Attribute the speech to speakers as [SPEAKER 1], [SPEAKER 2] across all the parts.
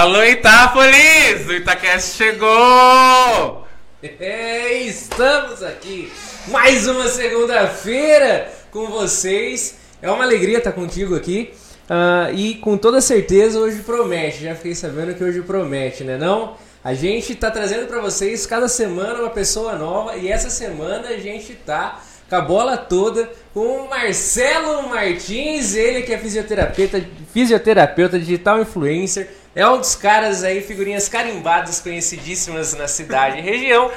[SPEAKER 1] Alô, Itápolis! O Itacast chegou!
[SPEAKER 2] É, estamos aqui mais uma segunda-feira com vocês. É uma alegria estar contigo aqui. Uh, e com toda certeza hoje promete. Já fiquei sabendo que hoje promete, né? Não? A gente está trazendo para vocês cada semana uma pessoa nova e essa semana a gente tá com a bola toda com o Marcelo Martins, ele que é fisioterapeuta, fisioterapeuta digital influencer, é um dos caras aí, figurinhas carimbadas, conhecidíssimas na cidade e região.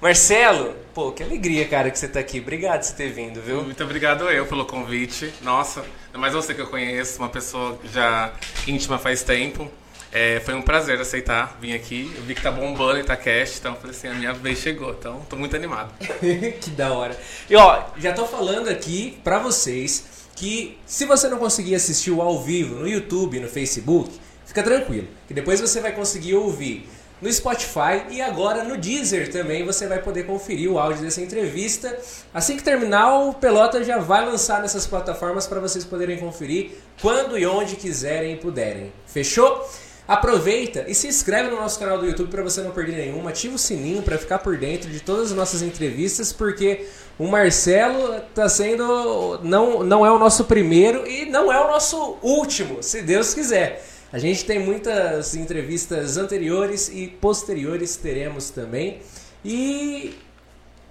[SPEAKER 2] Marcelo, pô, que alegria, cara, que você tá aqui. Obrigado por você ter vindo, viu?
[SPEAKER 1] Muito obrigado eu pelo convite. Nossa, mais você que eu conheço, uma pessoa já íntima faz tempo. É, foi um prazer aceitar vir aqui. Eu vi que tá bombando em Itacast, então falei assim, a minha vez chegou, então tô muito animado.
[SPEAKER 2] que da hora. E ó, já tô falando aqui pra vocês que se você não conseguir assistir o ao vivo no YouTube, no Facebook, fica tranquilo, que depois você vai conseguir ouvir no Spotify e agora no Deezer também você vai poder conferir o áudio dessa entrevista. Assim que terminar, o Pelota já vai lançar nessas plataformas para vocês poderem conferir quando e onde quiserem e puderem. Fechou? Aproveita e se inscreve no nosso canal do YouTube para você não perder nenhuma. Ativa o sininho para ficar por dentro de todas as nossas entrevistas, porque o Marcelo está sendo não não é o nosso primeiro e não é o nosso último, se Deus quiser. A gente tem muitas entrevistas anteriores e posteriores teremos também. E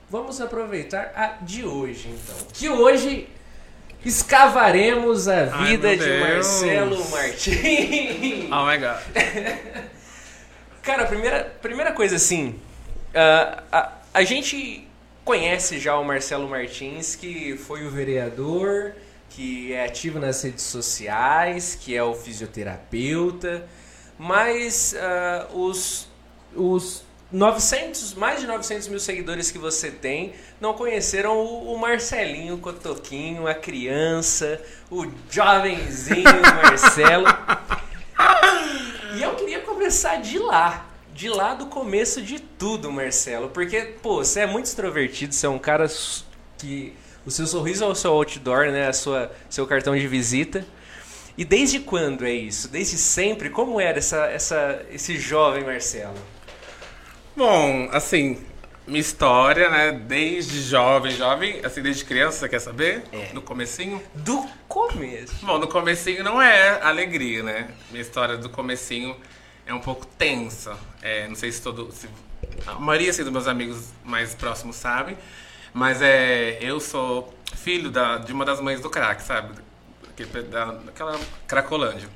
[SPEAKER 2] vamos aproveitar a de hoje, então. Que hoje escavaremos a vida Ai, de Marcelo Martins.
[SPEAKER 1] Oh my god.
[SPEAKER 2] Cara, a primeira, primeira coisa assim, uh, a, a gente conhece já o Marcelo Martins, que foi o vereador, que é ativo nas redes sociais, que é o fisioterapeuta, mas uh, os, os 900, mais de 900 mil seguidores que você tem não conheceram o, o Marcelinho Cotoquinho, a criança, o jovenzinho Marcelo. e eu queria começar de lá, de lá do começo de tudo, Marcelo, porque, pô, você é muito extrovertido, você é um cara que o seu sorriso é o seu outdoor, né, a sua seu cartão de visita. E desde quando é isso? Desde sempre? Como era essa, essa, esse jovem Marcelo?
[SPEAKER 1] Bom, assim, minha história, né? Desde jovem, jovem, assim, desde criança, você quer saber?
[SPEAKER 2] É.
[SPEAKER 1] Do comecinho?
[SPEAKER 2] Do começo.
[SPEAKER 1] Bom, no comecinho não é alegria, né? Minha história do comecinho é um pouco tensa. É, não sei se todo... Se, a maioria assim, dos meus amigos mais próximos sabem. Mas é, eu sou filho da, de uma das mães do crack, sabe? Da, daquela Cracolândia.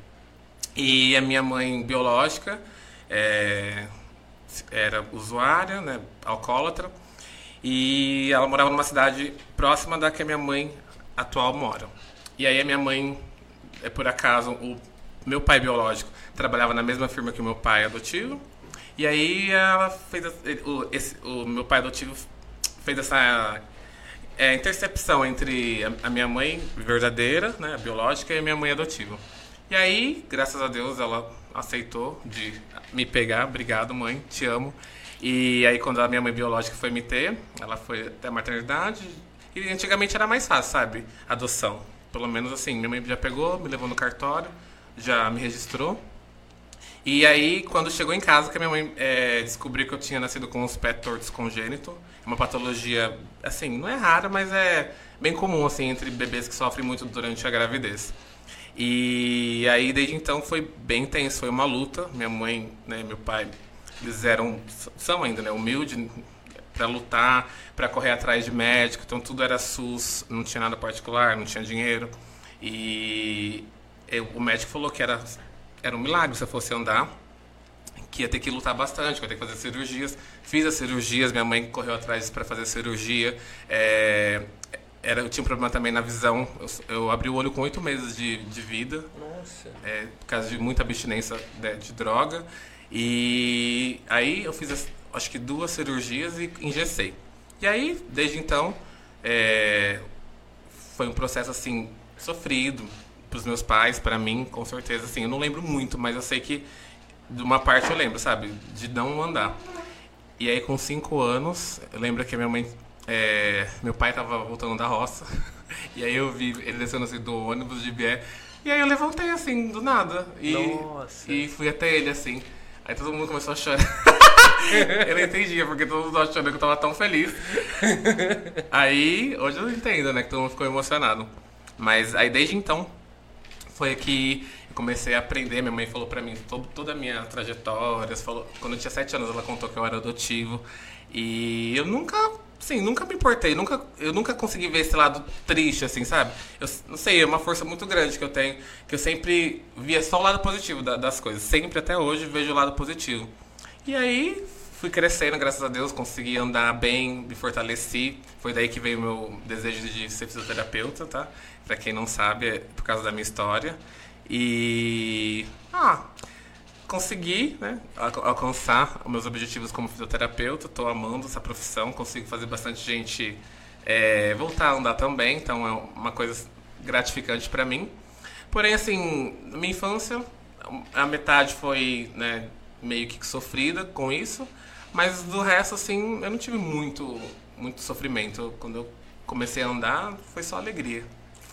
[SPEAKER 1] E a minha mãe biológica... É, era usuária, né, alcoólatra, e ela morava numa cidade próxima da que a minha mãe atual mora. E aí a minha mãe, é por acaso, o meu pai biológico trabalhava na mesma firma que o meu pai adotivo, e aí ela fez o, esse, o meu pai adotivo fez essa é, intercepção entre a, a, minha mãe verdadeira, né, biológica, e a minha mãe adotiva. E aí, graças a Deus, ela aceitou de me pegar. Obrigado, mãe, te amo. E aí, quando a minha mãe biológica foi me ter, ela foi até a maternidade. E antigamente era mais fácil, sabe? Adoção. Pelo menos assim, minha mãe já pegou, me levou no cartório, já me registrou. E aí, quando chegou em casa, que a minha mãe é, descobriu que eu tinha nascido com os pés tortos congênito, uma patologia, assim, não é rara, mas é bem comum, assim, entre bebês que sofrem muito durante a gravidez. E aí, desde então, foi bem tenso, foi uma luta. Minha mãe, né, meu pai, eles eram, são ainda, né, humildes para lutar, para correr atrás de médico. Então, tudo era SUS, não tinha nada particular, não tinha dinheiro. E eu, o médico falou que era, era um milagre se eu fosse andar, que ia ter que lutar bastante, que ia ter que fazer cirurgias. Fiz as cirurgias, minha mãe correu atrás para fazer cirurgia. É, era, eu tinha um problema também na visão. Eu, eu abri o olho com oito meses de, de vida.
[SPEAKER 2] Nossa.
[SPEAKER 1] É, por causa de muita abstinência de, de droga. E aí eu fiz, as, acho que duas cirurgias e engessei. E aí, desde então, é, foi um processo assim sofrido para os meus pais, para mim, com certeza. Assim, eu não lembro muito, mas eu sei que de uma parte eu lembro, sabe, de não andar. E aí, com cinco anos, eu lembro que a minha mãe é, meu pai estava voltando da roça e aí eu vi ele descendo assim do ônibus de Bié E aí eu levantei assim, do nada. E,
[SPEAKER 2] Nossa.
[SPEAKER 1] e fui até ele assim. Aí todo mundo começou a chorar. eu não entendia, porque todo mundo achando que eu tava tão feliz. Aí, hoje eu entendo, né? Que todo mundo ficou emocionado. Mas aí desde então, foi que comecei a aprender. Minha mãe falou pra mim todo, toda a minha trajetória. Falou, quando eu tinha sete anos, ela contou que eu era adotivo. E eu nunca, sim, nunca me importei. Nunca, eu nunca consegui ver esse lado triste, assim, sabe? Eu não sei, é uma força muito grande que eu tenho. Que eu sempre via só o lado positivo da- das coisas. Sempre, até hoje, vejo o lado positivo. E aí, fui crescendo, graças a Deus, consegui andar bem, me fortaleci. Foi daí que veio o meu desejo de ser fisioterapeuta, tá? Pra quem não sabe, é por causa da minha história. E. Ah, consegui, né? al- Alcançar meus objetivos como fisioterapeuta. Tô amando essa profissão, consigo fazer bastante gente é, voltar a andar também, então é uma coisa gratificante pra mim. Porém, assim, na minha infância, a metade foi, né, meio que sofrida com isso, mas do resto, assim, eu não tive muito, muito sofrimento. Quando eu comecei a andar, foi só alegria.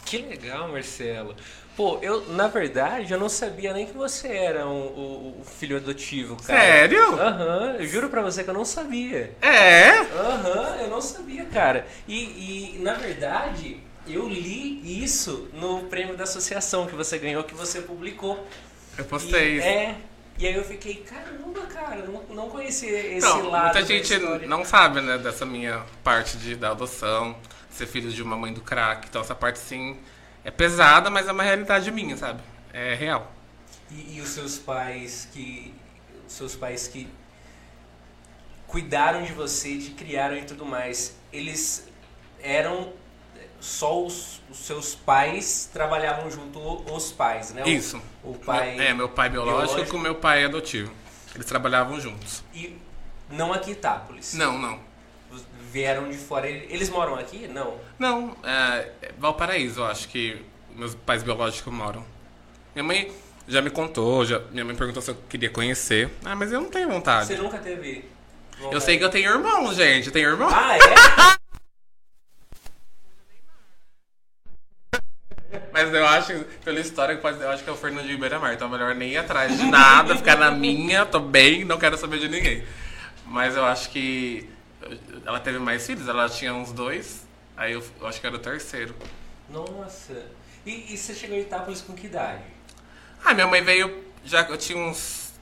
[SPEAKER 2] Que legal, Marcelo. Pô, eu, na verdade, eu não sabia nem que você era um, o, o filho adotivo, cara.
[SPEAKER 1] Sério?
[SPEAKER 2] Aham, eu juro pra você que eu não sabia.
[SPEAKER 1] É?
[SPEAKER 2] Aham, eu não sabia, cara. E, e, na verdade, eu li isso no prêmio da associação que você ganhou, que você publicou.
[SPEAKER 1] Eu postei
[SPEAKER 2] E,
[SPEAKER 1] isso.
[SPEAKER 2] é. E aí eu fiquei, caramba, cara, não, não conhecia esse
[SPEAKER 1] Não,
[SPEAKER 2] lado.
[SPEAKER 1] muita gente
[SPEAKER 2] história.
[SPEAKER 1] não sabe, né, dessa minha parte de, da adoção, ser filho de uma mãe do crack. Então, essa parte, sim, é pesada, mas é uma realidade minha, sabe? É real.
[SPEAKER 2] E, e os seus pais que. Os seus pais que cuidaram de você, te criaram e tudo mais, eles eram só os, os seus pais trabalhavam junto os pais, né? O-
[SPEAKER 1] Isso.
[SPEAKER 2] O, pai.
[SPEAKER 1] Meu- é, meu pai biológico,
[SPEAKER 2] biológico.
[SPEAKER 1] com meu pai adotivo. Eles trabalhavam juntos.
[SPEAKER 2] E não aqui em Itápolis.
[SPEAKER 1] Não, não.
[SPEAKER 2] Vieram de fora. Eles moram aqui? Não.
[SPEAKER 1] Não, é, é Valparaíso, eu acho que meus pais biológicos moram. Minha mãe já me contou, já, minha mãe perguntou se eu queria conhecer. Ah, mas eu não tenho vontade.
[SPEAKER 2] Você nunca teve.
[SPEAKER 1] Eu sei que eu tenho irmão, gente. Eu tenho irmão.
[SPEAKER 2] Ah, é?
[SPEAKER 1] Mas eu acho, pela história, que pode- eu acho que é o Fernandinho Beira-Mar. Então é melhor nem ir atrás de nada, ficar na minha, tô bem, não quero saber de ninguém. Mas eu acho que ela teve mais filhos, ela tinha uns dois, aí eu, eu acho que era o terceiro.
[SPEAKER 2] Nossa. E, e você chegou em Itápolis com que idade?
[SPEAKER 1] Ah, minha mãe veio, já eu tinha uns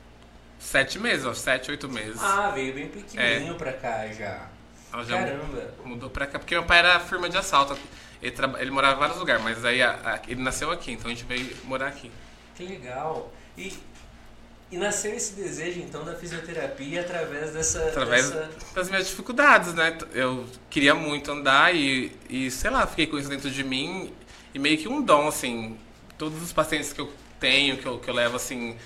[SPEAKER 1] sete meses, ó, sete, oito meses.
[SPEAKER 2] Ah, veio bem pequenininho pra cá já.
[SPEAKER 1] Ela já
[SPEAKER 2] Caramba.
[SPEAKER 1] mudou pra cá, porque meu pai era firma de assalto. Ele, ele morava em vários lugares, mas aí a- a- ele nasceu aqui, então a gente veio morar aqui.
[SPEAKER 2] Que legal. E, e nasceu esse desejo então da fisioterapia através dessa.
[SPEAKER 1] Através
[SPEAKER 2] dessa...
[SPEAKER 1] das minhas dificuldades, né? Eu queria muito andar e, e, sei lá, fiquei com isso dentro de mim e meio que um dom, assim. Todos os pacientes que eu tenho, que eu, que eu levo, assim,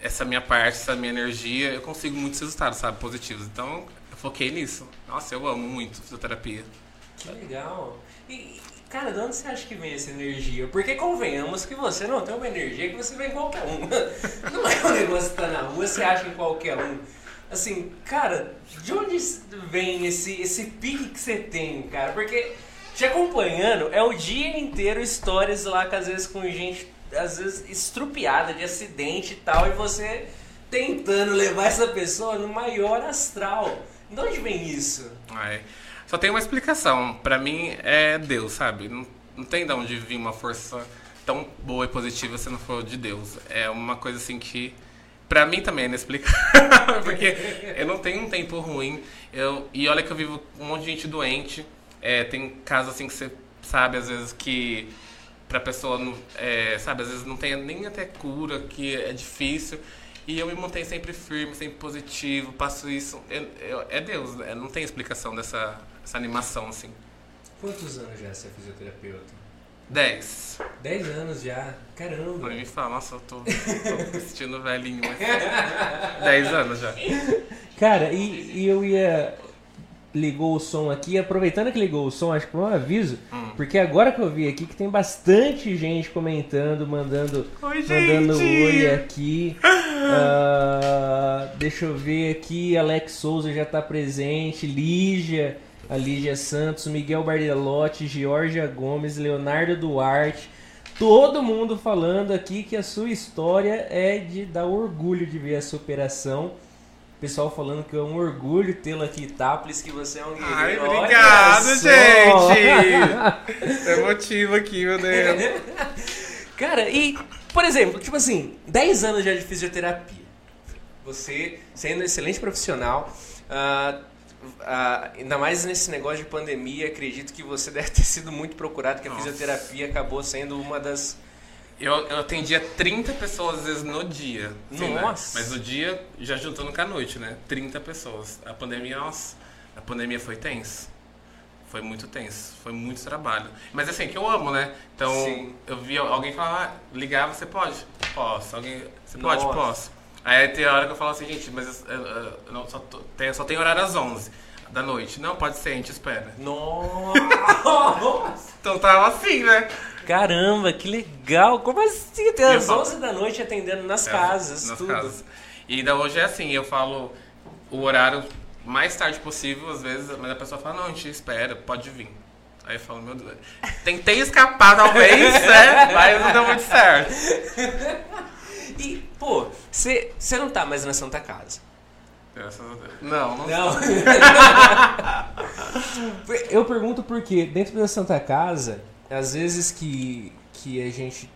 [SPEAKER 1] essa minha parte, essa minha energia, eu consigo muitos resultados, sabe? Positivos. Então, eu foquei nisso. Nossa, eu amo muito fisioterapia.
[SPEAKER 2] Que legal. E, cara, de onde você acha que vem essa energia? Porque convenhamos que você não tem uma energia que você vê em qualquer um. Não é um negócio que tá na rua, você acha em qualquer um. Assim, cara, de onde vem esse, esse pique que você tem, cara? Porque te acompanhando é o dia inteiro histórias lá, que às vezes com gente, às vezes estrupiada de acidente e tal, e você tentando levar essa pessoa no maior astral. De onde vem isso?
[SPEAKER 1] Ai, Só tem uma explicação. Pra mim, é Deus, sabe? Não, não tem de onde vir uma força tão boa e positiva se não for de Deus. É uma coisa assim que, pra mim também é inexplicável, porque eu não tenho um tempo ruim. Eu, e olha que eu vivo um monte de gente doente. É, tem casos assim que você sabe, às vezes, que pra pessoa, é, sabe, às vezes não tem nem até cura, que é difícil. E eu me mantenho sempre firme, sempre positivo, passo isso. Eu- eu- é Deus, né? não tem explicação dessa essa animação, assim.
[SPEAKER 2] Quantos anos já você é fisioterapeuta?
[SPEAKER 1] 10.
[SPEAKER 2] 10 anos já. Caramba.
[SPEAKER 1] Aí me fala, nossa, eu tô, tô me sentindo velhinho, mas. 10 anos já.
[SPEAKER 2] Cara, e, e eu ia. Ligou o som aqui, aproveitando que ligou o som, acho que foi um aviso,
[SPEAKER 1] Hum.
[SPEAKER 2] porque agora que eu vi aqui que tem bastante gente comentando, mandando,
[SPEAKER 1] Oi,
[SPEAKER 2] mandando
[SPEAKER 1] gente!
[SPEAKER 2] oi aqui. Ah, deixa eu ver aqui, Alex Souza já tá presente, Lígia, a Lígia Santos, Miguel Bardelotti, Georgia Gomes, Leonardo Duarte, todo mundo falando aqui que a sua história é de dar orgulho de ver a superação. O pessoal falando que é um orgulho tê-lo aqui em Itápolis, que você é um guerreiro.
[SPEAKER 1] Ai, obrigado, gente! É motivo aqui, meu Deus.
[SPEAKER 2] Cara, e, por exemplo, tipo assim, 10 anos já de fisioterapia. Você sendo um excelente profissional, ah, ah, ainda mais nesse negócio de pandemia, acredito que você deve ter sido muito procurado, que a
[SPEAKER 1] Nossa.
[SPEAKER 2] fisioterapia acabou sendo uma das.
[SPEAKER 1] Eu, eu atendia 30 pessoas às vezes no dia. assim, né?
[SPEAKER 2] Nossa.
[SPEAKER 1] Mas no dia, já juntando com a noite, né? 30 pessoas. A pandemia, nossa, a pandemia foi tenso. Foi muito tenso. Foi muito trabalho. Mas assim, que eu amo, né? Então,
[SPEAKER 2] Sim.
[SPEAKER 1] eu via alguém falar, ah, ligar, você pode? Posso. Alguém, você pode?
[SPEAKER 2] Nossa.
[SPEAKER 1] Posso. Aí tem hora que eu falo assim, gente, mas eu, eu- eu não- só, tô- tem, só tem horário às 11 da noite. Não, pode ser, a gente espera.
[SPEAKER 2] Nossa!
[SPEAKER 1] Então tava assim, né?
[SPEAKER 2] Caramba, que legal! Como assim?
[SPEAKER 1] Eu
[SPEAKER 2] às
[SPEAKER 1] falo-
[SPEAKER 2] 11 da noite atendendo nas
[SPEAKER 1] É,
[SPEAKER 2] casas,
[SPEAKER 1] nas
[SPEAKER 2] tudo.
[SPEAKER 1] casas. E ainda hoje é assim, eu falo o horário mais tarde possível, às vezes, mas a pessoa fala, não, a gente espera, pode vir. Aí eu falo, meu Deus, tentei escapar talvez, né? Mas não deu muito certo.
[SPEAKER 2] E, pô, você não tá mais na Santa Casa.
[SPEAKER 1] Graças a Deus. Não, não,
[SPEAKER 2] Não. Eu pergunto porque dentro da Santa Casa, às vezes que, que a gente.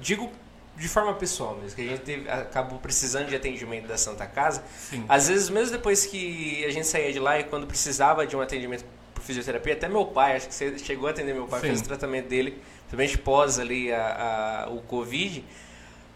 [SPEAKER 2] Digo de forma pessoal mesmo, que a gente teve, acabou precisando de atendimento da Santa Casa.
[SPEAKER 1] Sim.
[SPEAKER 2] Às vezes, mesmo depois que a gente saía de lá e quando precisava de um atendimento por fisioterapia, até meu pai, acho que você chegou a atender meu pai,
[SPEAKER 1] Sim.
[SPEAKER 2] fez o tratamento dele, principalmente pós ali a, a- o Covid.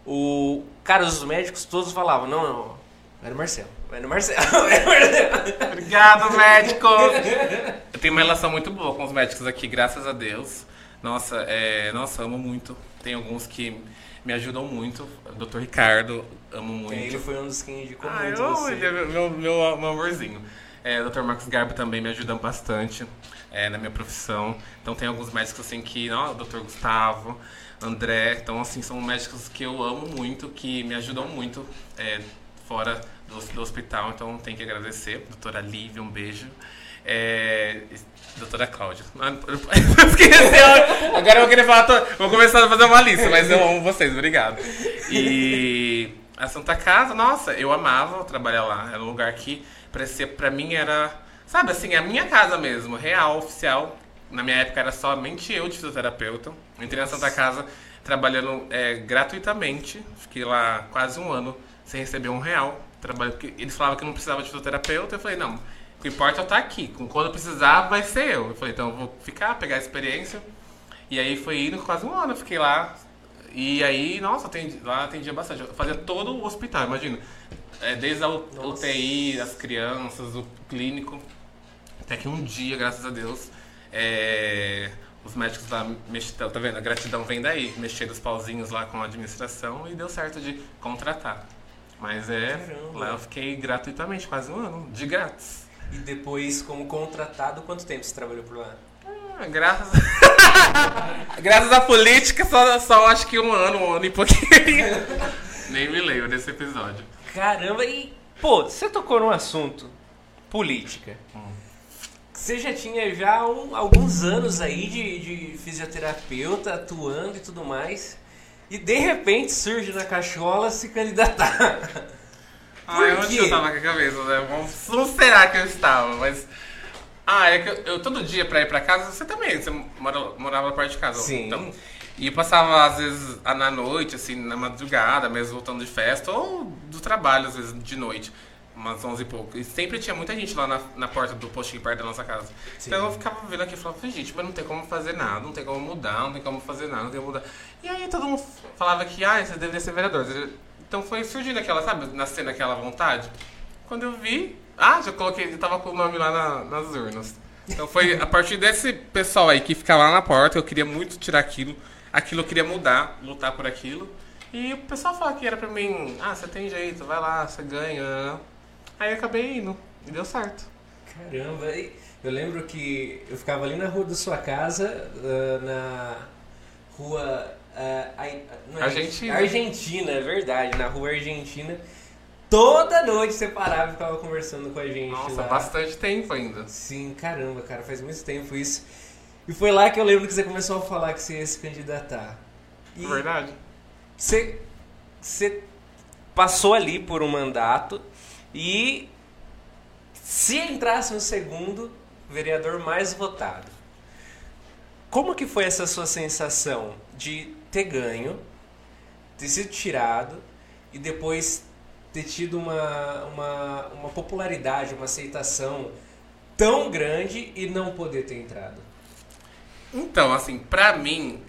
[SPEAKER 2] O, cara, os médicos todos falavam, não, não, vai no Marcelo, vai no Marcelo, vai no Marcelo.
[SPEAKER 1] Obrigado, médico! Eu tenho uma relação muito boa com os médicos aqui, graças a Deus. Nossa, é, nossa, amo muito. Tem alguns que me ajudam muito. O Dr. Ricardo, amo muito.
[SPEAKER 2] Ele foi um dos que indicou
[SPEAKER 1] Ah,
[SPEAKER 2] muito
[SPEAKER 1] eu amo
[SPEAKER 2] você.
[SPEAKER 1] ele, é meu, meu, meu, meu amorzinho. É, o Dr. Marcos Garbo também me ajuda bastante é, na minha profissão. Então tem alguns médicos assim que, ó, o Dr. Gustavo, André, então assim, são médicos que eu amo muito, que me ajudam muito é, fora do, do hospital, então tem que agradecer. Doutora Lívia, um beijo. É, doutora Cláudia. Ah, Agora eu vou querer falar. Vou começar a fazer uma lista, mas eu amo vocês, obrigado. E a Santa Casa, nossa, eu amava trabalhar lá. Era um lugar que parecia, pra mim era, sabe assim, a minha casa mesmo, real, oficial. Na minha época era somente eu de fisioterapeuta. Eu entrei na Santa Casa trabalhando é, gratuitamente. Fiquei lá quase um ano sem receber um real. Trabalho, eles falavam que não precisava de fisioterapeuta. Eu falei, não, o que importa é eu estar aqui. Com- Quando eu precisar, vai ser eu. Eu falei, então eu vou ficar, pegar a experiência. E aí foi indo quase um ano, eu fiquei lá. E aí, nossa, atendi, lá atendia bastante. Eu fazia todo o hospital, imagina. É, desde a
[SPEAKER 2] Nossa.
[SPEAKER 1] UTI, as crianças, o clínico. Até que um dia, graças a Deus, é, os médicos lá mexeram, tá vendo? A gratidão vem daí. Mexeram os pauzinhos lá com a administração e deu certo de contratar. Mas é,
[SPEAKER 2] Caramba.
[SPEAKER 1] lá eu fiquei gratuitamente, quase um ano, de grátis.
[SPEAKER 2] E depois, como contratado, quanto tempo você trabalhou por lá?
[SPEAKER 1] Ah, graças Graças à política, só, só acho que um ano, um ano e pouquinho. Nem me lembro desse episódio.
[SPEAKER 2] Caramba, e, pô, você tocou num assunto, política. Você já tinha já um- alguns anos aí de, de fisioterapeuta, atuando e tudo mais. E de repente surge na cachola se candidatar.
[SPEAKER 1] Ai,
[SPEAKER 2] Por
[SPEAKER 1] onde
[SPEAKER 2] quê?
[SPEAKER 1] eu tava com a cabeça, né? Não não será que eu estava, mas. Ah, é que eu, eu todo dia pra ir pra casa, você também, você mora, morava perto de casa.
[SPEAKER 2] Sim.
[SPEAKER 1] Então, e eu passava, às vezes, na noite, assim, na madrugada, mesmo voltando de festa, ou do trabalho, às vezes, de noite, umas 11 e pouco. E sempre tinha muita gente lá na, na porta do postinho perto da nossa casa.
[SPEAKER 2] Sim.
[SPEAKER 1] Então eu ficava vendo aqui e falava, gente, mas não tem como fazer nada, não tem como mudar, não tem como fazer nada, não tem como mudar. E aí todo mundo falava que, ah, você deveria ser vereador. Então foi surgindo aquela, sabe, nascendo aquela vontade. Quando eu vi, ah, já coloquei, eu tava com o nome lá na- nas urnas. Então foi a partir desse pessoal aí que ficava lá na porta, eu queria muito tirar aquilo, aquilo eu queria mudar, lutar por aquilo. E o pessoal falava que era pra mim, ah, você tem jeito, vai lá, você ganha. Aí eu acabei indo, e deu certo.
[SPEAKER 2] Caramba, eu lembro que eu ficava ali na rua da sua casa, ah, na rua. ah, é
[SPEAKER 1] Argentina.
[SPEAKER 2] Argentina, é verdade, na rua Argentina. Toda noite você parava e ficava conversando com a gente.
[SPEAKER 1] Nossa,
[SPEAKER 2] lá.
[SPEAKER 1] bastante tempo ainda.
[SPEAKER 2] Sim, caramba, cara, faz muito tempo isso. E foi lá que eu lembro que você começou a falar que você ia se candidatar. E
[SPEAKER 1] Verdade.
[SPEAKER 2] Você você passou ali por um mandato e se entrasse um segundo, vereador mais votado. Como que foi essa sua sensação de ter ganho, ter sido tirado e depois ter tido uma, uma, uma popularidade, uma aceitação tão grande e não poder ter entrado?
[SPEAKER 1] Então, assim, pra mim,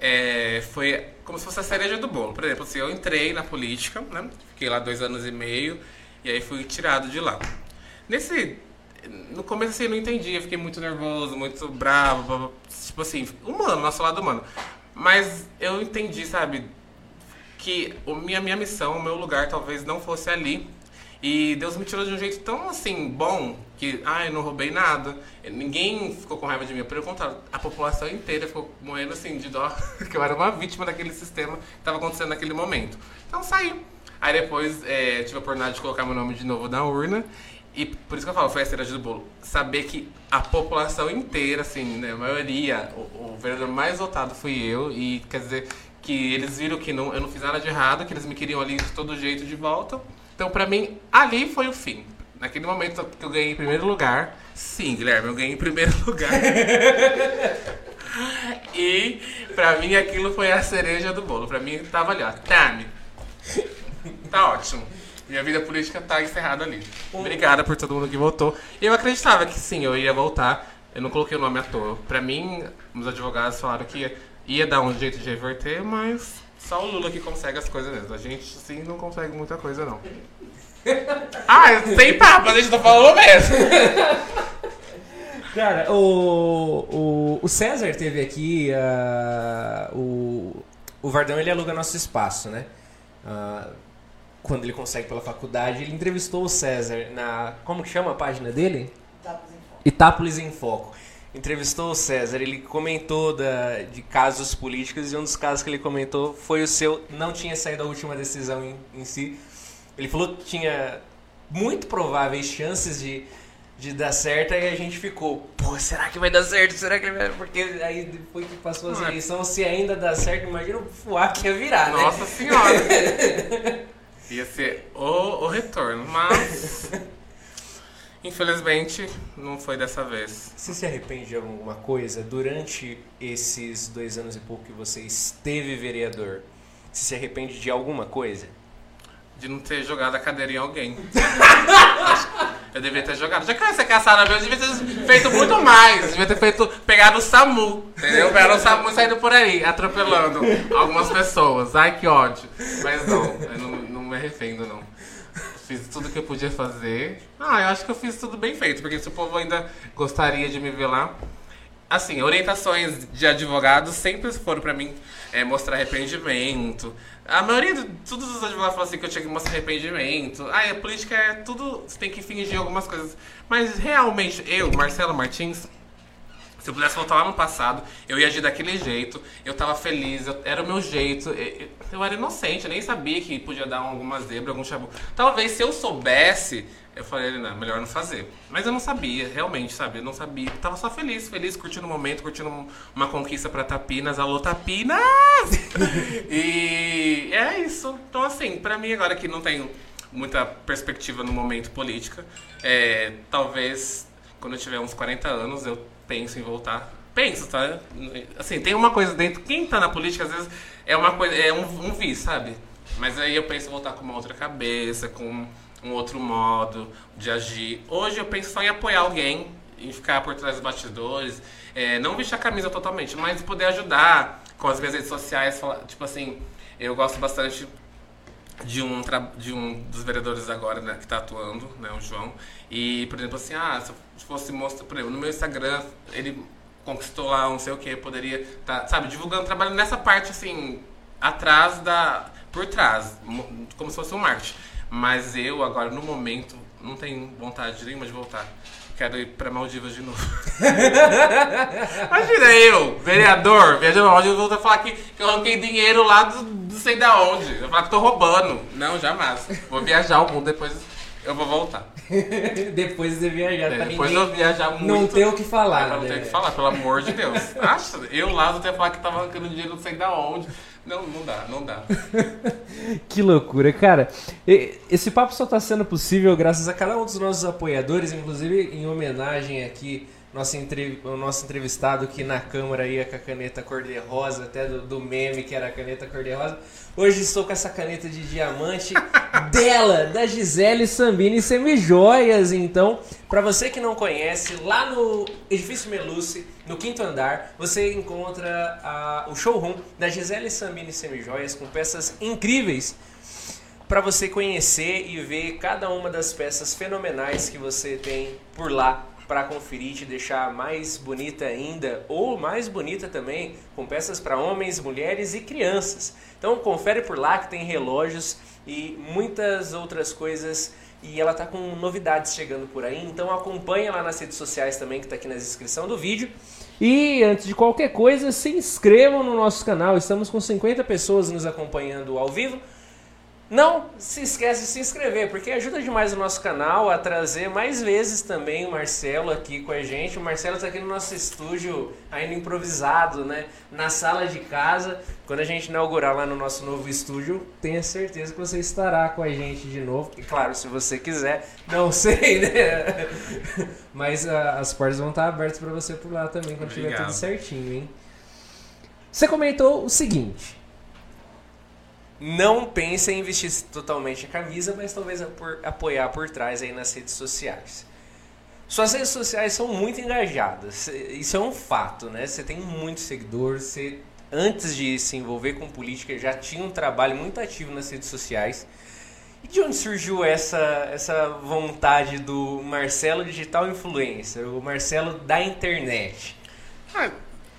[SPEAKER 1] é, foi como se fosse a cereja do bolo. Por exemplo, assim, eu entrei na política, né? Fiquei lá dois anos e meio e aí fui tirado de lá. Nesse. No começo, assim, eu não entendia, fiquei muito nervoso, muito bravo, tipo assim, humano, nosso lado humano. Mas eu entendi, sabe, que a minha, minha missão, o meu lugar talvez não fosse ali. E Deus me tirou de um jeito tão assim bom que, eu não roubei nada. Ninguém ficou com raiva de mim. Pelo contrário, a população inteira ficou morrendo assim de dó, que eu era uma vítima daquele sistema que estava acontecendo naquele momento. Então saí. Aí depois é, tive a oportunidade de colocar meu nome de novo na urna. E por isso que eu falo, foi a cereja do bolo. Saber que a população inteira, assim, né, a maioria, o, o vereador mais votado fui eu. E quer dizer que eles viram que não, eu não fiz nada de errado, que eles me queriam ali de todo jeito de volta. Então, pra mim, ali foi o fim. Naquele momento que eu ganhei em primeiro lugar, sim, Guilherme, eu ganhei em primeiro lugar. e pra mim aquilo foi a cereja do bolo. Pra mim tava ali, ó, Tami. Tá ótimo. Minha vida política tá encerrada ali. Obrigada por todo mundo que votou. Eu acreditava que sim, eu ia voltar. Eu não coloquei o nome à toa. Pra mim, os advogados falaram que ia, dar um jeito de reverter, mas só o Lula que consegue as coisas mesmo. A gente, sim, não consegue muita coisa, não. ah, sem papo, a gente tá falando mesmo.
[SPEAKER 2] Cara, o, o, o César teve aqui, ah, o, o Vardão ele aluga nosso espaço, né? Ah, quando ele consegue pela faculdade, ele entrevistou o César na. Como que chama a página dele? Itápolis em Foco. Entrevistou o César, ele comentou da, de casos políticos e um dos casos que ele comentou foi o seu. Não tinha saído a última decisão em, em si. Ele falou que tinha muito prováveis chances de, de dar certo e a gente ficou, pô, será que vai dar certo? Será que vai. Porque aí depois que passou as
[SPEAKER 1] é-
[SPEAKER 2] eleições, se ainda dá certo, imagina o fuá que ia virar, né?
[SPEAKER 1] Nossa senhora. Ia ser o, o retorno, mas. Infelizmente, não foi dessa vez.
[SPEAKER 2] Você se arrepende de alguma coisa durante esses dois anos e pouco que você esteve vereador? Você se arrepende de alguma coisa?
[SPEAKER 1] De não ter jogado a cadeira em alguém. Eu devia ter jogado. Já que eu ia ser caçada mesmo, eu devia ter feito muito mais. Eu devia ter feito. Pegado o SAMU, entendeu? Pegaram o SAMU e saído por aí, atropelando algumas pessoas. Ai, que ódio. Mas não, eu não me arrependo, não. Fiz tudo que eu podia fazer. Ah, eu acho que eu fiz tudo bem feito, porque se o povo ainda gostaria de me ver lá. Assim, orientações de advogados sempre foram pra mim é, mostrar arrependimento. A maioria, de, todos os advogados falam assim que eu tinha que mostrar arrependimento. Ah, a política é tudo, você tem que fingir algumas coisas. Mas realmente, eu, Marcelo Martins, se eu pudesse voltar lá no passado, eu ia agir daquele jeito. Eu tava feliz, eu- era o meu jeito. Eu, eu era inocente, eu nem sabia que podia dar alguma zebra, algum chabu. Talvez se eu soubesse, eu falei, não, melhor não fazer. Mas eu não sabia, realmente, sabe? Eu não sabia. Eu tava só feliz, feliz, curtindo o momento, curtindo um- uma conquista pra Tapinas. Alô, Tapinas! e é isso. Então, assim, pra mim agora que não tenho muita perspectiva no momento política, é, talvez quando eu tiver uns 40 anos eu penso em voltar. Penso, tá? Assim, tem uma coisa dentro. Quem tá na política, às vezes, é uma coisa. É um, um vício, sabe? Mas aí eu penso em voltar com uma outra cabeça, com um outro modo de agir. Hoje eu penso só em apoiar alguém, em ficar por trás dos bastidores, é, não vestir a camisa totalmente, mas poder ajudar com as minhas redes sociais. falar- tipo assim, eu gosto bastante de um, de um dos vereadores agora, né, que está atuando, né, o João. E, por exemplo, assim, ah, se eu fosse mostrar, por exemplo, no meu Instagram, ele conquistou lá não sei o que, poderia estar, sabe, divulgando trabalho nessa parte, assim, atrás da. por trás, mo- como se fosse um marketing. Mas eu, agora, no momento, não tenho vontade nenhuma de voltar. Quero ir pra Maldivas de novo. Imagina eu, vereador, viajando pra Maldivas, vou falar que, que eu arranquei dinheiro lá do, do sei da onde. Eu vou falar que tô roubando. Não, jamais. Vou viajar o mundo, depois eu vou voltar.
[SPEAKER 2] Depois de viajar,
[SPEAKER 1] É, depois eu viajar muito.
[SPEAKER 2] não ter o que falar,
[SPEAKER 1] não ter
[SPEAKER 2] né?
[SPEAKER 1] o que falar, pelo amor de Deus. Acha, eu lá vou ter que falar que tava arrancando dinheiro não sei da onde. Não, não dá, não dá.
[SPEAKER 2] que loucura, cara. Esse papo só está sendo possível graças a cada um dos nossos apoiadores, inclusive em homenagem aqui nosso, entre, o nosso entrevistado aqui na câmara aí com a caneta cor-de-rosa, até do, do, meme que era a caneta cor-de-rosa. Hoje estou com essa caneta de diamante dela, da Gisele Sambini Semijoias. Então, para você que não conhece, lá no Edifício Meluce, no quinto andar, você encontra a, o showroom da Gisele Sambini Semijoias com peças incríveis para você conhecer e ver cada uma das peças fenomenais que você tem por lá para conferir e te deixar mais bonita ainda, ou mais bonita também, com peças para homens, mulheres e crianças. Então confere por lá que tem relógios e muitas outras coisas e ela tá com novidades chegando por aí, então acompanha lá nas redes sociais também que está aqui na descrição do vídeo. E antes de qualquer coisa, se inscrevam no nosso canal. Estamos com 50 pessoas nos acompanhando ao vivo. Não se esquece de se inscrever, porque ajuda demais o nosso canal a trazer mais vezes também o Marcelo aqui com a gente. O Marcelo está aqui no nosso estúdio, ainda improvisado, né? Na sala de casa. Quando a gente inaugurar lá no nosso novo estúdio, tenha certeza que você estará com a gente de novo. E claro, se você quiser, não sei, né? Mas uh, as portas vão estar abertas para você por lá também, quando Obrigado. tiver tudo certinho, hein? Você comentou o seguinte não pense em vestir totalmente a camisa, mas talvez apoiar por trás aí nas redes sociais. Suas redes sociais são muito engajadas, isso é um fato, né? Você tem muitos seguidores, você antes de se envolver com política já tinha um trabalho muito ativo nas redes sociais. E de onde surgiu essa, essa vontade do Marcelo Digital Influencer, o Marcelo da internet?
[SPEAKER 1] Ah,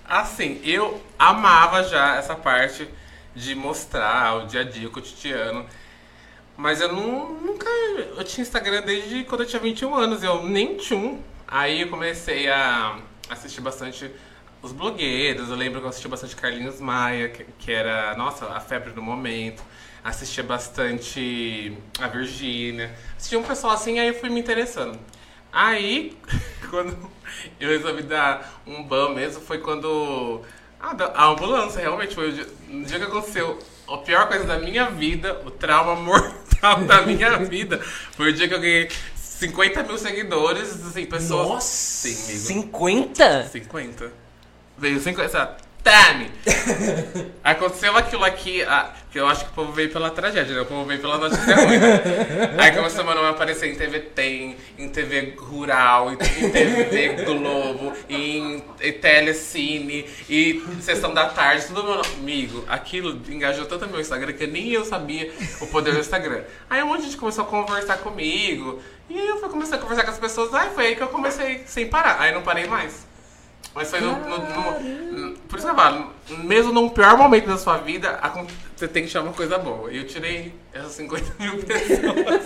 [SPEAKER 1] assim, eu amava já essa parte de mostrar o dia a dia, o cotidiano. Mas eu não, nunca. Eu tinha Instagram desde quando eu tinha 21 anos, eu nem tinha um. Aí eu comecei a assistir bastante os blogueiros. Eu lembro que eu assistia bastante Carlinhos Maia, que, que era, nossa, a febre do momento. Assistia bastante a Virgínia. Assistia um pessoal assim, aí eu fui me interessando. Aí, quando eu resolvi dar um ban mesmo, foi quando a ambulância, realmente, foi o dia, o dia que aconteceu a pior coisa da minha vida, o trauma mortal da minha vida, foi o dia que eu ganhei 50 mil seguidores, assim, pessoas...
[SPEAKER 2] Nossa! Sim, 50?
[SPEAKER 1] 50. Veio 50, Tame! Aconteceu aquilo aqui, ah, que eu acho que o povo veio pela tragédia, né? O povo veio pela notícia ruim. Né? Aí começou a aparecer em TV Tem, em TV Rural, em TV Globo, em, em Telecine, e Sessão da Tarde, tudo meu amigo. Aquilo engajou tanto no meu Instagram que nem eu sabia o poder do Instagram. Aí um monte de gente começou a conversar comigo, e aí eu fui começar a conversar com as pessoas, aí foi aí que eu comecei sem parar. Aí não parei mais. Mas foi no, no, no, Por isso que eu falo, mesmo num pior momento da sua vida, você tem que chamar uma coisa boa. E eu tirei essas 50 mil pessoas.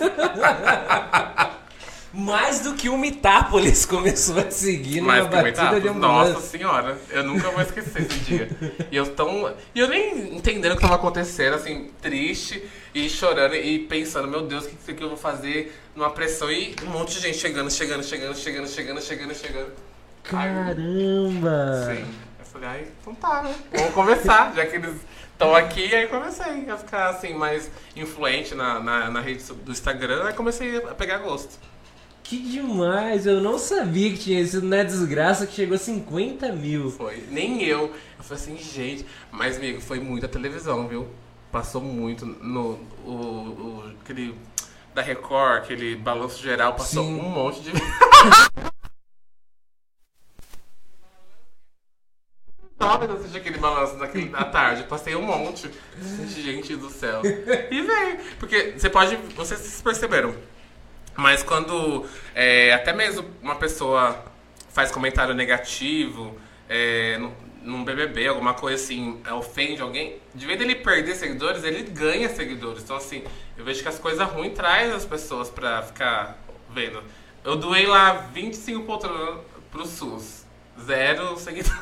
[SPEAKER 2] Mais do que o Mitápolis começou a seguir numa batida de
[SPEAKER 1] ambulância. Nossa senhora, eu nunca vou esquecer esse dia. E eu tão. E eu nem entendendo o que estava acontecendo, assim, triste e chorando e pensando, meu Deus, o que, que eu vou fazer numa pressão? E um monte de gente chegando, chegando, chegando, chegando, chegando, chegando, chegando.
[SPEAKER 2] Caramba!
[SPEAKER 1] Sim. Eu falei, ai, então tá, né? Vamos conversar, já que eles estão aqui, aí comecei a ficar assim, mais influente na, na, na rede do Instagram, aí comecei a pegar gosto.
[SPEAKER 2] Que demais! Eu não sabia que tinha sido na desgraça que chegou a 50 mil.
[SPEAKER 1] Foi, nem eu. Eu falei assim, gente, mas amigo, foi muita televisão, viu? Passou muito no. O, o, aquele. Da Record, aquele balanço geral, passou Sim. um monte de. horas assisti aquele balanço naquele, à tarde. Passei um monte. Gente do céu. E veio. Porque você pode. Vocês perceberam. Mas quando é, até mesmo uma pessoa faz comentário negativo é, num BBB, alguma coisa assim, é, ofende alguém, de vez dele perder seguidores, ele ganha seguidores. Então, assim, eu vejo que as coisas ruins traz as pessoas pra ficar vendo. Eu doei lá 25 poltronas pro SUS zero seguidores.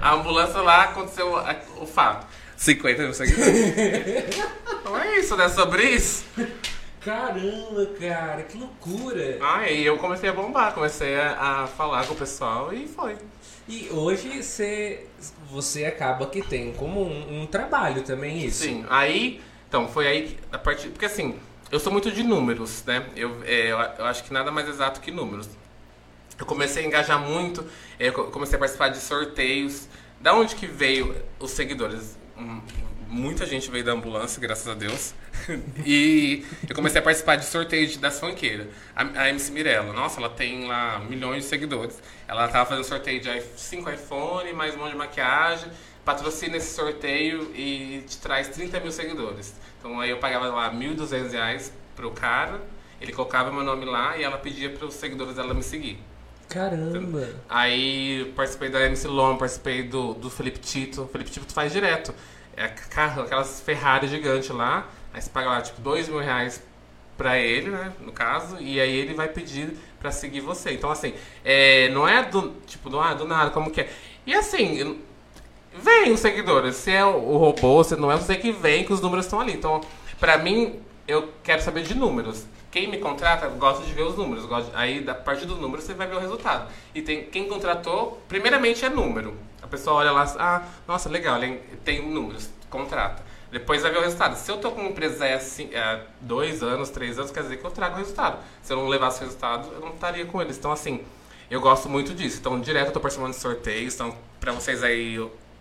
[SPEAKER 1] a ambulância lá aconteceu o fato. 50 mil seguidores. então é isso, né? Sobre isso.
[SPEAKER 2] Caramba, cara, que loucura!
[SPEAKER 1] Ah, e eu comecei a bombar, comecei a, a falar com o pessoal e foi.
[SPEAKER 2] E hoje você, você acaba que tem como um, um trabalho também isso.
[SPEAKER 1] Sim, aí, então, foi aí que, a partir, porque assim, eu sou muito de números, né? Eu, é, eu, eu acho que nada mais exato que números. Eu comecei a engajar muito, eu comecei a participar de sorteios. Da onde que veio os seguidores? Hum, Muita gente veio da ambulância, graças a Deus. e eu comecei a participar de sorteios das funkeiras. A, a MC Mirella, nossa, ela tem lá milhões de seguidores. Ela tava fazendo sorteio de 5 iPhone, mais um monte de maquiagem. Patrocina esse sorteio e te traz 30 mil seguidores. Então aí eu pagava lá 1.200 reais pro cara, ele colocava meu nome lá e ela pedia para os seguidores dela me seguir.
[SPEAKER 2] Caramba!
[SPEAKER 1] Aí participei da MC Lom, participei do, do Felipe Tito. Felipe Tito faz direto. É carro, aquelas Ferrari gigantes lá. Aí você paga lá, tipo, dois mil reais pra ele, né? No caso. E aí ele vai pedir pra seguir você. Então, assim, é, não é do, tipo, do, ah, do nada, como que é. E assim, vem os seguidores. Se é o robô, se não é, você que vem, que os números estão ali. Então, pra mim, eu quero saber de números. Quem me contrata gosta de ver os números. Gosta, aí, a partir dos números, você vai ver o resultado. E tem quem contratou, primeiramente é número. A pessoa olha lá, ah, nossa, legal, tem números, contrata. Depois vai ver o resultado. Se eu tô com uma empresa assim, há dois anos, três anos, quer dizer que eu trago o resultado. Se eu não levasse o resultado, eu não estaria com eles. Então, assim, eu gosto muito disso. Então, direto eu tô participando de sorteios. Então, pra vocês aí,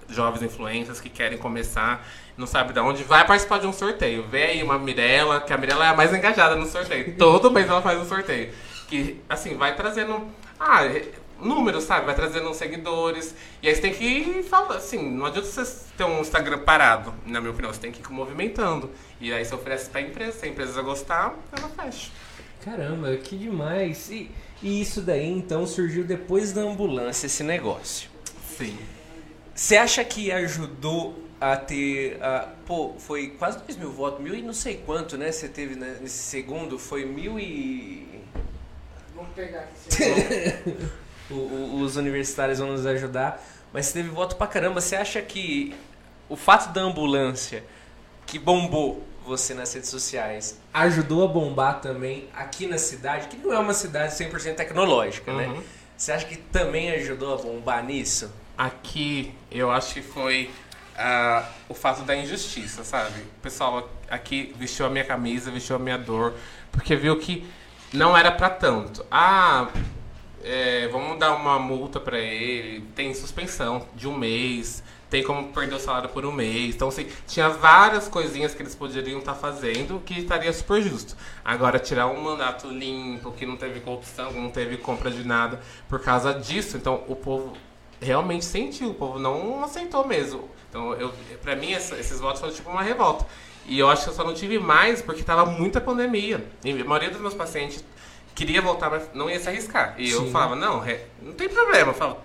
[SPEAKER 1] jovens influencers que querem começar, não sabe de onde, vai participar de um sorteio. Vê aí uma Mirella, que a Mirella é a mais engajada no sorteio. Todo mês ela faz um sorteio. Que, assim, vai trazendo. Ah, números, sabe? Vai trazendo seguidores. E aí você tem que falar, assim, não adianta você ter um Instagram parado, na minha opinião, você tem que ir movimentando. E aí você oferece pra empresa, se a empresa gostar, ela fecha.
[SPEAKER 2] Caramba, que demais! E, e isso daí então surgiu depois da ambulância, esse negócio.
[SPEAKER 1] Sim.
[SPEAKER 2] Você acha que ajudou a ter. A, pô, foi quase 2 mil votos, mil e não sei quanto, né? Você teve né, nesse segundo, foi mil e.
[SPEAKER 3] Vamos pegar aqui.
[SPEAKER 2] O- o- os universitários vão nos ajudar. Mas você teve voto pra caramba. Você acha que o fato da ambulância que bombou você nas redes sociais ajudou a bombar também aqui na cidade, que não é uma cidade 100% tecnológica, né?
[SPEAKER 1] Uhum.
[SPEAKER 2] Você acha que também ajudou a bombar nisso?
[SPEAKER 1] Aqui, eu acho que foi ah, o fato da injustiça, sabe? O pessoal aqui vestiu a minha camisa, vestiu a minha dor, porque viu que não era pra tanto. Ah, é, vamos dar uma multa pra ele, tem suspensão de um mês, tem como perder o salário por um mês. Então, assim, tinha várias coisinhas que eles poderiam estar fazendo que estaria super justo. Agora, tirar um mandato limpo, que não teve corrupção, não teve compra de nada, por causa disso, então o povo realmente sentiu, o povo não aceitou mesmo. Então, eu, pra mim, essa- esses votos foram tipo uma revolta. E eu acho que eu só não tive mais porque tava muita pandemia. E a maioria dos meus pacientes queria voltar, mas não ia se arriscar. E eu
[SPEAKER 2] Sim.
[SPEAKER 1] falava, não, não tem problema. Eu falava,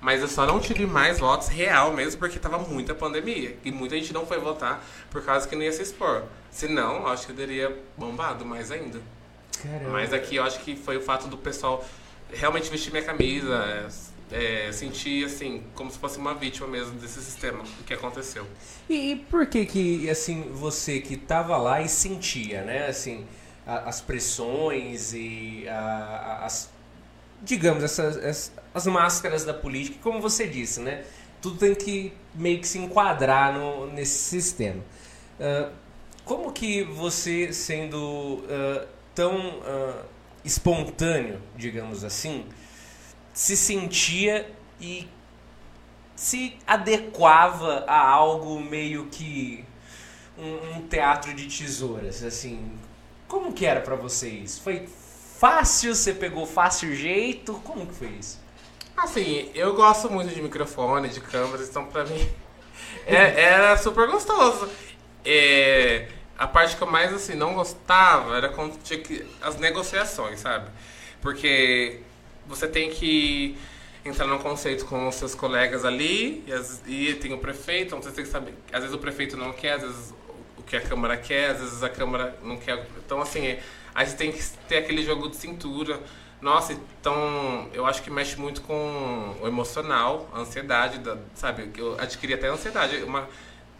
[SPEAKER 1] mas eu só não tive mais votos real mesmo porque tava muita pandemia. E muita gente não foi votar por causa que não ia se expor. Se não, acho que eu teria bombado mais ainda.
[SPEAKER 2] Caramba.
[SPEAKER 1] Mas aqui eu acho que foi o fato do pessoal realmente vestir minha camisa, é, sentir assim, como se fosse uma vítima mesmo desse sistema, o que aconteceu.
[SPEAKER 2] E, e por que que, assim, você que tava lá e sentia, né, assim, a- as pressões e a- as, digamos, essas, as, as máscaras da política, como você disse, né, tudo tem que meio que se enquadrar no, nesse sistema. Ah, como que você, sendo ah, tão ah, espontâneo, digamos assim, se sentia e se adequava a algo meio que um, um teatro de tesouras, assim. Como que era pra vocês? Foi fácil? Você pegou fácil jeito? Como que foi isso?
[SPEAKER 1] Assim, eu gosto muito de microfone, de câmeras, então pra mim é- era super gostoso. É, a parte que eu mais assim não gostava era quando tinha que as negociações, sabe? Porque você tem que entrar num conceito com os seus colegas ali e, as- e tem o prefeito, então você tem que saber. Às vezes o prefeito não quer, às vezes o que a Câmara quer, às vezes a Câmara não quer. Então, assim, é, aí você tem que ter aquele jogo de cintura. Nossa, então eu acho que mexe muito com o emocional, a ansiedade, da, sabe? Eu adquiri até ansiedade. Uma,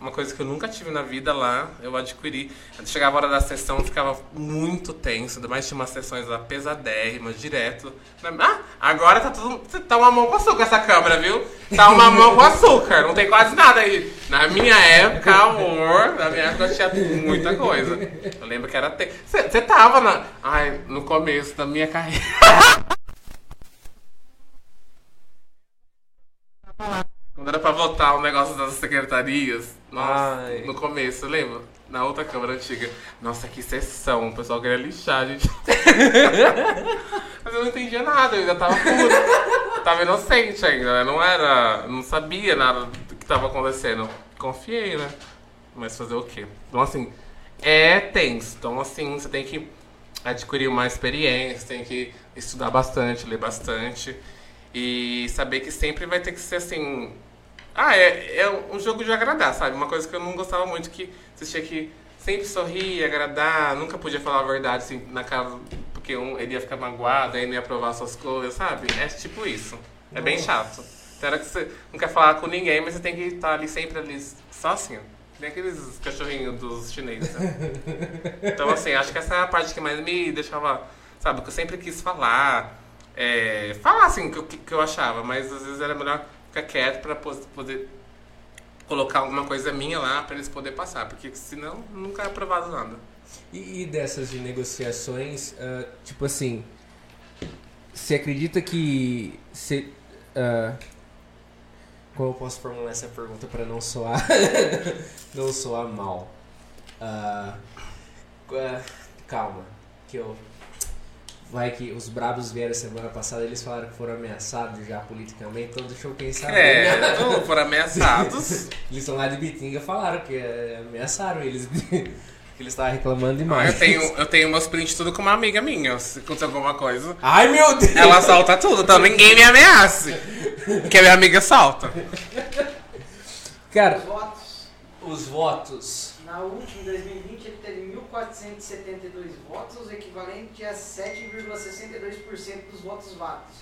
[SPEAKER 1] uma coisa que eu nunca tive na vida lá, eu adquiri. Chegava a hora da sessão, eu ficava muito tenso, ainda mais tinha umas sessões lá pesadérrimas, direto. Ah, agora tá tudo. Tá uma mão com açúcar essa câmera, viu? Tá uma mão com açúcar, não tem quase nada aí. Na minha época, amor, na minha época tinha muita coisa. Eu lembro que era. Você tava na. Ai, no começo da minha carreira. Quando era pra votar o negócio das secretarias, nossa,
[SPEAKER 2] Ai.
[SPEAKER 1] no começo, lembra? Na outra câmara antiga. Nossa, que sessão, o pessoal queria lixar, gente. Mas eu não entendia nada, eu ainda tava puro. Tava inocente ainda, né? Não era. Não sabia nada do que tava acontecendo. Confiei, né? Mas fazer o quê? Então, assim, é tenso. Então, assim, você tem que adquirir uma experiência, tem que estudar bastante, ler bastante. E saber que sempre vai ter que ser assim. Ah, é, é um jogo de agradar, sabe? Uma coisa que eu não gostava muito que você tinha que sempre sorrir, agradar, nunca podia falar a verdade assim na cara, porque um, ele ia ficar magoado, aí não ia aprovar suas coisas, sabe? É tipo isso. É bem chato. Tem hora que você não quer falar com ninguém, mas você tem que estar ali sempre ali, só assim. Nem aqueles cachorrinhos dos chineses. né? Então, assim, acho que essa é a parte que mais me deixava, sabe? Que eu sempre quis falar. É, falar assim que eu, que eu achava, mas às vezes era melhor ficar quieto pos- poder colocar alguma coisa minha lá pra eles poderem passar, porque senão nunca é aprovado nada.
[SPEAKER 2] E, e dessas de negociações, ah, tipo assim, você acredita que você, ah, como eu posso formular essa pergunta para não soar não soar mal? Ah, calma, que eu vai que os brabos vieram semana passada, eles falaram que foram ameaçados já politicamente, então deixa eu pensar bem.
[SPEAKER 1] É, não foram ameaçados.
[SPEAKER 2] Eles são lá de Bitinga, falaram que eh, ameaçaram eles. que eles estavam reclamando
[SPEAKER 1] Ah,
[SPEAKER 2] demais.
[SPEAKER 1] eu, tenho, eu tenho meus prints tudo com uma amiga minha. Se acontecer alguma coisa,
[SPEAKER 2] Ai meu Deus!
[SPEAKER 1] ela solta tudo, então ninguém me ameace. Que a minha amiga solta.
[SPEAKER 2] Cara,
[SPEAKER 3] Os votos.
[SPEAKER 2] os votos.
[SPEAKER 3] Na última, em 2020, ele teve 1.472 votos, o equivalente a 7,62% dos votos válidos.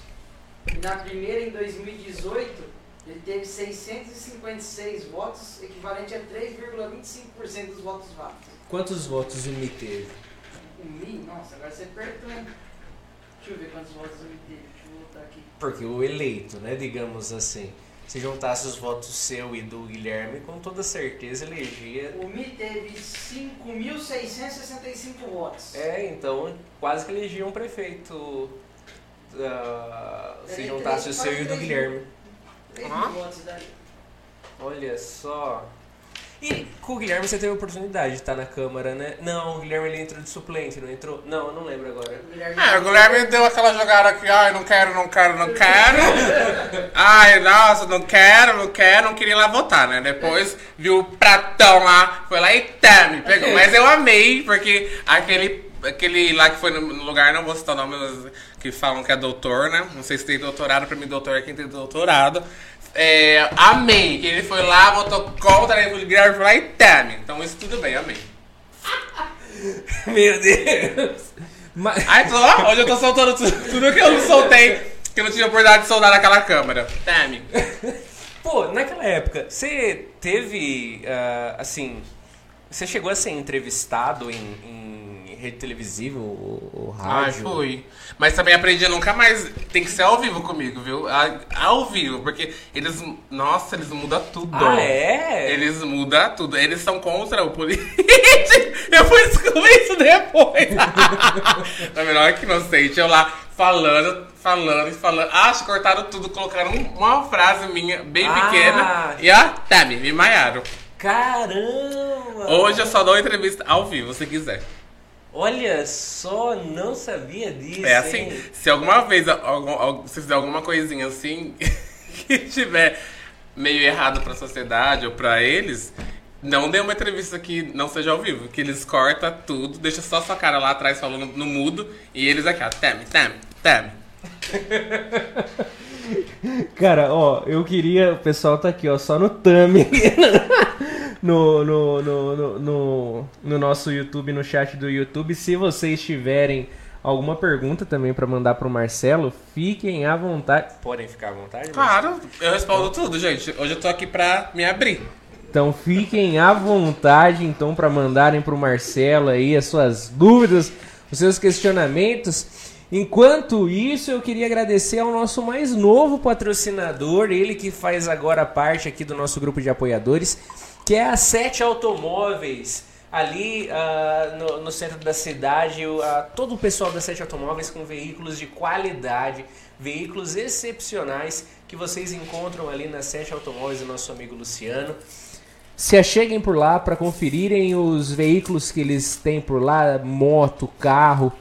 [SPEAKER 3] E na primeira, em 2018, ele teve 656 votos, equivalente a 3,25% dos votos válidos.
[SPEAKER 2] Quantos votos o Mi teve?
[SPEAKER 3] O Mi, nossa, agora você apertou, hein? Deixa eu ver quantos votos o Mi teve, deixa eu voltar aqui.
[SPEAKER 2] Porque o eleito, né, digamos assim. Se juntasse os votos seu e do Guilherme, com toda certeza elegia.
[SPEAKER 3] O Mi teve 5.665 votos.
[SPEAKER 2] É, então quase que elegia um prefeito. ah, se juntasse o seu e o do Guilherme.
[SPEAKER 3] 3 mil votos daí.
[SPEAKER 2] Olha só. E com o Guilherme você teve a oportunidade de estar na Câmara, né? Não, o Guilherme ele entrou de suplente, não entrou? Não, eu não lembro agora.
[SPEAKER 3] O Guilherme
[SPEAKER 1] É, o Guilherme deu aquela jogada aqui, ai, não quero, não quero, não quero. Ai, nossa, não quero, não quero, não queria ir lá votar, né? Depois viu o pratão lá, foi lá e tá, me pegou. Mas eu amei, porque aquele, aquele lá que foi no no lugar, não vou citar o nome, mas que falam que é doutor, né? Não sei se tem doutorado, pra mim doutor é quem tem doutorado. É, amei, que ele foi lá, votou contra, ele foi lá e tá, Então isso tudo bem, amei.
[SPEAKER 2] Meu Deus! Mas,
[SPEAKER 1] Ai, tô, ó, hoje eu tô soltando tudo, tudo que eu não soltei, que eu não tive oportunidade de soltar naquela câmera. Tame.
[SPEAKER 2] pô, naquela época, você teve, ah, assim, você chegou a ser entrevistado em, em rede televisiva ou, ou
[SPEAKER 1] Ai,
[SPEAKER 2] rádio?
[SPEAKER 1] fui. Mas também aprendi a nunca mais. Tem que ser ao vivo comigo, viu? A- Ao vivo, porque eles. Nossa, eles mudam tudo.
[SPEAKER 2] Ah, é?
[SPEAKER 1] Eles mudam tudo. Eles são contra o político. Eu fui descobrir isso depois. Na melhor que inocente. Eu lá falando, falando e falando. Acho que cortaram tudo, colocaram um- uma frase minha bem
[SPEAKER 2] Ah.
[SPEAKER 1] pequena. E ó, tá, me, me maiaram.
[SPEAKER 2] Caramba!
[SPEAKER 1] Hoje eu só dou entrevista ao vivo, se quiser.
[SPEAKER 2] Olha só, não sabia disso.
[SPEAKER 1] É assim,
[SPEAKER 2] hein?
[SPEAKER 1] se alguma vez algum, se fizer alguma coisinha assim que tiver meio errado pra sociedade ou pra eles, não dê uma entrevista que não seja ao vivo, que eles cortam tudo, deixa só sua cara lá atrás falando no mudo e eles aqui, ó, teme, teme, teme.
[SPEAKER 4] Cara, ó, eu queria. O pessoal tá aqui, ó, só no thumb. no, no, no, no, no, no nosso YouTube, no chat do YouTube. Se vocês tiverem alguma pergunta também pra mandar pro Marcelo, fiquem à vontade.
[SPEAKER 2] Podem ficar à vontade? mas-
[SPEAKER 1] Claro, eu respondo tudo, gente. Hoje eu tô aqui pra me abrir.
[SPEAKER 4] Então fiquem à vontade então para mandarem para o Marcelo aí as suas dúvidas, os seus questionamentos. Enquanto isso, eu queria agradecer ao nosso mais novo patrocinador, ele que faz agora parte aqui do nosso grupo de apoiadores, que é a Sete Automóveis. Ali uh, no, no, centro da cidade, uh, todo o pessoal da Sete Automóveis com veículos de qualidade, veículos excepcionais que vocês encontram ali na Sete Automóveis nosso amigo Luciano. Se acheguem por lá para conferirem os veículos que eles têm por lá, moto, carro.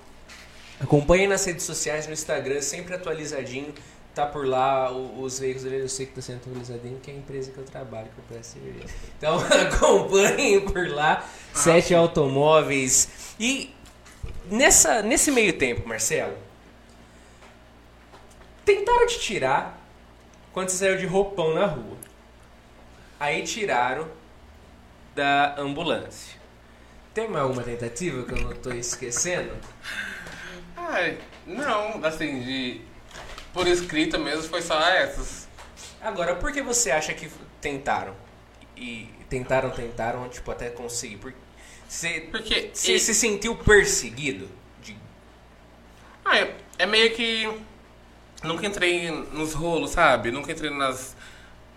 [SPEAKER 4] Acompanhem nas redes sociais, no Instagram, sempre atualizadinho. Tá por lá os veículos eu sei que tá sendo atualizadinho, que é a empresa que eu trabalho, que eu presto serviço. Então acompanhem por lá, Sete Automóveis. E nessa, nesse meio tempo, Marcelo, tentaram te tirar quando você saiu de roupão na rua. Aí tiraram da ambulância. Tem mais alguma tentativa que eu não estou esquecendo?
[SPEAKER 1] Ai, não, assim, de. Por escrito mesmo foi só essas.
[SPEAKER 2] Agora, por que você acha que tentaram? E tentaram, tentaram, tipo, até conseguir? Porque você,
[SPEAKER 1] Porque
[SPEAKER 2] você
[SPEAKER 1] e-
[SPEAKER 2] se sentiu perseguido? De...
[SPEAKER 1] Ah, é, é meio que. Nunca entrei nos rolos, sabe? Nunca entrei nas,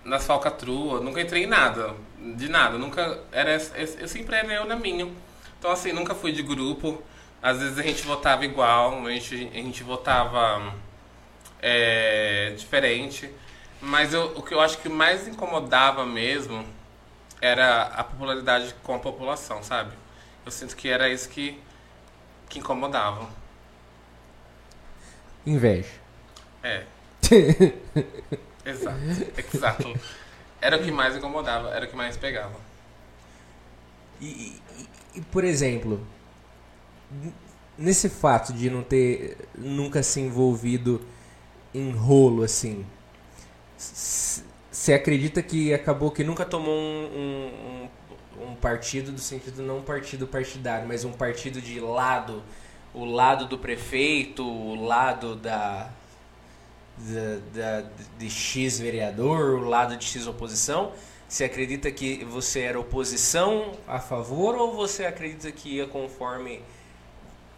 [SPEAKER 1] nas falcatruas, nunca entrei em nada. De nada. Nunca. Era, eu sempre era eu na minha. Então, assim, nunca fui de grupo. Às vezes a gente votava igual, a gente, a gente votava é, diferente. Mas eu, o que eu acho que mais incomodava mesmo era a popularidade com a população, sabe? Eu sinto que era isso que, que incomodava.
[SPEAKER 4] Inveja.
[SPEAKER 1] É. Exato. Exato. Era o que mais incomodava, era o que mais pegava.
[SPEAKER 2] E, e- e, por exemplo, nesse fato de não ter nunca se envolvido em rolo assim, você acredita que acabou que nunca tomou um, um- um- partido do sentido não um partido partidário, mas um partido de lado, o lado do prefeito, o lado da, da, da- de X vereador, o lado de X oposição? Você acredita que você era oposição a favor ou você acredita que ia conforme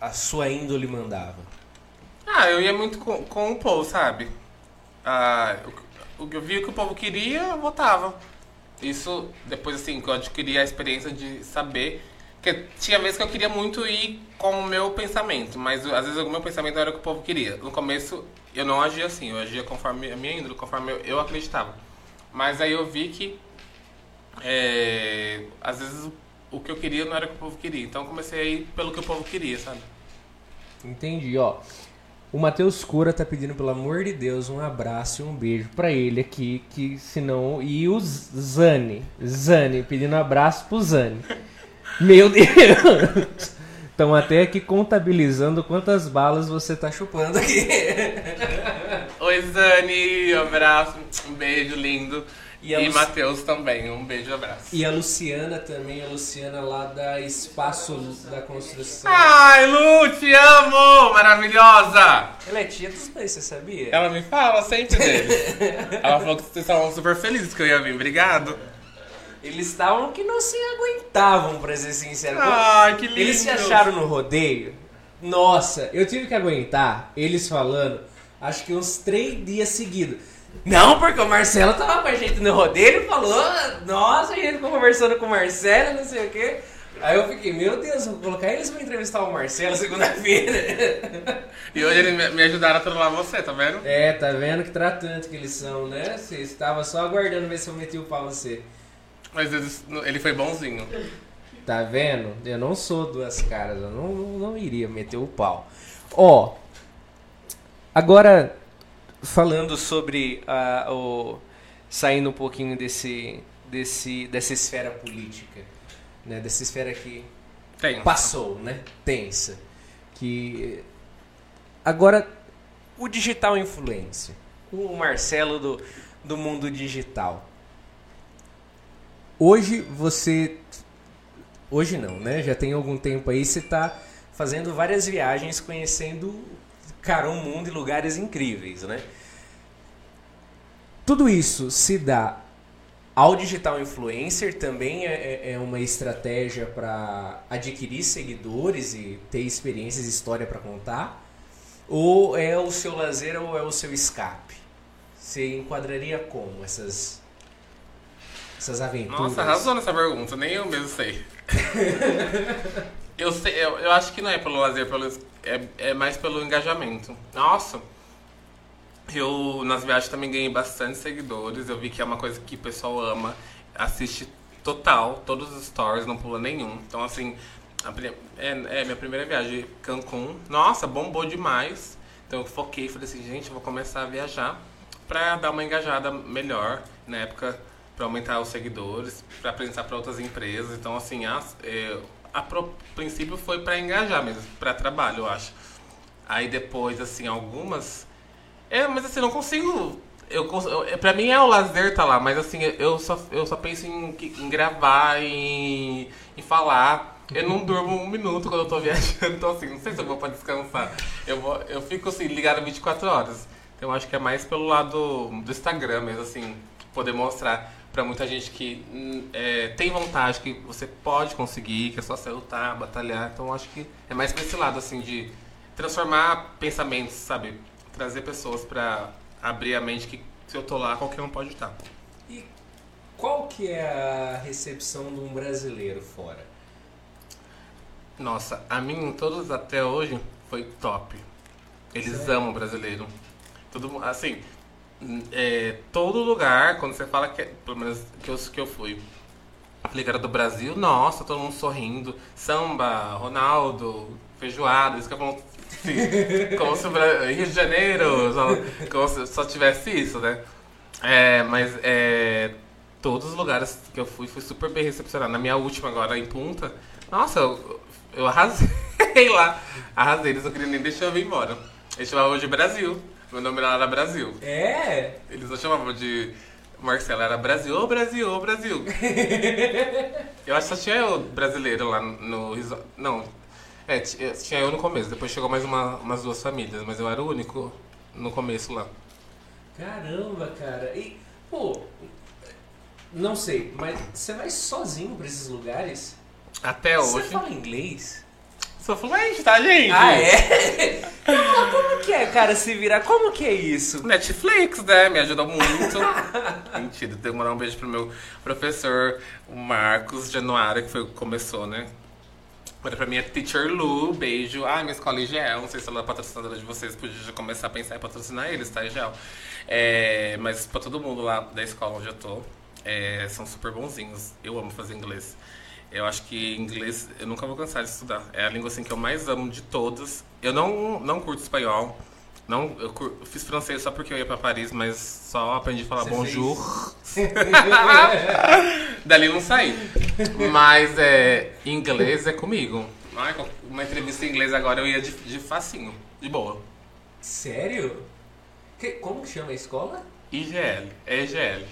[SPEAKER 2] a sua índole mandava?
[SPEAKER 1] Ah, eu ia muito com, com o povo, sabe? Ah, o, que eu via que o povo queria, eu votava. Isso, depois assim, que eu adquiri a experiência de saber. que tinha vezes que eu queria muito ir com o meu pensamento, mas às vezes o meu pensamento era o que o povo queria. No começo, eu não agia assim, eu agia conforme a minha índole, conforme eu, eu acreditava. Mas aí eu vi que, é, às vezes, o que eu queria não era o que o povo queria. Então eu comecei a ir pelo que o povo queria, sabe?
[SPEAKER 4] Entendi, ó. O Matheus Cura tá pedindo, pelo amor de Deus, um abraço e um beijo pra ele aqui, que senão... E o Zani, Zani, pedindo um abraço pro Zani. Meu Deus! Estão até aqui contabilizando quantas balas você tá chupando aqui.
[SPEAKER 1] Oi, Zani, um abraço, um beijo lindo.
[SPEAKER 2] E
[SPEAKER 1] E,
[SPEAKER 2] Luci-
[SPEAKER 1] Matheus também, um beijo e abraço.
[SPEAKER 2] E a Luciana também, a Luciana lá da Espaço da Construção.
[SPEAKER 1] Ai, Lu, te amo! Maravilhosa!
[SPEAKER 2] Ela é tia dos dois, você sabia?
[SPEAKER 1] Ela me fala sempre dele. Ela falou que vocês estavam super felizes que eu ia vir. Obrigado.
[SPEAKER 2] Eles estavam que não se aguentavam, pra ser sincero.
[SPEAKER 1] Ai, que lindo.
[SPEAKER 2] Eles se acharam no rodeio. Nossa, eu tive que aguentar eles falando, acho que uns três dias seguidos. Não, porque o Marcelo tava com a gente no rodeio, ele falou, nossa, a gente ficou conversando com o Marcelo, não sei o quê. Aí eu fiquei, meu Deus, vou colocar eles pra entrevistar o Marcelo segunda-feira.
[SPEAKER 1] E hoje eles me- ajudaram a trollar você, tá vendo?
[SPEAKER 2] É, tá vendo que tratante que eles são, né? Você estava só aguardando ver se eu meti o pau você.
[SPEAKER 1] Mas ele foi bonzinho.
[SPEAKER 2] Tá vendo? Eu não sou duas caras, eu não, não, não iria meter o pau. Ó, agora falando sobre a, o saindo um pouquinho desse, desse dessa esfera política, né? Dessa esfera que
[SPEAKER 1] Tem.
[SPEAKER 2] passou, né? Tensa. Que agora o digital influencer, o Marcelo do, do mundo digital. Hoje você hoje não, né? Já tem algum tempo aí você tá fazendo várias viagens, conhecendo cara um mundo e lugares incríveis, né? Tudo isso se dá ao digital influencer também é, é- é uma estratégia para adquirir seguidores e ter experiências e história para contar? Ou é o seu lazer ou é o seu escape? Você enquadraria como essas, essas aventuras?
[SPEAKER 1] Nossa, arrasou nessa pergunta, nem eu mesmo sei. eu, sei eu, eu acho que não é pelo lazer, pelo, é, é mais pelo engajamento. Nossa, eu nas viagens também ganhei bastante seguidores. Eu vi que é uma coisa que o pessoal ama, assiste total, todos os stories, não pula nenhum. Então, assim, a é, é minha primeira viagem, Cancún. Nossa, bombou demais. Então eu foquei, falei assim, gente, eu vou começar a viajar pra dar uma engajada melhor na época, pra aumentar os seguidores, pra apresentar pra outras empresas. Então, assim, as, é, a princípio foi pra engajar mesmo, pra trabalho, eu acho. Aí depois, assim, algumas. É, mas assim, não consigo. Eu, eu, é, pra mim é o lazer tá lá, mas assim, eu só, eu só penso em, em gravar, em, em falar. Eu não durmo um minuto quando eu tô viajando, então assim, não sei se eu vou pra descansar. Eu, vou, eu fico assim, ligado 24 horas. Então acho que é mais pelo lado do Instagram mesmo, assim, poder mostrar pra muita gente que hum, é, tem vontade, que você pode conseguir, que é só você lutar, batalhar. Então acho que é mais pra esse lado, assim, de transformar pensamentos, sabe? Trazer pessoas pra abrir a mente que se eu tô lá, qualquer um pode estar.
[SPEAKER 2] E qual que é a recepção de um brasileiro fora?
[SPEAKER 1] Nossa, a mim, todos até hoje, foi top. Eles amam o brasileiro. Todo, assim, é, todo lugar, quando você fala que, pelo menos que eu, que eu fui, falei que era do Brasil, nossa, todo mundo sorrindo. Samba, Ronaldo, feijoada, isso que eu falo, assim, como se o Bra- Rio de Janeiro, só, como se só tivesse isso, né? É, mas é, todos os lugares que eu fui, fui super bem recepcionado. Na minha última agora, em Punta, nossa, eu, eu arrasei lá. Arrasei, eles não queriam nem deixar eu vir embora. Eles chamavam de Brasil. Meu nome lá era Brasil.
[SPEAKER 2] É?
[SPEAKER 1] Eles não chamavam de Marcelo, era Brasil, ô Brasil, ô Brasil. eu acho que só tinha eu brasileiro lá no resort. Não, é, é, tinha eu no começo, depois chegou mais uma, umas duas famílias, mas eu era o único no começo lá.
[SPEAKER 2] Caramba, cara. E, pô, não sei, mas você vai sozinho pra esses lugares?
[SPEAKER 1] Até
[SPEAKER 2] Você
[SPEAKER 1] hoje.
[SPEAKER 2] fala inglês?
[SPEAKER 1] Sou fluente, tá, gente?
[SPEAKER 2] Ah, é? Não, como é, cara, se virar? Como que é isso?
[SPEAKER 1] Netflix, né? Me ajudou muito. Mentira, tenho que mandar um beijo pro meu professor, o Marcos Januário, que foi que começou, né? Agora pra mim é Teacher Lu, beijo. Ah, minha escola IGL, não sei se ela é patrocinadora de vocês, podia já começar a pensar em patrocinar eles, tá, IGL? É, mas pra todo mundo lá da escola onde eu tô, é, são super bonzinhos. Eu amo fazer inglês. Eu acho que inglês eu nunca vou cansar de estudar. É a língua assim que eu mais amo de todas. Eu não, não curto espanhol. Não, eu, cur- eu fiz francês só porque eu ia pra Paris, mas só aprendi a falar
[SPEAKER 2] Você
[SPEAKER 1] bonjour. Dali não saí. Mas é, inglês é comigo. Ai, uma entrevista em inglês agora eu ia de, de facinho, de boa.
[SPEAKER 2] Sério? Que- como que chama a escola?
[SPEAKER 1] IGL, é IGL.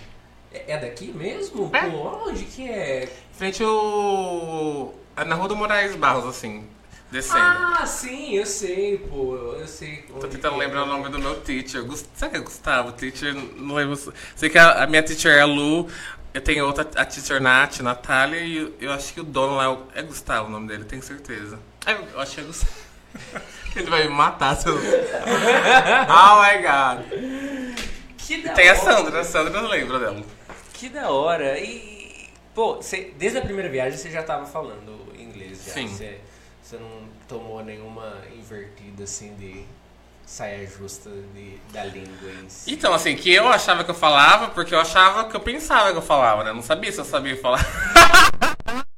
[SPEAKER 2] É é daqui mesmo?
[SPEAKER 1] É.
[SPEAKER 2] Pô, onde que é?
[SPEAKER 1] Frente ao. é Na rua do Moraes Barros, assim, descendo.
[SPEAKER 2] Ah, sim, eu sei, pô. Eu sei.
[SPEAKER 1] Tô
[SPEAKER 2] onde
[SPEAKER 1] tentando
[SPEAKER 2] é.
[SPEAKER 1] lembrar o nome do meu teacher. Gus- Será que é Gustavo? Teacher, não lembro. Sei que a, a minha teacher é a Lu. Eu tenho outra, a teacher Nath, Natália, e eu, eu acho que o dono lá é, o- é Gustavo o nome dele, tenho certeza. Ah, eu, acho que é Gustavo. Ele vai me matar se eu... Oh my god.
[SPEAKER 2] Que da
[SPEAKER 1] Tem a
[SPEAKER 2] hora.
[SPEAKER 1] Sandra, a Sandra eu lembro dela.
[SPEAKER 2] Que da hora. E, pô, você, desde a primeira viagem você já tava falando inglês já.
[SPEAKER 1] Sim.
[SPEAKER 2] Você, você não tomou nenhuma invertida assim de saia justa de, da língua em si.
[SPEAKER 1] Então, assim, que eu achava que eu falava, porque eu achava que eu pensava que eu falava, né? Eu não sabia se eu sabia falar.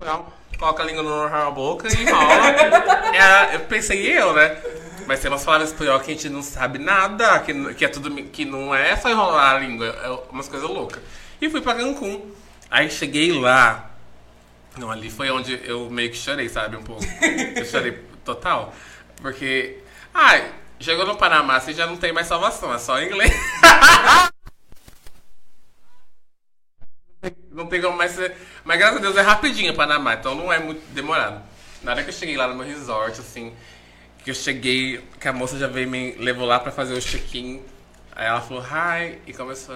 [SPEAKER 1] Não, coloca a língua na boca e enrola. É, eu pensei eu, né? Mas tem umas palavras espanhol que a gente não sabe nada, que, que é tudo que não é só enrolar a língua, é umas coisas loucas. E fui pra Cancún. Aí cheguei lá. Não, ali foi onde eu meio que chorei, sabe? Um pouco. Eu chorei total. Porque. Ai, chegou no Panamá, você já não tem mais salvação, é só inglês. Não tem como mais ser. Mas graças a Deus é rapidinho Panamá, então não é muito demorado. Na hora que eu cheguei lá no meu resort, assim, que eu cheguei, que a moça já veio me levou lá pra fazer o check-in. Aí ela falou, hi, e começou.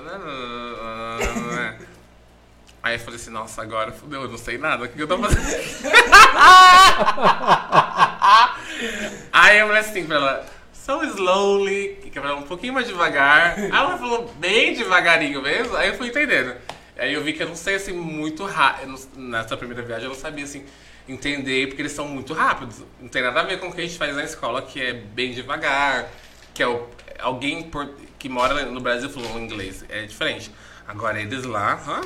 [SPEAKER 1] Aí eu falei assim, nossa, agora fudeu, eu não sei nada, o que, eu tô fazendo? Aí eu falei assim pra ela, so slowly, que ela um pouquinho mais devagar. Aí ela falou bem devagarinho mesmo, aí eu fui entendendo. Aí eu vi que eu não sei assim muito rápido, nessa primeira viagem eu não sabia assim entender, porque eles são muito rápidos. Não tem nada a ver com o que a gente faz na escola, que é bem devagar, que é o, alguém por- que mora no Brasil falando inglês, é diferente. Agora eles lá, hã?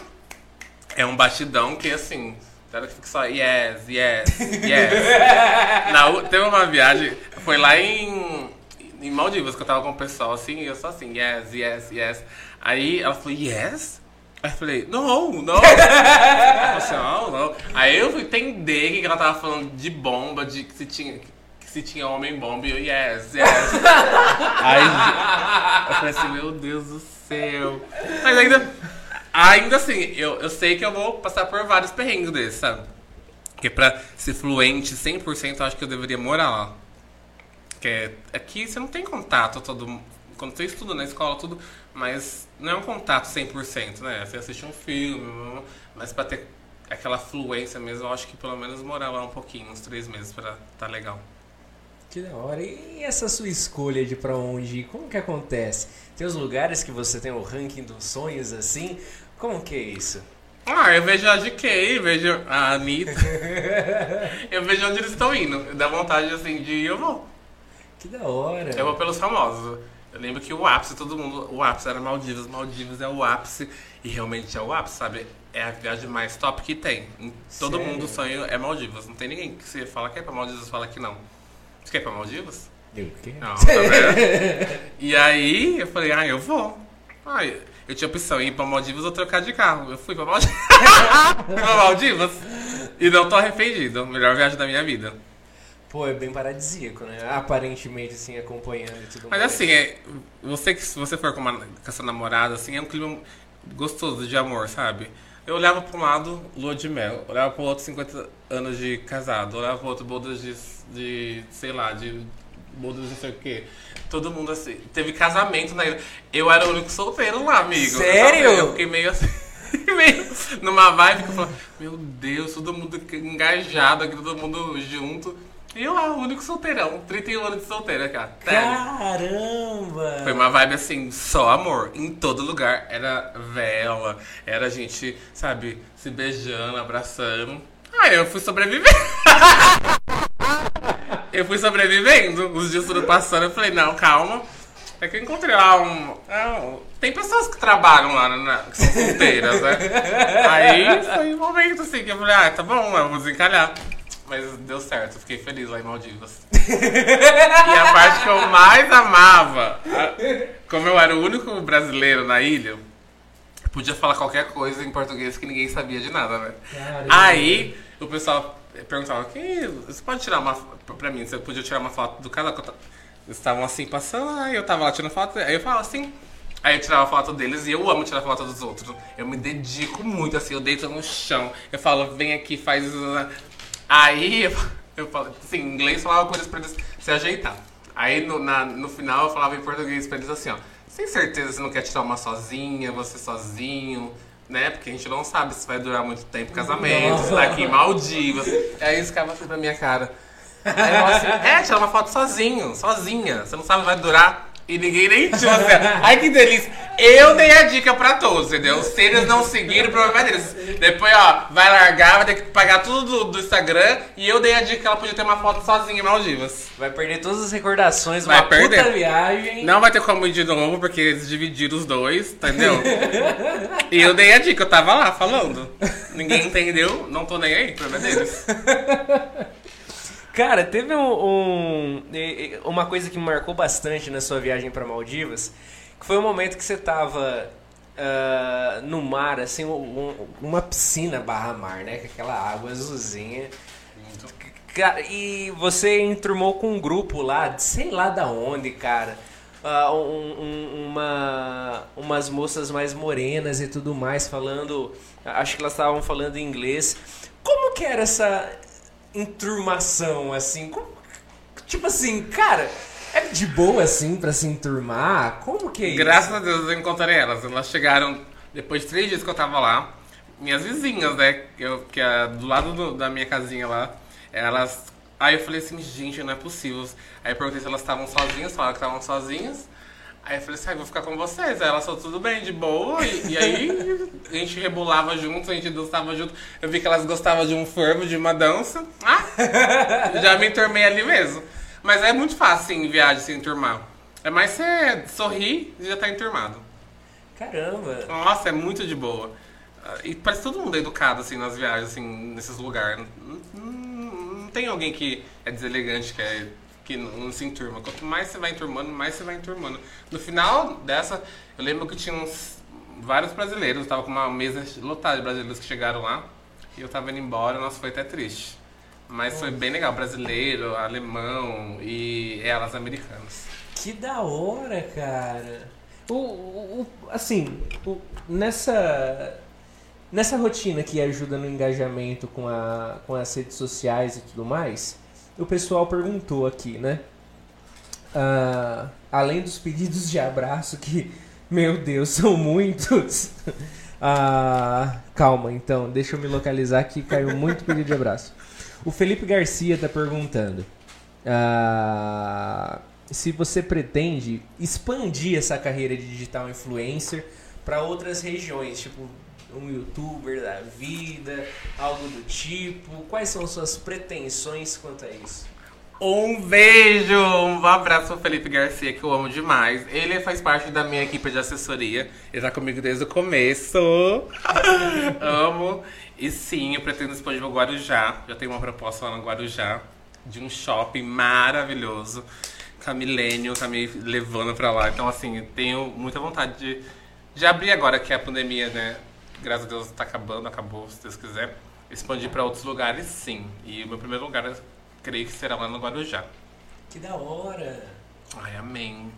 [SPEAKER 1] é um batidão que assim, cara que fica só yes, yes, yes. Na, teve uma viagem, foi lá em, em Maldivas que eu tava com o pessoal assim, e eu só assim, yes, yes, yes. Aí ela falou, yes? Aí eu falei, não, não. Assim, não, não. Aí eu fui entender que ela tava falando de bomba, de que se tinha, que se tinha homem bomba, e eu, yes, yes. Aí eu falei assim, meu Deus do céu. Mas ainda, ainda assim, eu, eu sei que eu vou passar por vários perrengues desses, sabe? Porque pra ser fluente 100%, eu acho que eu deveria morar lá. Porque aqui você não tem contato todo quando você estuda na escola, tudo, mas não é um contato 100%, né? Você assiste um filme, mas pra ter aquela fluência mesmo, eu acho que pelo menos morar lá um pouquinho, uns três meses, pra tá legal.
[SPEAKER 2] Que da hora. E essa sua escolha de pra onde ir, como que acontece? Tem os lugares que você tem o ranking dos sonhos assim? Como que é isso?
[SPEAKER 1] Ah, eu vejo a GK, vejo a Anitta. eu vejo onde eles estão indo. Dá vontade assim de ir, eu vou.
[SPEAKER 2] Que da hora.
[SPEAKER 1] Eu vou pelos famosos. Eu lembro que o ápice, todo mundo. O ápice era Maldivas. Maldivas é o ápice. E realmente é o ápice, sabe? É a viagem mais top que tem. Em- Todo
[SPEAKER 2] Sério?
[SPEAKER 1] mundo sonha é Maldivas. Não tem ninguém que você fala que é pra Maldivas fala que não. Você quer ir pra Maldivas?
[SPEAKER 2] Deu o quê?
[SPEAKER 1] Não, tá? E aí eu falei, ah, eu vou. Aí eu tinha opção ir pra Maldivas ou trocar de carro. Eu fui pra Maldivas. pra Maldivas. E não tô arrependido. Melhor viagem da minha vida.
[SPEAKER 2] Pô, é bem paradisíaco, né? Aparentemente, assim, acompanhando e tudo
[SPEAKER 1] Mas
[SPEAKER 2] mais.
[SPEAKER 1] assim, é, você que se você for com, uma, com sua namorada, assim, é um clima gostoso de amor, sabe? Eu olhava pra um lado, lua de mel, olhava pro outro, 50 anos de casado, olhava pro outro, bodas de, de sei lá, de bodas de não sei o quê. Todo mundo assim, teve casamento na ilha. Eu era o único solteiro lá, amigo.
[SPEAKER 2] Sério?
[SPEAKER 1] Eu fiquei meio assim, meio numa vibe que eu falava, meu Deus, todo mundo engajado aqui, todo mundo junto. E eu lá, o único solteirão, 31 anos de solteira, cara.
[SPEAKER 2] Caramba!
[SPEAKER 1] Foi uma vibe assim, só amor. Em todo lugar. Era vela, era gente, sabe, se beijando, abraçando. Ah, eu fui sobrevivendo. eu fui sobrevivendo. Os dias tudo passando, eu falei, não, calma. É que eu encontrei lá um. um- tem pessoas que trabalham lá, né, que são solteiras, né? Aí foi um momento assim que eu falei, ah, tá bom, eu vou desencalhar. Mas deu certo, fiquei feliz lá em Maldivas. E a parte que eu mais amava, como eu era o único brasileiro na ilha, podia falar qualquer coisa em português que ninguém sabia de nada, né?
[SPEAKER 2] Caramba.
[SPEAKER 1] Aí o pessoal perguntava, que você pode tirar uma pra mim, você podia tirar uma foto do casal ta- eles estavam assim passando, aí eu tava lá tirando foto, aí eu falava assim. Aí eu tirava foto deles e eu amo tirar foto dos outros. Eu me dedico muito, assim, eu deito no chão. Eu falo, vem aqui, faz. Aí eu, eu falo, assim, em inglês falava coisas pra eles se ajeitar. Aí no, na- no final eu falava em português pra eles assim, ó. Sem certeza você não quer tirar uma sozinha, você sozinho, né? Porque a gente não sabe se vai durar muito tempo o casamento, se tá aqui em Maldivas. Aí eles ficavam assim pra minha cara. Aí eu assim, é, tirar uma foto sozinho, sozinha. Você não sabe se vai durar. E ninguém nem. Assim, ai que delícia. Eu dei a dica pra todos, entendeu? Se eles não seguirem, o problema é deles. Depois, ó, vai largar, vai ter que pagar tudo do, do Instagram. E eu dei a dica que ela podia ter uma foto sozinha em Maldivas.
[SPEAKER 2] Vai perder todas as recordações,
[SPEAKER 1] Vai
[SPEAKER 2] uma
[SPEAKER 1] perder.
[SPEAKER 2] puta viagem.
[SPEAKER 1] Não vai ter como ir de novo, porque eles dividiram os dois, entendeu? e eu dei a dica, eu tava lá falando. Ninguém entendeu, não tô nem aí, o problema é deles.
[SPEAKER 2] Cara, teve um, um- uma coisa que me marcou bastante na sua viagem para Maldivas, que foi o momento que você tava ah, no mar, assim, um- um- uma piscina barra mar, né? Com aquela água azulzinha. Cara, e você enturmou com um grupo lá, de sei lá da onde, cara. Ah, um- um- uma, umas moças mais morenas e tudo mais, falando. Acho que elas estavam falando inglês. Como que era essa enturmação, assim? Como- tipo assim, cara, É de boa assim pra se enturmar? Como que é isso?
[SPEAKER 1] Graças a Deus eu encontrei elas. Elas chegaram depois de três dias que eu tava lá. Minhas vizinhas, né? Eu, que é do lado do- da minha casinha lá. Elas. Aí eu falei assim, gente, não é possível. Aí eu perguntei se elas estavam sozinhas, falaram que estavam sozinhas. Aí eu falei assim, ah, vou ficar com vocês. Aí elas falaram, tudo bem, de boa. E, e aí a gente rebolava junto, a gente dançava junto. Eu vi que elas gostavam de um fervo, de uma dança. Ah! Já me enturmei ali mesmo. Mas é muito fácil, assim, em viagem, se enturmar. É mais você sorrir e já tá enturmado.
[SPEAKER 2] Caramba.
[SPEAKER 1] Nossa, é muito de boa. E parece todo mundo é educado, assim, nas viagens, assim, nesses lugares. Não, não- não tem alguém que é deselegante, que, é, que não, não se enturma. Quanto mais você vai enturmando, mais você vai enturmando. No final dessa, eu lembro que tinha uns, vários brasileiros. Eu tava com uma mesa lotada de brasileiros que chegaram lá. E eu tava indo embora, nossa, foi até triste. Mas foi bem legal, brasileiro, alemão e elas americanas.
[SPEAKER 2] Que da hora, cara.
[SPEAKER 4] O, o- o- assim, o- nessa, nessa rotina que ajuda no engajamento com, a, com as redes sociais e tudo mais, o pessoal perguntou aqui, né? Ah, além dos pedidos de abraço, que, meu Deus, são muitos. Ah, calma, então, deixa eu me localizar aqui, caiu muito pedido de abraço. O Felipe Garcia tá perguntando. ah, se você pretende expandir essa carreira de digital influencer para outras regiões, tipo um youtuber da vida, algo do tipo. Quais são suas pretensões quanto a isso?
[SPEAKER 1] Um beijo, um abraço pro Felipe Garcia, que eu amo demais. Ele faz parte da minha equipe de assessoria. Ele tá comigo desde o começo. amo. E sim, eu pretendo expandir o Guarujá. Já tenho uma proposta lá no Guarujá de um shopping maravilhoso. A Milênio, tá me levando pra lá. Então, assim, tenho muita vontade de, de abrir agora que a pandemia, né? Graças a Deus tá acabando, acabou, se Deus quiser. Expandir pra outros lugares, sim. E o meu primeiro lugar, eu creio que será lá no Guarujá.
[SPEAKER 2] Que da hora.
[SPEAKER 1] Ai, amém.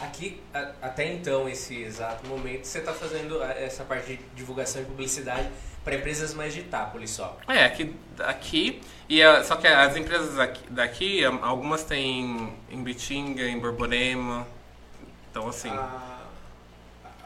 [SPEAKER 2] Aqui, a- até então, esse exato momento, você está fazendo a- essa parte de divulgação e publicidade para empresas mais de Itápolis só.
[SPEAKER 1] É, aqui, aqui e a- só que as empresas aqui, daqui, algumas têm em Bitinga, em Borborema. Então, assim.
[SPEAKER 2] A,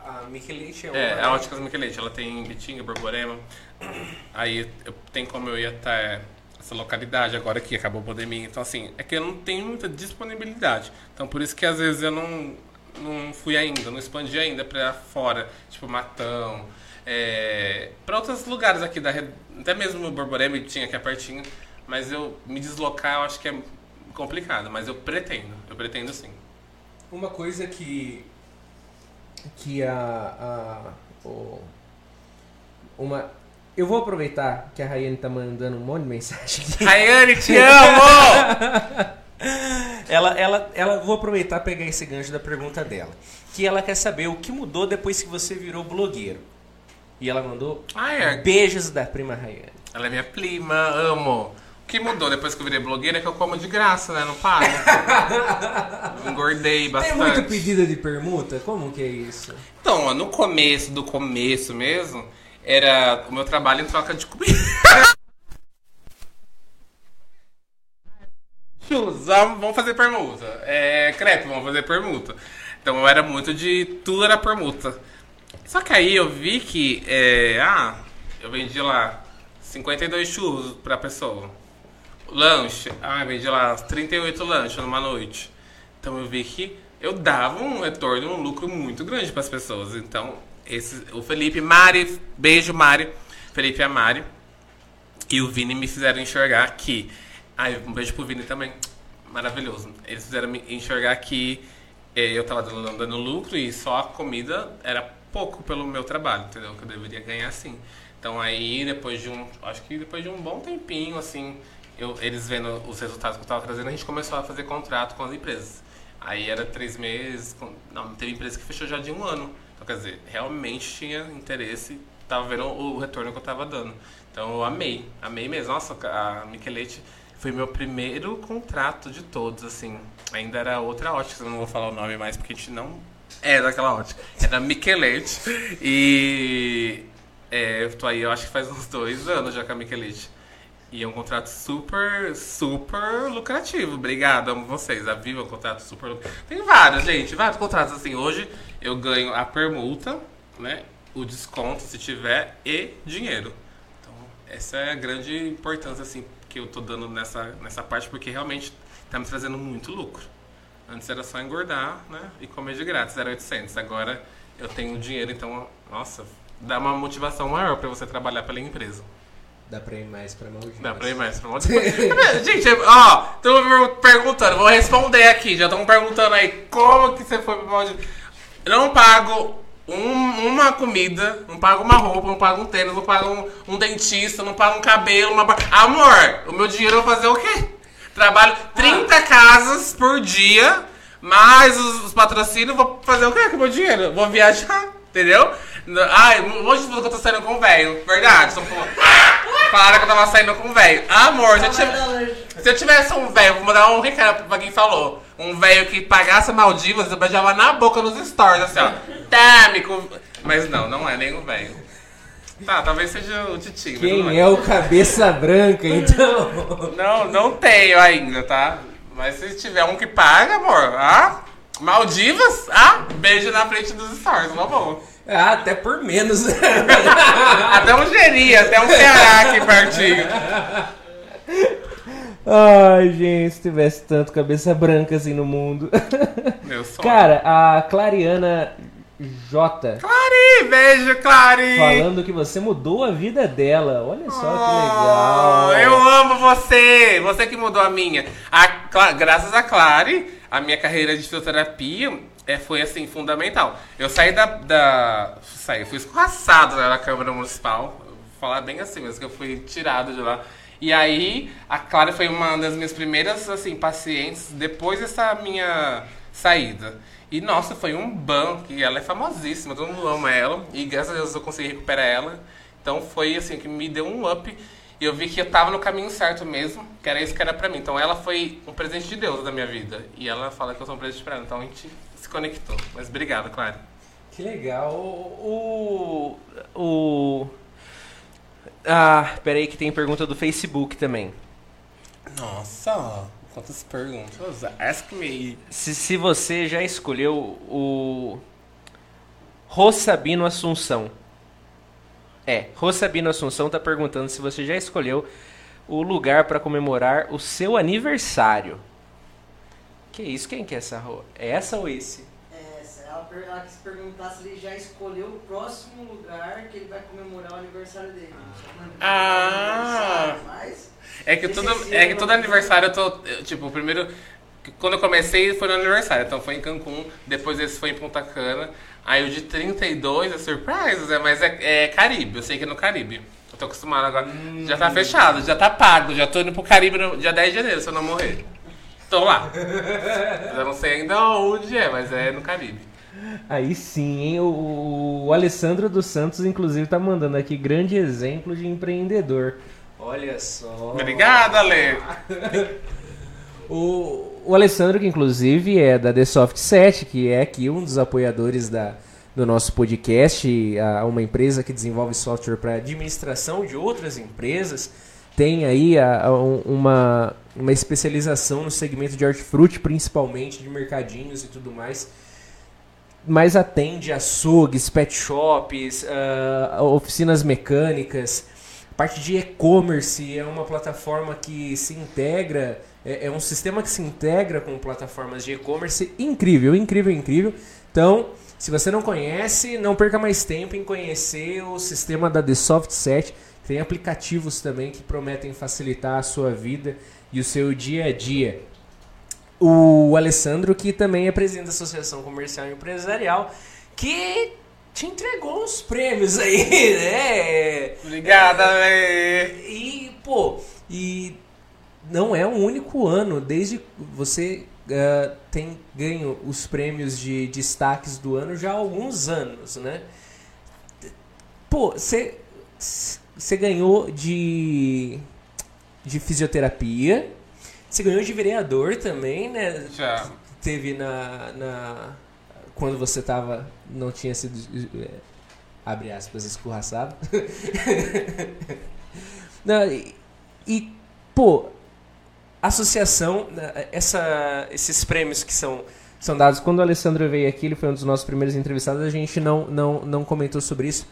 [SPEAKER 2] a Michelete é uma...
[SPEAKER 1] É, a Óticas Michelete, ela tem em Bitinga, Borborema. Aí eu, tem como eu ir até essa localidade agora que acabou a pandemia. Então, assim, é que eu não tenho muita disponibilidade. Então, por isso que às vezes eu não, não fui ainda, não expandi ainda pra fora, tipo Matão. É, para outros lugares aqui da até mesmo no Borborema tinha aqui é pertinho, mas eu me deslocar eu acho que é complicado, mas eu pretendo, eu pretendo sim.
[SPEAKER 4] Uma coisa que que a, a o- uma eu vou aproveitar que a Rayane tá mandando um monte de mensagem aqui.
[SPEAKER 1] Rayane, te amo!
[SPEAKER 2] Ela, ela, ela, vou aproveitar e pegar esse gancho da pergunta dela. Que ela quer saber o que mudou depois que você virou blogueiro. E ela mandou
[SPEAKER 1] Ah, é.
[SPEAKER 2] beijos da prima Rayane.
[SPEAKER 1] Ela é minha prima, amo. O que mudou depois que eu virei blogueira é que eu como de graça, né? Não pago. Engordei
[SPEAKER 4] Tem
[SPEAKER 1] bastante.
[SPEAKER 4] muito pedido de permuta? Como que é isso?
[SPEAKER 1] Então, ó, no começo do começo mesmo, era o meu trabalho em troca de comida. Vamos fazer permuta. É, crepe, vamos fazer permuta. Então eu era muito de. Tudo era permuta. Só que aí eu vi que. é, ah, eu vendi lá 52 churros pra pessoa. Lanche, eu vendi lá 38 lanches numa noite. Então eu vi que eu dava um retorno, um lucro muito grande para as pessoas. Então, esse, o Felipe, Mari, beijo Mari, Felipe e a Mari, e o Vini me fizeram enxergar que. Ai, um beijo pro Vini também. Maravilhoso. Eles fizeram me enxergar que eh, eu tava dando, dando lucro e só a comida era pouco pelo meu trabalho, entendeu? Que eu deveria ganhar assim. Então aí, depois de um. Acho que depois de um bom tempinho, assim, eu, eles vendo os resultados que eu tava trazendo, a gente começou a fazer contrato com as empresas. Aí era três meses. não, teve empresa que fechou já de um ano. Então, quer dizer, realmente tinha interesse, tava vendo o retorno que eu tava dando. Então eu amei, amei mesmo. Nossa, a Michelete foi meu primeiro contrato de todos, assim. Ainda era outra ótica, eu não vou falar o nome mais porque a gente não é daquela ótica. Era Michelete. E é, eu tô aí, eu acho que faz uns dois anos já com a Michelete. E é um contrato super, super lucrativo. Obrigado, amo vocês. A Viva é um contrato super lucrativo. Tem vários, gente, vários contratos assim. Hoje eu ganho a permuta, né? O desconto, se tiver, e dinheiro. Então, essa é a grande importância, assim, que eu tô dando nessa, nessa parte, porque realmente tá me trazendo muito lucro. Antes era só engordar, né? E comer de grátis, era 800. Agora eu tenho dinheiro, então, nossa, dá uma motivação maior para você trabalhar pela empresa.
[SPEAKER 5] Dá pra ir mais pra Maldivas.
[SPEAKER 1] Dá pra ir mais pra Maldivas. Gente, ó, estão perguntando, vou responder aqui. Já estão perguntando aí como que você foi pra Maldivas. Eu não pago um- uma comida, não pago uma roupa, não pago um tênis, não pago um, um dentista, não pago um cabelo, uma... Amor, o meu dinheiro eu vou fazer o quê? Trabalho 30 casas por dia, mais os, os patrocínios, vou fazer o quê com o meu dinheiro? Vou viajar, entendeu? Ai, hoje falou que eu tô saindo com o velho, verdade. Só falou- Falaram que eu tava saindo com o velho. Amor, se eu, tive- se eu tivesse um velho, vou mandar um recado pra quem falou. Um velho que pagasse Maldivas, eu beijava na boca nos stories, assim, ó. Térmico. Mas não, não é nem o velho. Tá, talvez seja o não
[SPEAKER 5] Quem é o cabeça branca, então?
[SPEAKER 1] Não, não tenho ainda, tá? Mas se tiver um que paga, amor, ah? Maldivas, ah? Beijo na frente dos stories, uma boa.
[SPEAKER 5] Ah, até por menos.
[SPEAKER 1] Até um Geri, até um Ceará aqui pertinho.
[SPEAKER 2] Ai, gente, se tivesse tanto cabeça branca assim no mundo.
[SPEAKER 1] Meu sonho.
[SPEAKER 2] Cara, a Clariana J
[SPEAKER 1] Clari, beijo, Clari.
[SPEAKER 2] falando que você mudou a vida dela. Olha só que
[SPEAKER 1] Oh,
[SPEAKER 2] legal.
[SPEAKER 1] Eu amo você! Você que mudou a minha. A Cla- graças a Clary, a minha carreira de fisioterapia é, foi assim, fundamental. Eu saí da. da saí, fui escorraçado na Câmara Municipal. Vou falar bem assim mesmo, que eu fui tirado de lá. E aí, a Clara foi uma das minhas primeiras assim, pacientes depois dessa minha saída. E nossa, foi um ban, que ela é famosíssima, todo mundo ama ela. E graças a Deus eu consegui recuperar ela. Então foi assim que me deu um up. E eu vi que eu tava no caminho certo mesmo, que era isso que era pra mim. Então ela foi um presente de Deus na minha vida. E ela fala que eu sou um presente pra ela. Então a gente se conectou. Mas obrigado, Clara.
[SPEAKER 5] Que legal.
[SPEAKER 2] O. O. Ah, peraí que tem pergunta do Facebook também.
[SPEAKER 1] Nossa, quantas perguntas. Ask me.
[SPEAKER 2] Se, se você já escolheu o. Rô Sabino Assunção. É, Rô Sabino Assunção tá perguntando se você já escolheu o lugar para comemorar o seu aniversário. Que isso? Quem que é essa Rô? É essa ou esse?
[SPEAKER 3] Essa, ela, ela quis perguntar se ele já escolheu o próximo lugar que ele vai comemorar o aniversário dele.
[SPEAKER 1] Ah.
[SPEAKER 3] Mas,
[SPEAKER 1] É que, todo, é que todo aniversário eu tô. eu, Tipo, o primeiro. Quando eu comecei foi no aniversário, então foi em Cancún, depois esse foi em Punta Cana. Aí o de 32 é surprise, né? Mas é, é Caribe, eu sei que é no Caribe. Eu tô acostumado agora. Já tá fechado, já tá pago, já tô indo pro Caribe no dia 10 de janeiro, se eu não morrer. Tô lá. eu não sei ainda onde é, mas é no Caribe.
[SPEAKER 2] Aí sim, hein? O, o Alessandro dos Santos, inclusive, tá mandando aqui grande exemplo de empreendedor.
[SPEAKER 5] Olha só.
[SPEAKER 1] Obrigado, Ale.
[SPEAKER 2] O, o Alessandro, que inclusive é da The Soft 7, que é aqui um dos apoiadores da, do nosso podcast, a, uma empresa que desenvolve software para administração de outras empresas, tem aí a- a- um- uma, uma especialização no segmento de hortifruti, principalmente de mercadinhos e tudo mais. Mas atende açougues, pet shops, ah, oficinas mecânicas, parte de e-commerce é uma plataforma que se integra, é, é um sistema que se integra com plataformas de e-commerce incrível, incrível, incrível. Então, se você não conhece, não perca mais tempo em conhecer o sistema da The Soft Set. Tem aplicativos também que prometem facilitar a sua vida e o seu dia a dia. O Alessandro, que também é presidente da Associação Comercial e Empresarial, que te entregou uns prêmios aí, né?
[SPEAKER 1] Obrigado, Ale.
[SPEAKER 2] E, pô, e não é um único ano, desde você ah, tem ganho os prêmios de destaques do ano já há alguns anos, né? Pô, você ganhou de de fisioterapia, você ganhou de vereador também, né?
[SPEAKER 1] Já.
[SPEAKER 2] Teve na, na quando você tava não tinha sido é, abre aspas escorraçado. Não, e, E, pô, associação, né, essa, esses prêmios que são, são dados. Quando o Alessandro veio aqui, ele foi um dos nossos primeiros entrevistados, a gente não, não, não comentou sobre isso.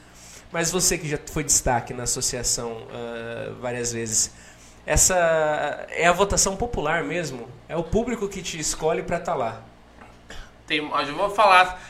[SPEAKER 2] Mas você que já foi destaque na associação uh, várias vezes, essa é a votação popular mesmo? É o público que te escolhe para estar tá lá?
[SPEAKER 1] Tem, eu vou falar.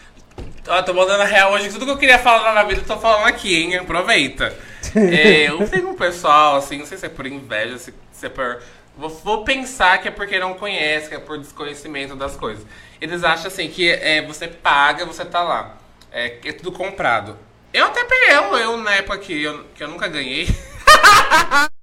[SPEAKER 1] Ó, tô mandando a real hoje, tudo que eu queria falar na vida eu tô falando aqui, hein? Aproveita. é, eu tenho um pessoal, assim, não sei se é por inveja, se, se é por. Vou, pensar que é porque não conhece, que é por desconhecimento das coisas. Eles acham assim que é, você paga, você tá lá. É, é tudo comprado. Eu até peguei, eu, eu na época que eu, que eu nunca ganhei.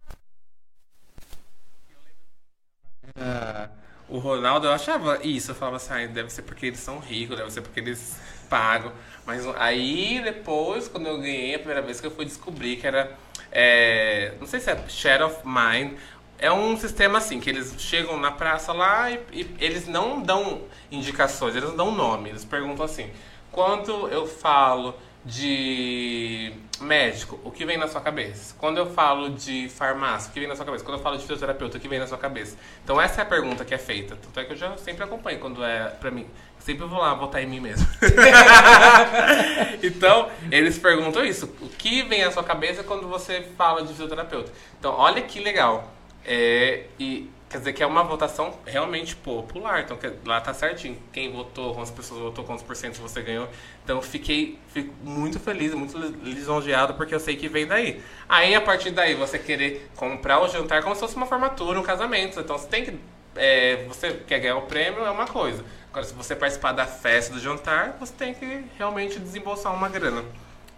[SPEAKER 1] o Ronaldo, eu achava isso. Eu falava assim, ah, deve ser porque eles são ricos, deve ser porque eles pagam. Mas aí, depois, quando eu ganhei, a primeira vez que eu fui descobrir que era. É, não sei se é Share of Mind. É um sistema assim, que eles chegam na praça lá e, e eles não dão indicações, eles não dão nome. Eles perguntam assim: quando eu falo de médico, o que vem na sua cabeça? Quando eu falo de farmácia, o que vem na sua cabeça? Quando eu falo de fisioterapeuta, o que vem na sua cabeça? Então essa é a pergunta que é feita. Tanto é que eu já sempre acompanho quando é pra mim. Sempre vou lá votar em mim mesmo. então, eles perguntam isso. O que vem na sua cabeça quando você fala de fisioterapeuta? Então, olha que legal. É, e Quer dizer que é uma votação realmente popular. Então lá tá certinho. Quem votou, quantas pessoas votou, quantos por cento você ganhou. Então fiquei fico muito feliz, muito lisonjeado, porque eu sei que vem daí. Aí a partir daí você querer comprar o jantar como se fosse uma formatura, um casamento. Então você tem que. É, você quer ganhar o prêmio, é uma coisa. Agora, se você participar da festa do jantar, você tem que realmente desembolsar uma grana.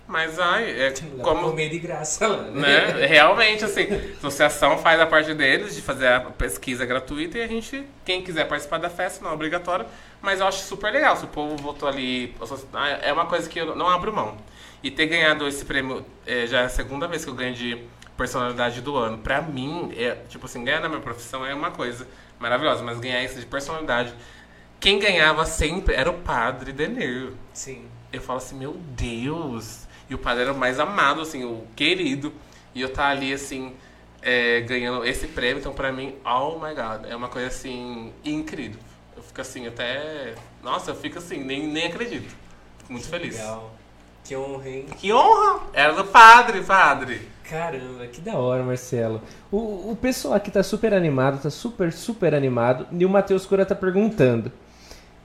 [SPEAKER 1] Mas ai, é como.
[SPEAKER 2] Comer de graça lá,
[SPEAKER 1] né? né? Realmente, assim, a associação faz a parte deles de fazer a pesquisa gratuita e a gente, quem quiser participar da festa, não é obrigatório. Mas eu acho super legal. Se o povo votou ali. Ah, é uma coisa que eu não abro mão. E ter ganhado esse prêmio é, já é a segunda vez que eu ganho de personalidade do ano. Pra mim, é, tipo assim, ganhar na minha profissão é uma coisa maravilhosa, mas ganhar isso de personalidade. Quem ganhava sempre era o padre Denir.
[SPEAKER 2] Sim.
[SPEAKER 1] Eu falo assim, meu Deus, e o padre era o mais amado, assim, o querido. E eu tá ali, assim, é, ganhando esse prêmio. Então, pra mim, oh my God, é uma coisa, assim, incrível. Eu fico, assim, até... Nossa, eu fico, assim, nem, nem acredito. Fico muito
[SPEAKER 2] que
[SPEAKER 1] feliz.
[SPEAKER 2] Legal. Que honra, hein?
[SPEAKER 1] Que honra! Era do padre, padre.
[SPEAKER 2] Caramba, que da
[SPEAKER 4] hora, Marcelo. O, o pessoal aqui tá super animado, tá super, super animado. E o Matheus Cura tá perguntando.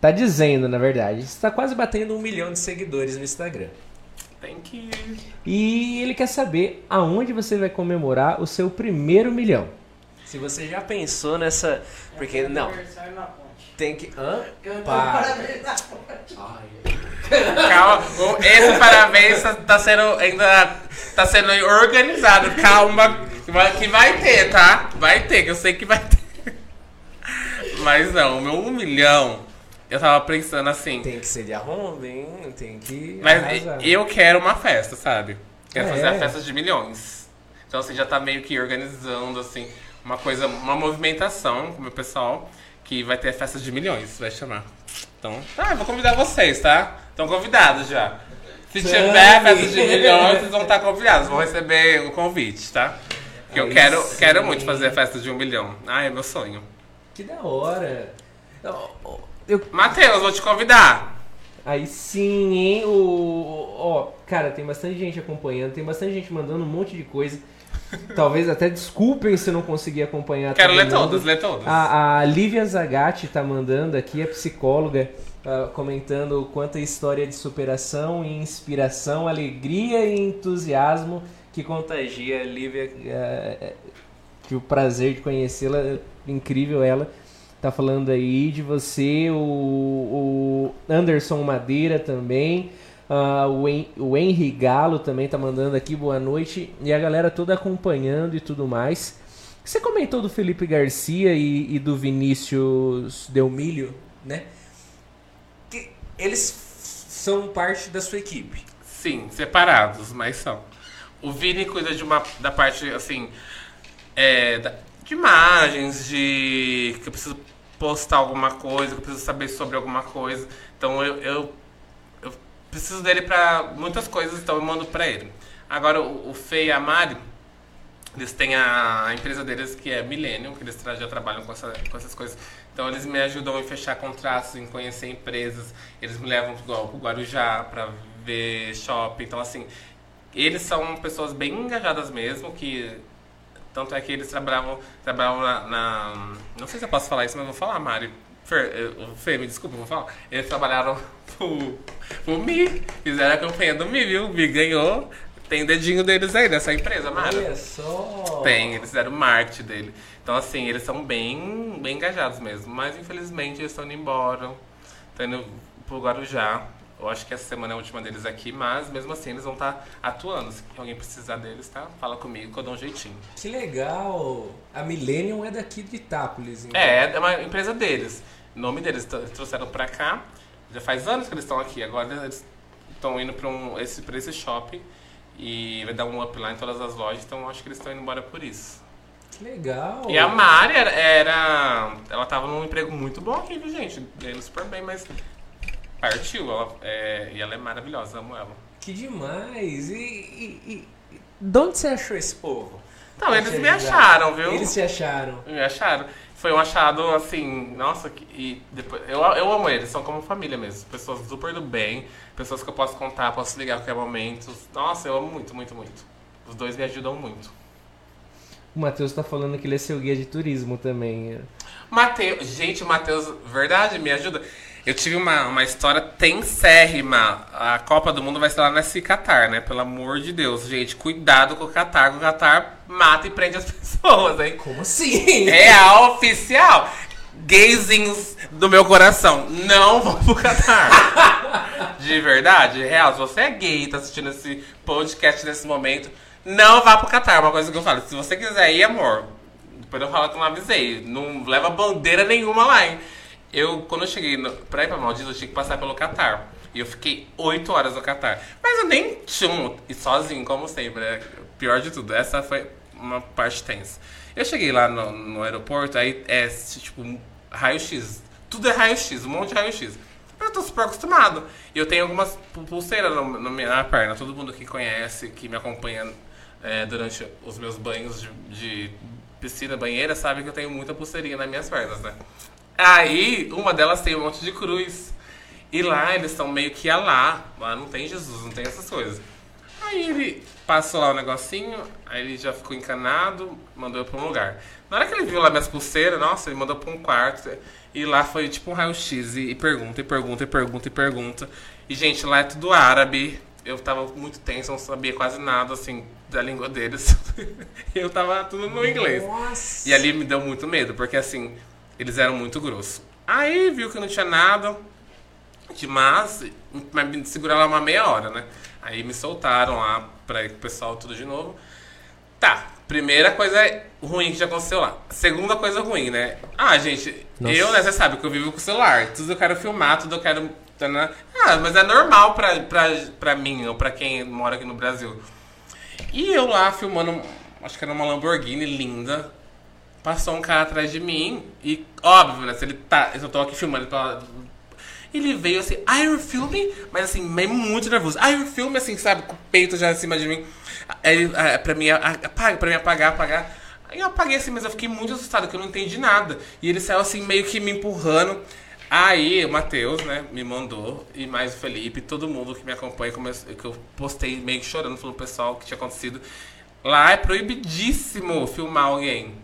[SPEAKER 4] Tá dizendo, na verdade. Você tá quase batendo um milhão de seguidores no Instagram.
[SPEAKER 1] Tem que.
[SPEAKER 4] E ele quer saber aonde você vai comemorar o seu primeiro milhão.
[SPEAKER 2] Se você já pensou nessa. Porque é não. Tem que. Hã?
[SPEAKER 3] Parabéns na
[SPEAKER 1] ponte. Calma, esse parabéns tá, sendo ainda tá sendo organizado. Calma, que vai ter, tá? Vai ter, que eu sei que vai ter. Mas não, o meu um milhão eu tava pensando assim.
[SPEAKER 2] Tem que ser de arromba, hein? Tem que.
[SPEAKER 1] Mas arrasar. eu quero uma festa, sabe? Quero é. fazer a festa de milhões. Então, assim, já tá meio que organizando, assim, uma coisa, uma movimentação com o meu pessoal, que vai ter festa de milhões, vai chamar. Então, ah, eu vou convidar vocês, tá? Estão convidados já. Se tiver festa de milhões, vocês vão estar convidados, vão receber o convite, tá? Que eu quero, quero muito fazer a festa de um milhão. Ah, é meu sonho.
[SPEAKER 2] Que da hora.
[SPEAKER 1] Eu... Matheus, vou te convidar.
[SPEAKER 4] Aí sim, hein? O, ó, cara, tem bastante gente acompanhando, tem bastante gente mandando um monte de coisa. Talvez até desculpem se não conseguir acompanhar.
[SPEAKER 1] Quero ler todas, ler todas.
[SPEAKER 4] A, a Lívia Zagatti tá mandando aqui, a psicóloga, uh, comentando quanta história de superação e inspiração, alegria e entusiasmo que contagia. Lívia, uh, tive o prazer de conhecê-la, incrível ela tá falando aí de você, o, o Anderson Madeira também, uh, o, en, o Henry Galo também tá mandando aqui boa noite, e a galera toda acompanhando e tudo mais. Você comentou do Felipe Garcia e, e do Vinícius Delmilho, né?
[SPEAKER 2] Que eles são parte da sua equipe.
[SPEAKER 1] Sim, separados, mas são. O Vini cuida de uma da parte assim é, da, de imagens, de que eu preciso postar alguma coisa, que eu preciso saber sobre alguma coisa. Então eu, eu, eu preciso dele para muitas coisas, então eu mando para ele. Agora o, o Fê e a Mari, Eles têm a, empresa deles que é Millennium, que eles já trabalham com, essa- com essas coisas. Então eles me ajudam em fechar contratos, em conhecer empresas. Eles me levam pro, pro Guarujá pra ver shopping. Então assim, eles são pessoas bem engajadas mesmo, que tanto é que eles trabalhavam, trabalhavam na, na- Não sei se eu posso falar isso, mas eu vou falar, Mari. Fer, Fê, me desculpa, eu vou falar. Eles trabalharam pro, pro Mi. Fizeram a campanha do Mi, viu? O Mi ganhou. Tem o dedinho deles aí nessa empresa, Mari.
[SPEAKER 2] Olha só.
[SPEAKER 1] Tem, eles fizeram o marketing dele. Então, assim, eles são bem, bem engajados mesmo. Mas, infelizmente, eles estão indo embora. Estão indo pro Guarujá. Eu acho que essa semana é a última deles aqui, mas mesmo assim eles vão estar atuando. Se alguém precisar deles, tá? Fala comigo que eu dou um jeitinho.
[SPEAKER 2] Que legal. A Millennium é daqui de Itápolis, então.
[SPEAKER 1] É, é uma empresa deles. O nome deles trouxeram pra cá. Já faz anos que eles estão aqui. Agora eles estão indo pra, um, esse, pra esse shopping. E vai dar um up lá em todas as lojas. Então eu acho que eles estão indo embora por isso.
[SPEAKER 2] Que legal.
[SPEAKER 1] E a Mari era, era- Ela tava num emprego muito bom aqui, viu, gente? Ganhando super bem, mas. Partiu. Ela, é, e ela é maravilhosa, amo ela.
[SPEAKER 2] Que demais. E, e- e- de onde você achou esse povo?
[SPEAKER 1] Então,
[SPEAKER 2] Pra
[SPEAKER 1] eles me
[SPEAKER 2] ajudar?
[SPEAKER 1] acharam, viu?
[SPEAKER 2] Eles se acharam.
[SPEAKER 1] Me acharam. Foi um achado assim, nossa, e depois, eu, eu amo eles, são como família mesmo. Pessoas super do bem, pessoas que eu posso contar, posso ligar a qualquer momento. Nossa, eu amo muito, muito, muito. Os dois me ajudam muito.
[SPEAKER 4] O Matheus tá falando que ele é seu guia de turismo também.
[SPEAKER 1] Mateus, gente, o Matheus, verdade, me ajuda. Eu tive uma, uma história tensérrima. A Copa do Mundo vai ser lá nesse Qatar, né? Pelo amor de Deus, gente, cuidado com o Qatar, que o Qatar mata e prende as pessoas, hein?
[SPEAKER 2] Como assim?
[SPEAKER 1] Real oficial. Gayzinhos do meu coração, não vão pro Qatar. De verdade, real. Se você é gay e tá assistindo esse podcast nesse momento, não vá pro Qatar. Uma coisa que eu falo, se você quiser ir, amor, depois eu falo que eu não avisei. Não leva bandeira nenhuma lá, hein? Eu, quando eu cheguei no, pra ir pra Maldivas, eu tinha que passar pelo Qatar. E eu fiquei 8 horas no Qatar. Mas eu nem tinha, e sozinho, como sempre. né? Pior de tudo, essa foi uma parte tensa. Eu cheguei lá no, no aeroporto, aí é tipo raio-x. Tudo é raio-x, um monte de raio-x. Eu tô super acostumado. E eu tenho algumas pu- pulseiras no, no na perna. Todo mundo que conhece, que me acompanha é, durante os meus banhos de, de piscina, banheira, sabe que eu tenho muita pulseirinha nas minhas pernas, né? Aí, uma delas tem um monte de cruz. E lá eles estão meio que a lá. Lá não tem Jesus, não tem essas coisas. Aí ele passou lá o negocinho, aí ele já ficou encanado, mandou eu pra um lugar. Na hora que ele viu lá minhas pulseiras, nossa, ele mandou pra um quarto. E lá foi tipo um raio-x e, e pergunta, e pergunta, e pergunta, e pergunta. E, gente, lá é tudo árabe. Eu tava muito tenso, não sabia quase nada, assim, da língua deles. eu tava tudo no inglês.
[SPEAKER 2] Nossa.
[SPEAKER 1] E ali me deu muito medo, porque assim, eles eram muito grossos. Aí viu que não tinha nada demais, mas me seguraram lá uma meia hora, né? Aí me soltaram lá pra o pessoal tudo de novo. Tá, primeira coisa ruim que já aconteceu lá. Segunda coisa ruim, né? Ah, gente,
[SPEAKER 4] Nossa.
[SPEAKER 1] eu, né, você sabe que eu vivo com o celular. Tudo eu quero filmar, tudo eu quero. tanã. Ah, mas é normal pra, pra, pra mim, ou pra quem mora aqui no Brasil. E eu lá filmando, acho que era uma Lamborghini linda. Passou um cara atrás de mim e, óbvio, né? Se ele tá. Eu tô aqui filmando, ele tá. Ele veio assim, ah, eu filme, mas assim, meio muito nervoso. Ah, eu filme, assim, sabe, com o peito já em cima de mim. Ele, ah, pra mim, apaga, pra mim apagar, apagar. Aí eu apaguei assim, mas eu fiquei muito assustado, porque eu não entendi nada. E ele saiu assim, meio que me empurrando. Aí o Matheus, né, me mandou, e mais o Felipe, todo mundo que me acompanha, que eu postei meio que chorando falando pro pessoal o que tinha acontecido. Lá é proibidíssimo filmar alguém.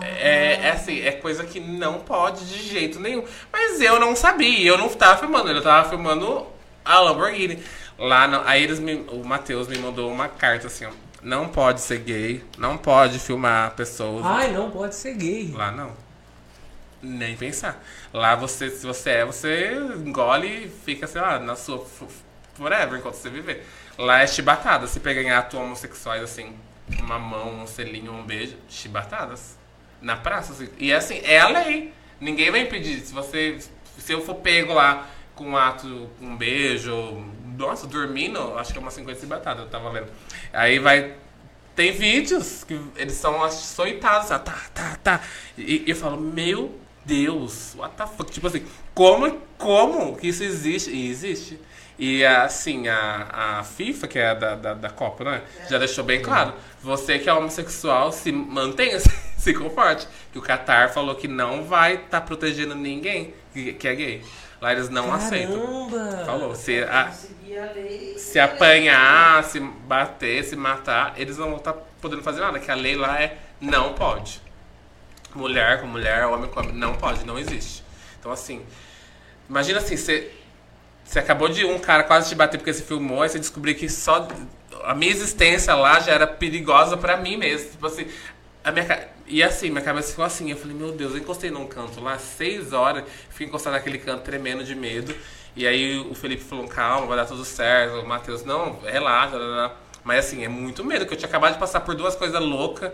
[SPEAKER 1] É, é, é assim, é coisa que não pode de jeito nenhum. Mas eu não sabia, eu não tava filmando, ele tava filmando a Lamborghini. Lá, não, aí eles me, o Matheus me mandou uma carta assim, ó. Não pode ser gay, não pode filmar pessoas.
[SPEAKER 2] Ai, não pode ser gay.
[SPEAKER 1] Lá não. Nem pensar. Lá você, se você é, você engole e fica, sei lá, na sua forever enquanto você viver. Lá é chibatada. Se pegar em ato homossexuais, assim, uma mão, um selinho, um beijo, chibatadas. Na praça, assim. E assim, é a lei. Ninguém vai impedir. Se você. Se eu for pego lá com um ato, um beijo, nossa, dormindo, acho que é uma 50 chibatadas, eu tava vendo. Aí vai tem vídeos que eles são açoitados, ah, tá, tá, tá. E, e eu falo, meu Deus, what the fuck? Tipo assim, como, como que isso existe? E existe. E assim, a, a FIFA, que é a da, da, da Copa, né? Já deixou bem claro. Você que é homossexual, se mantenha, se comporte. Que o Qatar falou que não vai estar protegendo ninguém que, é gay. Lá eles não aceitam.
[SPEAKER 2] Caramba!
[SPEAKER 1] Falou. Se, a- se apanhar, se bater, se matar, eles não vão estar podendo fazer nada. Que a lei lá é não pode. Mulher com mulher, homem com homem, não pode, não existe. Então assim, imagina assim, você, você acabou de um cara quase te bater porque você filmou, aí você descobriu que só a minha existência lá já era perigosa pra mim mesmo. Tipo assim, a minha e assim, minha cabeça ficou assim, eu falei, meu Deus, eu encostei num canto lá, seis horas, fiquei encostado naquele canto tremendo de medo. E aí o Felipe falou, calma, vai dar tudo certo. O Matheus, não, relaxa. lá, lá, lá. Mas assim, é muito medo, que eu tinha acabado de passar por duas coisas loucas.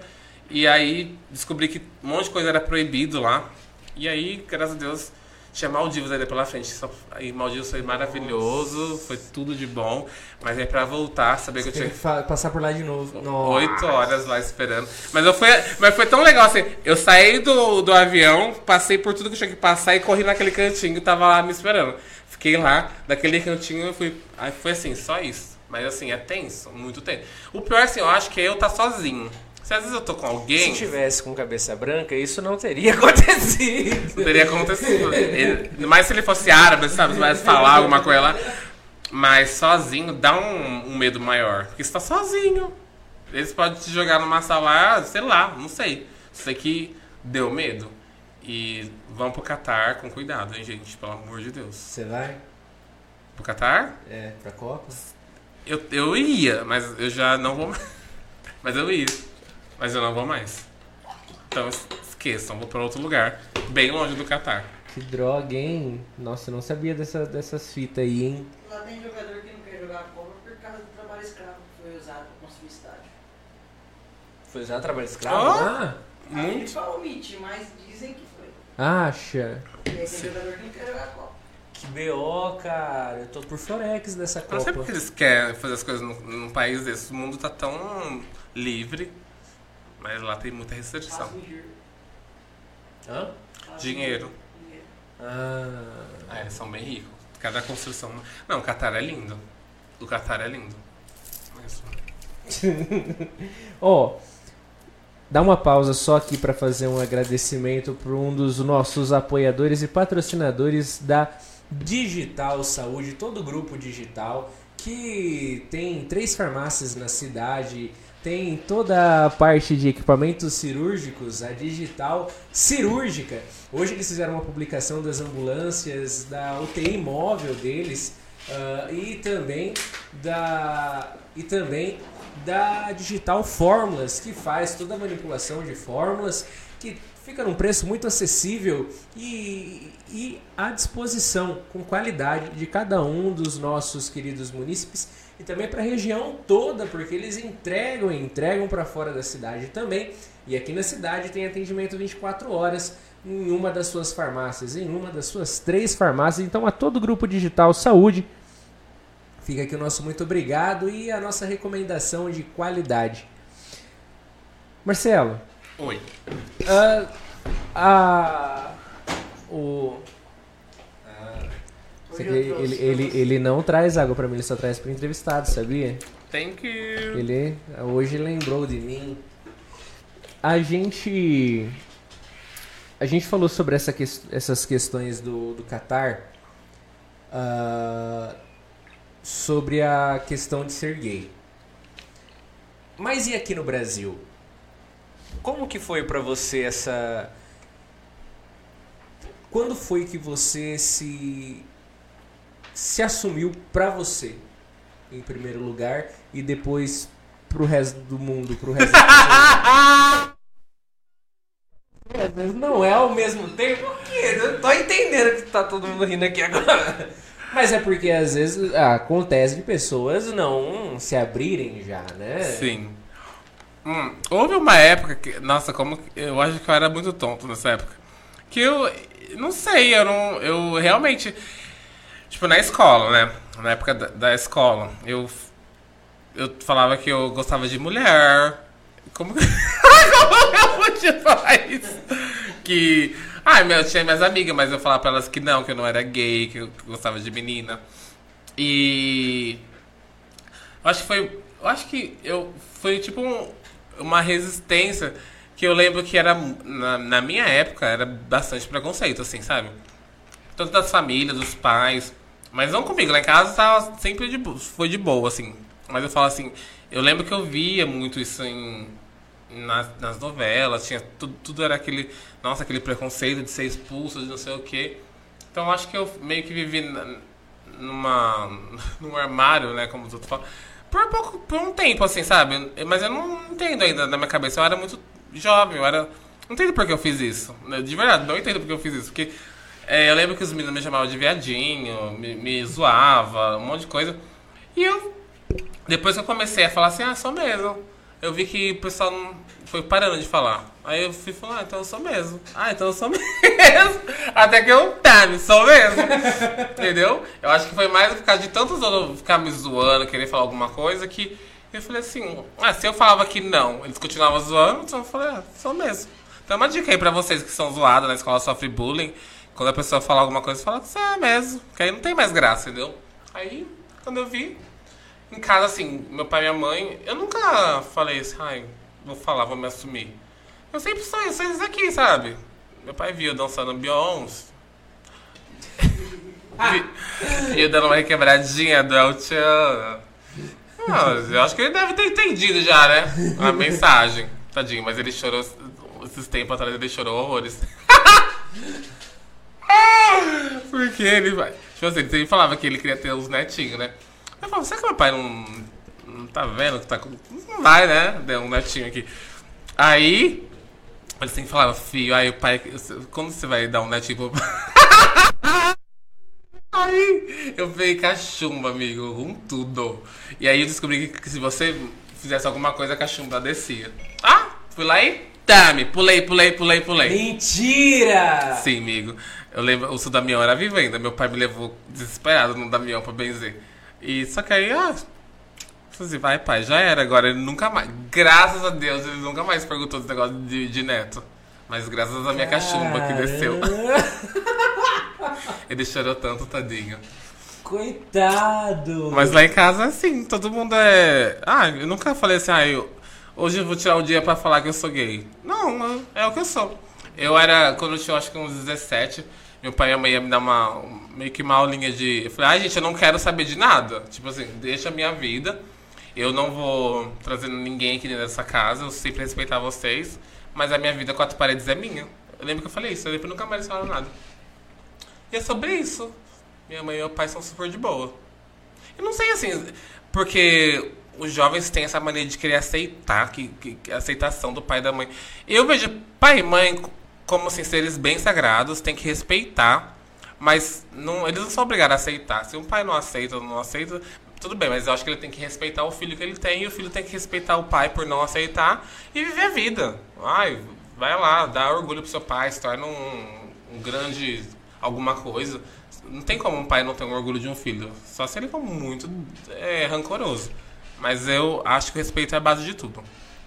[SPEAKER 1] E aí descobri que um monte de coisa era proibido lá. E aí, graças a Deus, tinha Maldivas ainda pela frente. Só, aí Maldivas foi maravilhoso, foi tudo de bom. Mas aí pra voltar, saber que eu tinha
[SPEAKER 2] que passar por lá de novo. Nossa.
[SPEAKER 1] Oito horas lá esperando. Mas, eu fui, mas foi tão legal assim. Eu saí do, do avião, passei por tudo que eu tinha que passar e corri naquele cantinho, tava lá me esperando. Fiquei lá, daquele cantinho eu fui. Aí foi assim, só isso. Mas assim, é tenso, muito tenso. O pior, assim, eu acho que é eu tá sozinho. Se às vezes eu tô com alguém,
[SPEAKER 2] Se tivesse com cabeça branca, isso não teria acontecido.
[SPEAKER 1] não teria acontecido. Ele, mas se ele fosse árabe, sabe? Se vai falar alguma coisa lá. Mas sozinho dá um, um medo maior. Porque você tá sozinho. Eles podem te jogar numa sala, sei lá, não sei. Sei que deu medo. E vão pro Catar com cuidado, hein, gente? Pelo amor de Deus.
[SPEAKER 2] Você vai?
[SPEAKER 1] Pro Catar?
[SPEAKER 2] É, pra Copa?
[SPEAKER 1] Eu, eu ia, mas eu já não vou mais. Mas eu ia. Mas eu não vou mais. Então es- esqueçam, vou pra outro lugar. Bem longe do Catar.
[SPEAKER 4] Que droga, hein? Nossa, eu não sabia dessa, dessas fitas aí, hein?
[SPEAKER 3] Lá tem jogador que não quer jogar Copa por causa do trabalho escravo que foi usado para construir estádio.
[SPEAKER 2] Foi usar trabalho escravo
[SPEAKER 1] Ó.
[SPEAKER 2] lá?
[SPEAKER 1] Muito.
[SPEAKER 3] Ele fala omite, mas dizem que foi.
[SPEAKER 4] Acha?
[SPEAKER 3] E aí tem jogador que não quer jogar Copa.
[SPEAKER 2] Que BO, cara. Eu tô por Forex dessa
[SPEAKER 1] Eu não sei
[SPEAKER 2] Copa.
[SPEAKER 1] porque eles querem fazer as coisas num, num país desse. O mundo tá tão livre, mas lá tem muita restrição.
[SPEAKER 2] Hã?
[SPEAKER 1] Dinheiro.
[SPEAKER 2] Ah.
[SPEAKER 1] Ah, eles são bem ricos. Cada construção. Não, o Catar é lindo. O Catar é lindo.
[SPEAKER 4] Ó, dá uma pausa só aqui para fazer um agradecimento para um dos nossos apoiadores e patrocinadores da
[SPEAKER 2] Digital Saúde, todo o grupo digital que tem três farmácias na cidade,
[SPEAKER 4] tem toda a parte de equipamentos cirúrgicos, a digital cirúrgica.
[SPEAKER 2] Hoje eles fizeram uma publicação das ambulâncias, da UTI móvel deles ah, e também da e também da Digital Fórmulas, que faz toda a manipulação de fórmulas, que fica num preço muito acessível e, e à disposição, com qualidade de cada um dos nossos queridos munícipes e também para a região toda, porque eles entregam e entregam para fora da cidade também. E aqui na cidade tem atendimento 24 horas em uma das suas farmácias, em uma das suas três farmácias. Então, a todo o grupo digital Saúde, fica aqui o nosso muito obrigado e a nossa recomendação de qualidade.
[SPEAKER 4] Marcelo,
[SPEAKER 1] Oi.
[SPEAKER 4] a, a- o
[SPEAKER 3] Eu trouxe
[SPEAKER 4] ele, ele, ele não traz água pra mim, ele só traz pro entrevistado, sabia?
[SPEAKER 1] Tem que.
[SPEAKER 4] Ele hoje lembrou de mim. A gente. A gente falou sobre essa ques- essas questões do, do Qatar. ah, sobre a questão de ser gay.
[SPEAKER 2] Mas e aqui no Brasil? Como que foi pra você essa Quando foi que você se se assumiu pra você em primeiro lugar e depois pro resto do mundo, pro resto pessoas? Às vezes não é ao mesmo tempo. Quê? Eu tô entendendo que tá todo mundo rindo aqui agora. Mas é porque às vezes acontece de pessoas não se abrirem já, né?
[SPEAKER 1] Sim. Hum, houve uma época que. Nossa, como. que- Eu acho que eu era muito tonto nessa época. Que eu. Não sei, eu não. Eu realmente. Tipo, na escola, né? Na época da, da escola, eu. Eu falava que eu gostava de mulher. Como que. como eu podia falar isso? Que. Ah, eu tinha minhas amigas, mas eu falava pra elas que não, que eu não era gay, que eu gostava de menina. E. Eu acho que foi. Eu acho que eu. Foi tipo um- uma resistência que eu lembro que era. Na, na minha época era bastante preconceito, assim, sabe? Tanto das famílias, dos pais. Mas não comigo, lá em casa tava sempre de foi de boa, assim. Mas eu falo assim, eu lembro que eu via muito isso em, nas, nas novelas, tinha tudo, tudo era aquele, nossa, aquele preconceito de ser expulso, de não sei o quê. Então acho que eu meio que vivi na- numa num armário, né, como os outros falam, por pouco, por um tempo assim, sabe? Mas eu não entendo ainda na minha cabeça, eu era muito jovem, eu era não entendo por que eu fiz isso. né, De verdade, não entendo por que eu fiz isso, porque é, eu lembro que os meninos me chamavam de viadinho, me, me zoava, um monte de coisa. E eu depois que eu comecei a falar assim, ah, sou mesmo. Eu vi que o pessoal não foi parando de falar. Aí eu fui falar, ah, então eu sou mesmo. Ah, então eu sou mesmo. Até que eu, tá, sou mesmo. Entendeu? Eu acho que foi mais por causa de tantos outros ficar me zoando, querer falar alguma coisa, que eu falei assim, ah, se eu falava que não, eles continuavam zoando, então eu falei, ah, sou mesmo. Então uma dica aí pra vocês que são zoados na escola, sofrem bullying. Quando a pessoa fala alguma coisa, fala que você é mesmo. Que aí não tem mais graça, entendeu? Aí, quando eu vi, em casa, assim, meu pai e minha mãe, eu nunca falei assim, ai, vou falar, vou me assumir. Eu sempre sou isso, isso aqui, sabe? Meu pai viu eu dançando Beyoncé. Vi- Viu dando uma quebradinha do El Chan. Eu acho que ele deve ter entendido já, né? A mensagem. Tadinho, mas ele chorou, esses tempos atrás ele chorou horrores. Porque ele vai. Tipo assim, ele sempre falava que ele queria ter os netinhos, né? Eu falava, será que meu pai não, não tá vendo que tá com. Não vai, né? Deu um netinho aqui. Aí. Ele sempre falava, filho, aí o pai. Quando você vai dar um netinho pro Aí eu peguei cachumba, amigo, com tudo. E aí eu descobri que, que se você fizesse alguma coisa, a cachumba descia. Ah, fui lá e. Tame, pulei, pulei, pulei, pulei.
[SPEAKER 2] Mentira!
[SPEAKER 1] Sim, amigo. Eu lembro, o seu Damião era vivenda. Meu pai me levou desesperado no Damião pra benzer. E só que aí, ah. assim, vai, pai, já era. Agora ele nunca mais. Graças a Deus, ele nunca mais perguntou esse negócio de, de neto. Mas graças à minha cachumba que desceu. Ele chorou tanto, tadinho.
[SPEAKER 2] Coitado!
[SPEAKER 1] Mas lá em casa, assim, todo mundo é. Ah, eu nunca falei assim, ah, eu... hoje eu vou tirar o dia pra falar que eu sou gay. Não, é o que eu sou. Eu era, quando eu tinha acho que uns 17, meu pai e a mãe ia me dar uma. meio que uma aulinha de. Eu falei, ai gente, eu não quero saber de nada. Tipo assim, deixa a minha vida. Eu não vou trazer ninguém aqui dentro dessa casa, eu sempre respeitar vocês, mas a minha vida quatro paredes é minha. Eu lembro que eu falei isso, eu que nunca mais falaram nada. E é sobre isso. Minha mãe e meu pai são super de boa. Eu não sei assim, porque os jovens têm essa maneira de querer aceitar, que, que, aceitação do pai e da mãe. Eu vejo pai e mãe como assim, seres bem sagrados, tem que respeitar, mas não, eles não são obrigados a aceitar. Se um pai não aceita ou não aceita, tudo bem, mas eu acho que ele tem que respeitar o filho que ele tem e o filho tem que respeitar o pai por não aceitar e viver a vida. Ai, vai lá, dá orgulho pro seu pai, se torna um, um grande alguma coisa. Não tem como um pai não ter um orgulho de um filho. Só se ele for muito é, rancoroso. Mas eu acho que o respeito é a base de tudo.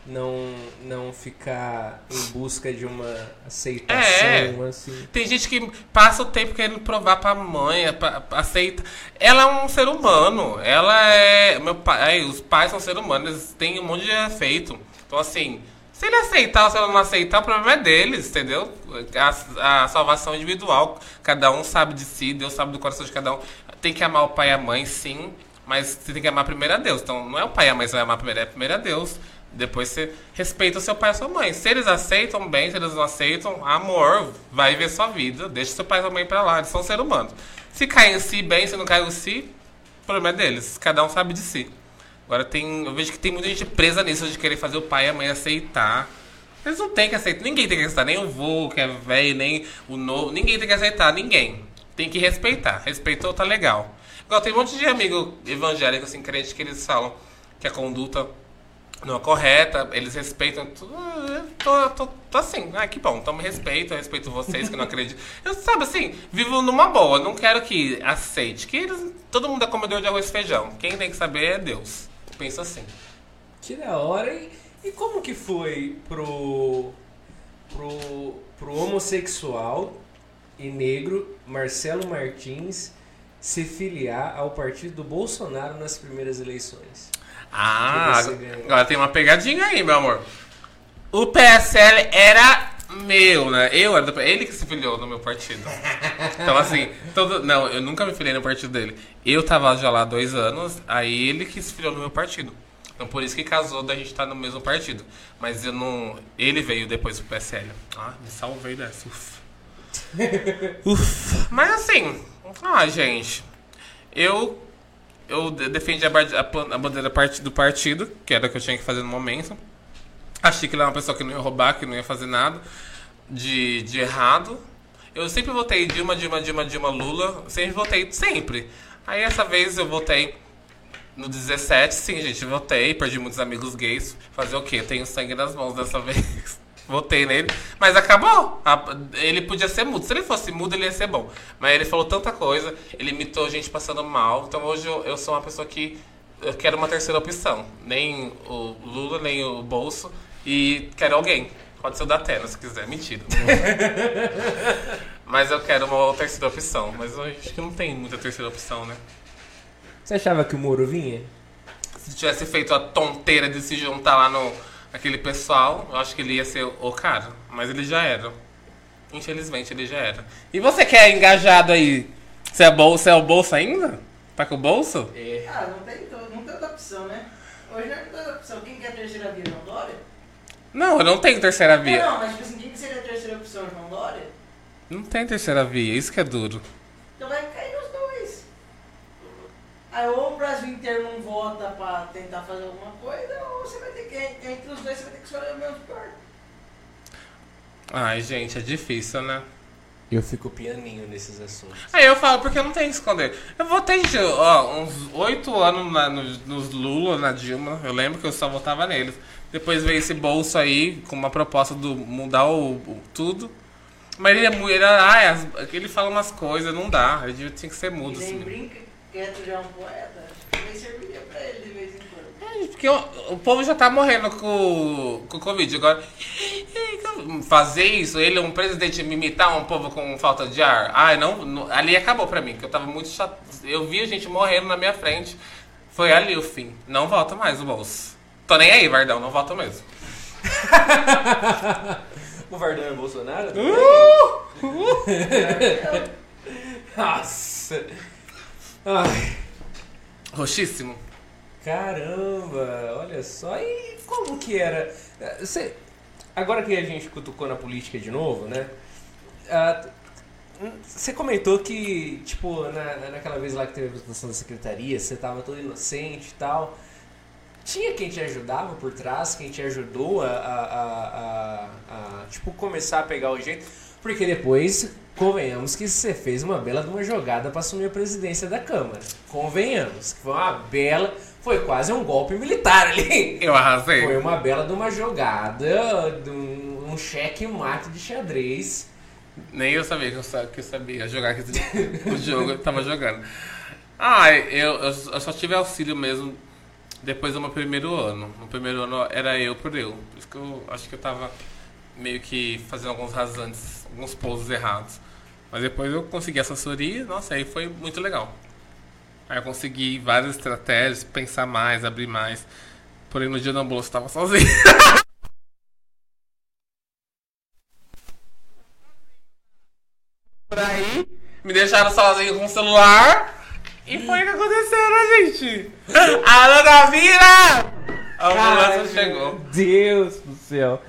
[SPEAKER 2] Não, não ficar em busca de uma aceitação,
[SPEAKER 1] É.
[SPEAKER 2] assim.
[SPEAKER 1] Tem gente que passa o tempo querendo provar pra mãe, pra, aceita. Ela é um ser humano. Ela é. Meu pai, os pais são seres humanos, eles têm um monte de defeito. Então, assim, se ele aceitar ou se ela não aceitar, o problema é deles, entendeu? A, a salvação é individual. Cada um sabe de si, Deus sabe do coração de cada um. Tem que amar o pai e a mãe, sim. Mas você tem que amar primeiro a Deus. Então, não é o pai e a mãe que você vai amar primeiro, é primeiro a Deus. Depois você respeita o seu pai e a sua mãe. Se eles aceitam, bem. Se eles não aceitam, amor, vai ver sua vida. Deixa seu pai e sua mãe pra lá. Eles são seres humanos. Se cai em si, bem. Se não cai em si, problema é deles. Cada um sabe de si. Agora tem. Eu vejo que tem muita gente presa nisso de querer fazer o pai e a mãe aceitar. Eles não têm que aceitar. Ninguém tem que aceitar. Nem o vô, que é velho, nem o novo. Ninguém tem que aceitar. Ninguém. Tem que respeitar. Respeitou, tá legal. Igual tem um monte de amigo evangélico, assim, crente, que eles falam que a conduta não é correta, eles respeitam tudo. Tô, tô, tô assim, ah, que bom, então me respeito, eu respeito vocês que não acreditam. Eu, sabe assim, vivo numa boa, não quero que aceite, que eles, todo mundo é comedor de arroz e feijão. Quem tem que saber é Deus. Eu penso assim.
[SPEAKER 2] Que da hora. E, e como que foi pro, pro, pro homossexual e negro Marcelo Martins se filiar ao partido do Bolsonaro nas primeiras eleições?
[SPEAKER 1] Ah, agora tem uma pegadinha aí, meu amor. O PSL era meu, né? Eu era do, ele que se filiou no meu partido. Então, assim, todo, não, eu nunca me filiei no partido dele. Eu tava já lá há dois anos, aí ele que se filiou no meu partido. Então, por isso que casou da gente estar no mesmo partido. Mas eu não. Ele veio depois pro PSL. Ah, me salvei dessa. Ufa. Ufa. Mas assim, ah, gente, eu eu de- defendi a, a a bandeira do partido, que era o que eu tinha que fazer no momento. Achei que ele era uma pessoa que não ia roubar, que não ia fazer nada de, de errado. Eu sempre votei Dilma, Dilma, Dilma, Dilma, Lula. Sempre votei, sempre. Aí essa vez eu votei no 17, sim, gente, votei. Perdi muitos amigos gays. Fazer o quê? Tenho sangue nas mãos dessa vez. Votei nele, mas acabou. Ele podia ser mudo. Se ele fosse mudo, ele ia ser bom. Mas ele falou tanta coisa, ele imitou gente passando mal. Então hoje eu, eu sou uma pessoa que eu quero uma terceira opção. Nem o Lula, nem o Bolso. E quero alguém. Pode ser o da Atena, se quiser. Mentira. mas eu quero uma terceira opção. Mas eu acho que não tem muita terceira opção, né?
[SPEAKER 2] Você achava que o Moro vinha?
[SPEAKER 1] Se tivesse feito a tonteira de se juntar lá no aquele pessoal, eu acho que ele ia ser o cara. Mas ele já era. Infelizmente ele já era. E você que é engajado aí? Você é, bol você é o bolso ainda? Tá com o bolso?
[SPEAKER 2] É.
[SPEAKER 3] Ah, não tem, não tem outra opção, né? Hoje não tem outra opção. Quem quer a terceira via, João Dória?
[SPEAKER 1] Não, eu não tenho terceira via.
[SPEAKER 3] Não, mas tipo assim, quem que seria a terceira opção, João Dória?
[SPEAKER 1] Não tem terceira via, isso que é duro.
[SPEAKER 3] Então vai cair. Aí ou o Brasil inteiro não vota pra tentar fazer alguma coisa, ou você vai ter que, entre os dois, você vai ter que escolher o menos pior.
[SPEAKER 1] Ai, gente, é difícil, né?
[SPEAKER 2] Eu fico pianinho nesses assuntos.
[SPEAKER 1] Aí eu falo, porque eu não tenho que esconder. Eu votei ó, uns oito anos na- nos, nos Lula, na Dilma. Eu lembro que eu só votava neles. Depois veio esse bolso aí, com uma proposta do mudar o, o- tudo. Mas ele é muito. Ele, ah, é, as- ele fala umas coisas, não dá. Ele tinha que ser
[SPEAKER 3] E
[SPEAKER 1] mudo,
[SPEAKER 3] nem
[SPEAKER 1] assim.
[SPEAKER 3] brinca, quieto já é um poeta, também serviria pra ele de vez em quando.
[SPEAKER 1] É, Porque o, o povo já tá morrendo com, com o Covid. Agora, fazer isso, ele, um presidente, me imitar um povo com falta de ar, ai, não, não- ali acabou pra mim, que eu tava muito chato. Eu vi a gente morrendo na minha frente. Foi ali o fim. Não volta mais o bolso. Tô nem aí, Vardão, não volta mesmo.
[SPEAKER 2] O Vardão é Bolsonaro? Nossa! Ai,
[SPEAKER 1] Roxíssimo.
[SPEAKER 2] caramba! Olha só, e como que era? Você, agora que a gente cutucou na política de novo, né? Ah, Você comentou que, tipo, na, naquela vez lá que teve a apresentação da secretaria, você tava todo inocente e tal. Tinha quem te ajudava por trás, quem te ajudou a, a, a, a- a, tipo, começar a pegar o jeito? Porque depois, convenhamos que você fez uma bela de uma jogada para assumir a presidência da Câmara. Convenhamos, que foi uma bela, foi quase um golpe militar ali.
[SPEAKER 1] Eu arrasei.
[SPEAKER 2] Foi uma bela de uma jogada, de um, um cheque mate de xadrez.
[SPEAKER 1] Nem eu sabia que eu, sa- que eu sabia jogar aquele o jogo, eu tava jogando. Ah, eu, eu eu só tive auxílio mesmo depois do meu primeiro ano. No primeiro ano era eu por eu. Por isso que eu acho que eu tava meio que fazendo alguns rasantes, alguns pousos errados. Mas depois eu consegui assessoria, nossa, aí foi muito legal. Aí eu consegui várias estratégias, pensar mais, abrir mais. Porém no dia do almoço eu tava sozinho. por aí, me deixaram sozinho com o celular. E foi o que aconteceu, né, gente? Alô, Gavira! A ambulância
[SPEAKER 2] Ai,
[SPEAKER 1] chegou.
[SPEAKER 2] Meu Deus do céu.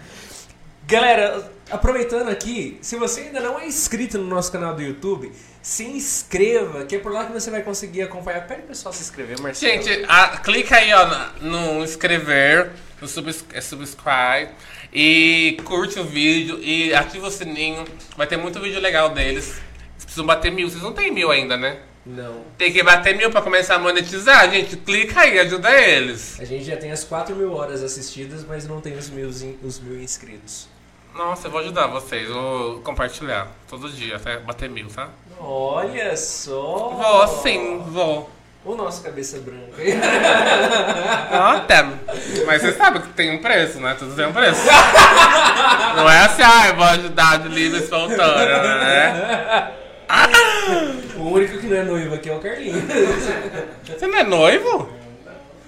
[SPEAKER 2] Galera, aproveitando aqui, se você ainda não é inscrito no nosso canal do YouTube, se inscreva, que é por lá que você vai conseguir acompanhar. Pede o pessoal se inscrever, Marcelo.
[SPEAKER 1] Gente, a- clica aí ó, no inscrever, no subs- é, subscribe e curte o vídeo e ativa o sininho. Vai ter muito vídeo legal deles. Vocês precisam bater mil, vocês não tem mil ainda, né?
[SPEAKER 2] Não.
[SPEAKER 1] Tem que bater mil pra começar a monetizar, gente. Clica aí, ajuda eles.
[SPEAKER 2] A gente já tem as 4 mil horas assistidas, mas não tem os mil, os mil inscritos.
[SPEAKER 1] Nossa, eu vou ajudar vocês, vou compartilhar todo dia até bater mil, tá?
[SPEAKER 2] Olha só!
[SPEAKER 1] Vou sim, vou.
[SPEAKER 2] O nosso cabeça branca.
[SPEAKER 1] Até. Mas você sabe que tem um preço, né? Tudo tem um preço. Não é assim, ah, eu vou ajudar de livre e espontânea, né?
[SPEAKER 2] O único que não é noivo aqui é o Carlinhos.
[SPEAKER 1] Você não é noivo?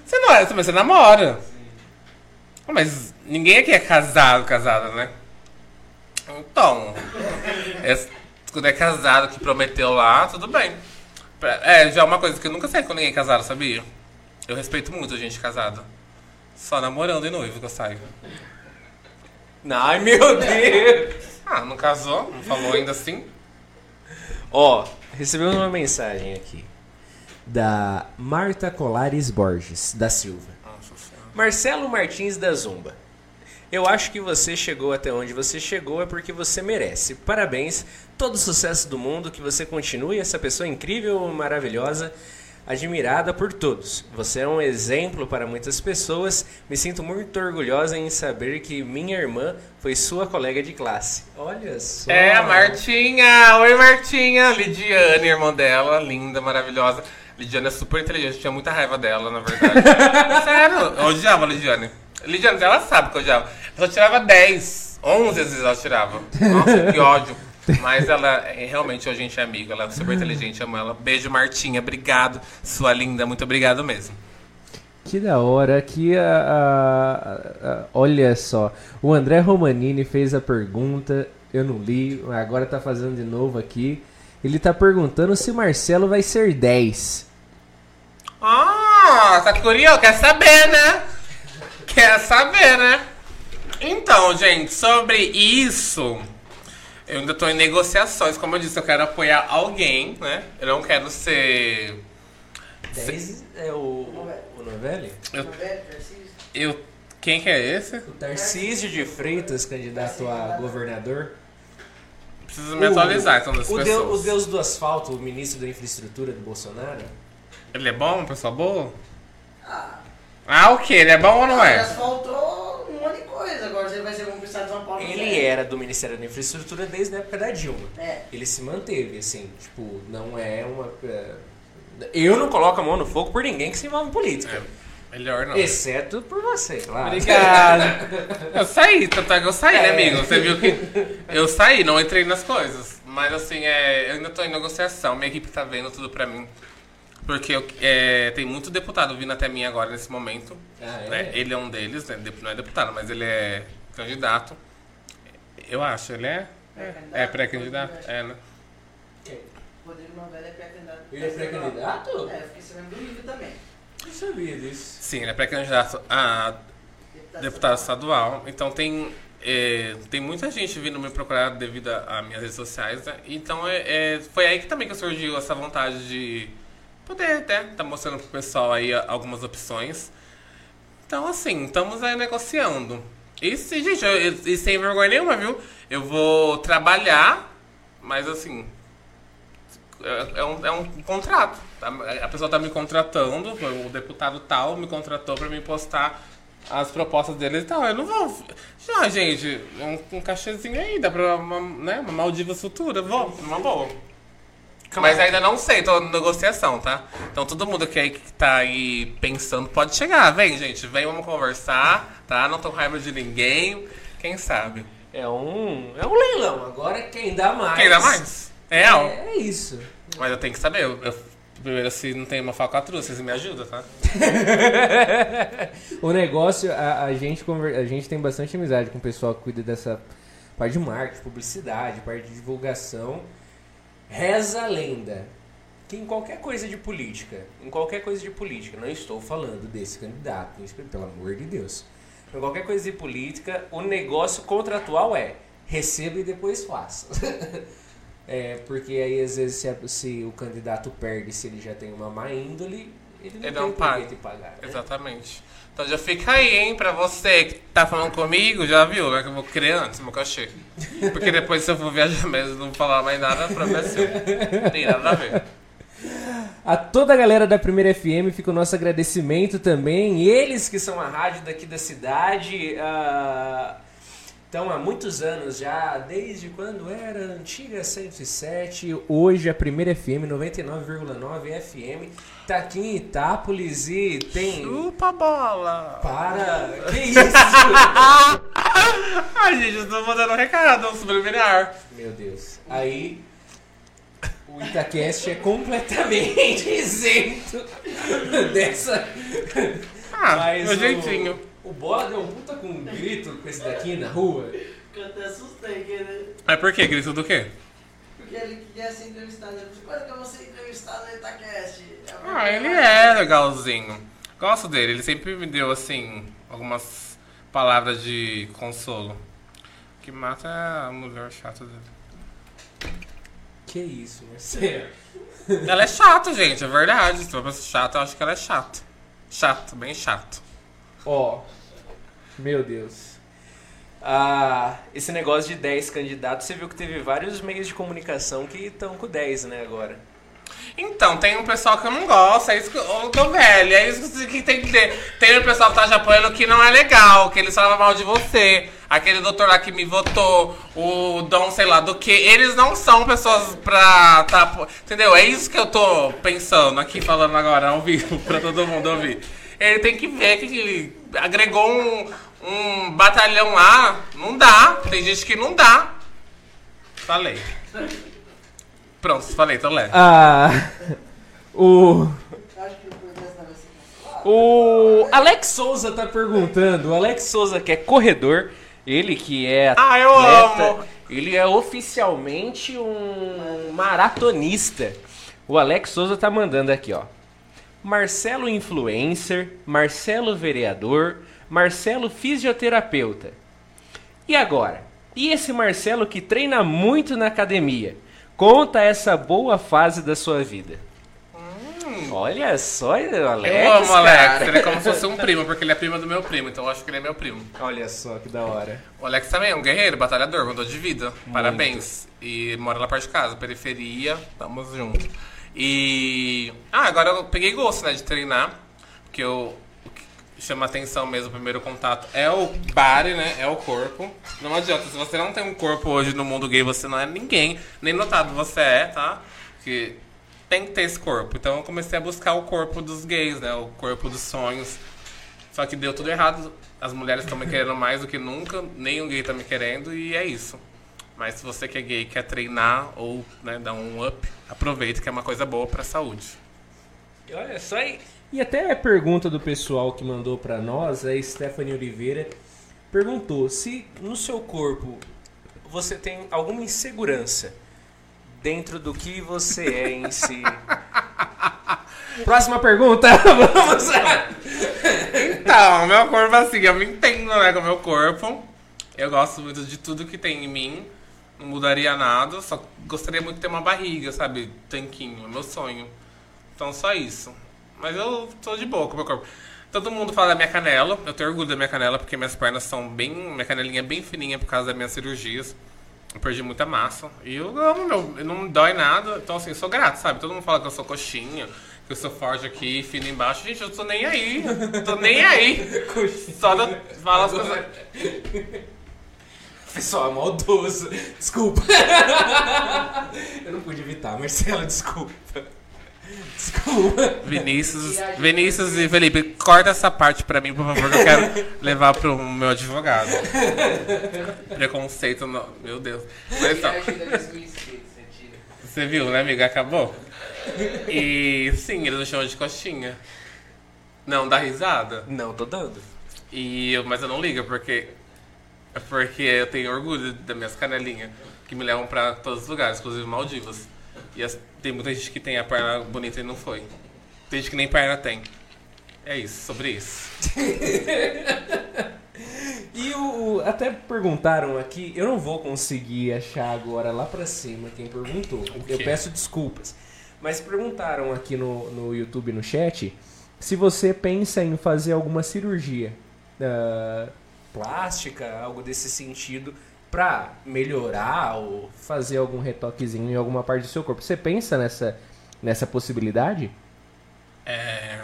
[SPEAKER 1] Você não é, mas você namora. Mas ninguém aqui é casado, casada, né? Então, é- quando é casado que prometeu lá, tudo bem. É, já é uma coisa que eu nunca sei com ninguém casado, sabia? Eu respeito muito a gente casada. Só namorando e noivo que eu saio.
[SPEAKER 2] Ai, meu Deus.
[SPEAKER 1] Ah, não casou? Não falou ainda assim?
[SPEAKER 2] Ó, recebemos uma mensagem aqui. Da Marta Colares Borges, da Silva.
[SPEAKER 1] Nossa.
[SPEAKER 2] Marcelo Martins da Zumba. Eu acho que você chegou até onde você chegou é porque você merece. Parabéns, todo o sucesso do mundo, que você continue essa pessoa incrível, maravilhosa, admirada por todos. Você é um exemplo para muitas pessoas. Me sinto muito orgulhosa em saber que minha irmã foi sua colega de classe. Olha só.
[SPEAKER 1] É, a Martinha! Oi, Martinha! Lidiane, irmã dela, linda, maravilhosa. Lidiane é super inteligente, tinha muita raiva dela, na verdade. Sério, eu odiava a Lidiane. Lidiane, ela sabe que eu odiava. Ela tirava 10, 11 vezes ela tirava. Nossa, que ódio. Mas ela, é, realmente, a gente é amigo. Ela é super inteligente, amo ela. Beijo, Martinha. Obrigado, sua linda. Muito obrigado mesmo.
[SPEAKER 4] Que da hora, que a, a- a- olha só, o André Romanini fez a pergunta, eu não li, agora tá fazendo de novo aqui. Ele tá perguntando se Marcelo vai ser 10.
[SPEAKER 1] Ah, tá curioso? Quer saber, né? Quer saber, né? Então, gente, sobre isso, eu ainda tô em negociações. Como eu disse, eu quero apoiar alguém, né? Eu não quero ser.
[SPEAKER 2] 10 é o, o Novelli?
[SPEAKER 1] Eu-? Eu. Quem que é esse?
[SPEAKER 2] O Tarcísio de Freitas, candidato a governador.
[SPEAKER 1] Preciso me atualizar, então, das
[SPEAKER 2] o,
[SPEAKER 1] pessoas.
[SPEAKER 2] Deus, o Deus do asfalto, o ministro da infraestrutura do Bolsonaro.
[SPEAKER 1] Ele é bom? Uma pessoa boa? Ah, o quê? Ele é bom ou não é?
[SPEAKER 3] faltou um monte de coisa. Agora você vai ser bom pro estado de São Paulo.
[SPEAKER 2] Ele era do Ministério da Infraestrutura desde a época da Dilma.
[SPEAKER 3] É.
[SPEAKER 2] Ele se manteve, assim, tipo, não é uma. é, Eu não coloco a mão no fogo por ninguém que se envolve em política.
[SPEAKER 1] É, melhor não.
[SPEAKER 2] Exceto por você, claro.
[SPEAKER 1] Obrigado. Eu saí, tanto é que eu saí, né,
[SPEAKER 2] É.
[SPEAKER 1] amigo? Você viu que eu saí, não entrei nas coisas. Mas assim, é, eu ainda tô em negociação, minha equipe tá vendo tudo pra mim. Porque eu- é, tem muito deputado vindo até mim agora nesse momento.
[SPEAKER 2] Ah, é?
[SPEAKER 1] né? Ele é um deles, né? Não é deputado, mas ele é candidato. Eu acho, ele é? É, pré-candidato? É, né?
[SPEAKER 3] Rodrigo Novelli é pré-candidato.
[SPEAKER 2] Ele é pré-candidato?
[SPEAKER 3] É, eu fiquei sabendo do nível também.
[SPEAKER 2] Não sabia disso.
[SPEAKER 1] Sim, ele é pré-candidato a deputado estadual. Então tem, é, tem muita gente vindo me procurar devido às minhas redes sociais, né? Então é, é- foi aí que também que surgiu essa vontade de poder até estar mostrando pro pessoal aí algumas opções. Então assim, estamos aí negociando. E, gente, eu, eu- e sem vergonha nenhuma, viu? Eu vou trabalhar, mas assim, é, é um, é um contrato. tá? A pessoa tá me contratando, o deputado tal me contratou pra me postar as propostas dele e tal. Eu não vou. Já, gente, um, um cachezinho aí, dá pra uma, né, uma Maldivas futura, vou, uma boa. Mas ainda não sei, tô em negociação, tá? Então todo mundo que, aí, que tá aí pensando pode chegar, vem, gente, vem, vamos conversar, tá? Não tô com raiva de ninguém, quem sabe?
[SPEAKER 2] É um. É um leilão. Agora quem dá mais.
[SPEAKER 1] Quem dá mais? É, ó.
[SPEAKER 2] É, é isso.
[SPEAKER 1] Mas eu tenho que saber. Eu, eu- primeiro, se não tem uma falcatrua, vocês me ajudam, tá?
[SPEAKER 4] O negócio, a, a gente, conver- a gente tem bastante amizade com o pessoal que cuida dessa
[SPEAKER 2] Parte de marketing, publicidade, parte de divulgação. Reza a lenda que em qualquer coisa de política, em qualquer coisa de política, não estou falando desse candidato, pelo amor de Deus. Em qualquer coisa de política, o negócio contratual é receba e depois faça. é, porque aí às vezes se, se o candidato perde, se ele já tem uma má índole, ele não
[SPEAKER 1] Ele
[SPEAKER 2] tem
[SPEAKER 1] não paga.
[SPEAKER 2] te pagar. né?
[SPEAKER 1] Exatamente. Então já fica aí, hein, pra você que tá falando comigo, já viu, né? Que eu vou criar antes meu cachê. Porque depois se eu for viajar mesmo e não falar mais nada, pra mim é tem nada a ver.
[SPEAKER 4] A toda a galera da Primeira FM fica o nosso agradecimento também.
[SPEAKER 2] Eles que são a rádio daqui da cidade, ah, estão há muitos anos já, desde quando era antiga 107,
[SPEAKER 4] Hoje a Primeira FM
[SPEAKER 2] 99,9 FM, tá aqui em Itápolis e tem...
[SPEAKER 1] Chupa bola!
[SPEAKER 2] Para! Que isso?
[SPEAKER 1] Ai, gente, eu tô mandando um recado, subliminar.
[SPEAKER 2] Meu Deus. Aí, o Itacast é completamente isento dessa.
[SPEAKER 1] Ah,
[SPEAKER 2] Mas
[SPEAKER 1] meu
[SPEAKER 2] o-
[SPEAKER 1] jeitinho.
[SPEAKER 2] O Bola deu um puta com um grito com esse daqui na rua.
[SPEAKER 3] Que eu até assustei, que ele,
[SPEAKER 1] Mas por quê? Grito do quê?
[SPEAKER 3] porque ele queria ser entrevistado. Ele disse, quando que eu vou ser entrevistado no Itacast? Eu
[SPEAKER 1] Ah, ele é legalzinho. Gosto dele. Ele sempre me deu, assim, algumas palavras de consolo. O que mata é a mulher chata dele.
[SPEAKER 2] Que isso, Marcelo?
[SPEAKER 1] Ela é chata, gente, é verdade. Se pessoa chata, eu acho que ela é chata. Chato, bem chato.
[SPEAKER 2] Ó, meu Deus. Ah, esse negócio de 10 candidatos, você viu que teve vários meios de comunicação que estão com 10, né, agora.
[SPEAKER 1] Então, tem um pessoal que eu não gosto, é isso que eu tô velho, é isso que tem que ter. Tem um pessoal que tá te apoiando que não é legal, que eles falam mal de você. Aquele doutor lá que me votou, o Dom sei lá do que. Eles não são pessoas pra tá. Entendeu? É isso que eu tô pensando aqui, falando agora ao vivo, pra todo mundo ouvir. Ele tem que ver que ele agregou um, um batalhão lá, não dá. Tem gente que não dá. Falei. Pronto, falei, tô leve.
[SPEAKER 4] Ah. O.
[SPEAKER 3] O
[SPEAKER 2] Alex Souza tá perguntando. O Alex Souza, que é corredor, ele que é
[SPEAKER 1] Ah, eu
[SPEAKER 2] atleta,
[SPEAKER 1] amo.
[SPEAKER 2] ele é oficialmente um maratonista. O Alex Souza tá mandando aqui, ó. Marcelo influencer, Marcelo vereador, Marcelo fisioterapeuta. E agora? E esse Marcelo que treina muito na academia? Conta essa boa fase da sua vida. Olha só, Alex.
[SPEAKER 1] Hum. Eu amo o Alex,
[SPEAKER 2] cara.
[SPEAKER 1] ele é como se fosse um primo, porque ele é primo do meu primo, então eu acho que ele é meu primo.
[SPEAKER 2] Olha só que da hora.
[SPEAKER 1] O Alex também é um guerreiro, batalhador, mudou de vida. Parabéns. E mora lá perto de casa, periferia, tamo junto. E. Ah, agora eu peguei gosto, né, de treinar. Porque eu. O que chama atenção mesmo, o primeiro contato é o body, né? É o corpo. Não adianta, se você não tem um corpo hoje no mundo gay, você não é ninguém. Nem notado você é, tá? Que tem que ter esse corpo. Então eu comecei a buscar o corpo dos gays, né? O corpo dos sonhos. Só que deu tudo errado. As mulheres estão me querendo mais do que nunca, nenhum gay tá me querendo e é isso. Mas se você que é gay quer treinar ou né, dar um up, aproveita que é uma coisa boa pra saúde.
[SPEAKER 2] Olha só aí.
[SPEAKER 4] E até a pergunta do pessoal que mandou pra nós, a Stephanie Oliveira,
[SPEAKER 2] Perguntou se no seu corpo você tem alguma insegurança dentro do que você é em si.
[SPEAKER 4] Próxima pergunta! Vamos!
[SPEAKER 1] Então, meu corpo assim, eu me entendo né, com o meu corpo. Eu gosto muito de tudo que tem em mim. Não mudaria nada, só gostaria muito de ter uma barriga, sabe? Tanquinho, é meu sonho. Então só isso. Mas eu tô de boa com o meu corpo. Todo mundo fala da minha canela, eu tenho orgulho da minha canela porque minhas pernas são bem. Minha canelinha é bem fininha por causa das minhas cirurgias. Eu perdi muita massa. E eu amo, meu. Não me dói nada. Então, assim, eu sou grato, sabe? Todo mundo fala que eu sou coxinha, que eu sou forte aqui, fino embaixo. Gente, eu tô nem aí. Tô nem aí. Só não fala as coisas.
[SPEAKER 2] Pessoal, maldoso. Desculpa. Eu não pude evitar, Marcelo, desculpa. Desculpa.
[SPEAKER 1] Vinícius, Vinícius e Felipe, corta essa parte pra mim, por favor, que eu quero levar pro meu advogado. Preconceito, no... meu Deus. Mas, então, você viu, né, amiga? Acabou? E sim, eles me chamam de coxinha. Não, dá risada.
[SPEAKER 2] Não, tô dando.
[SPEAKER 1] E eu, mas eu não ligo, porque. Porque eu tenho orgulho das minhas canelinhas, que me levam pra todos os lugares, inclusive Maldivas. E as- tem muita gente que tem a perna bonita e não foi. Tem gente que nem perna tem. É isso, sobre isso.
[SPEAKER 4] E o, até perguntaram aqui, eu não vou conseguir achar agora lá pra cima quem perguntou. Eu peço desculpas. Mas perguntaram aqui no, no YouTube, no chat, se você pensa em fazer alguma cirurgia. ah,
[SPEAKER 2] Plástica, algo desse sentido, pra melhorar ou.
[SPEAKER 4] fazer algum retoquezinho em alguma parte do seu corpo. Você pensa nessa, nessa possibilidade?
[SPEAKER 1] É.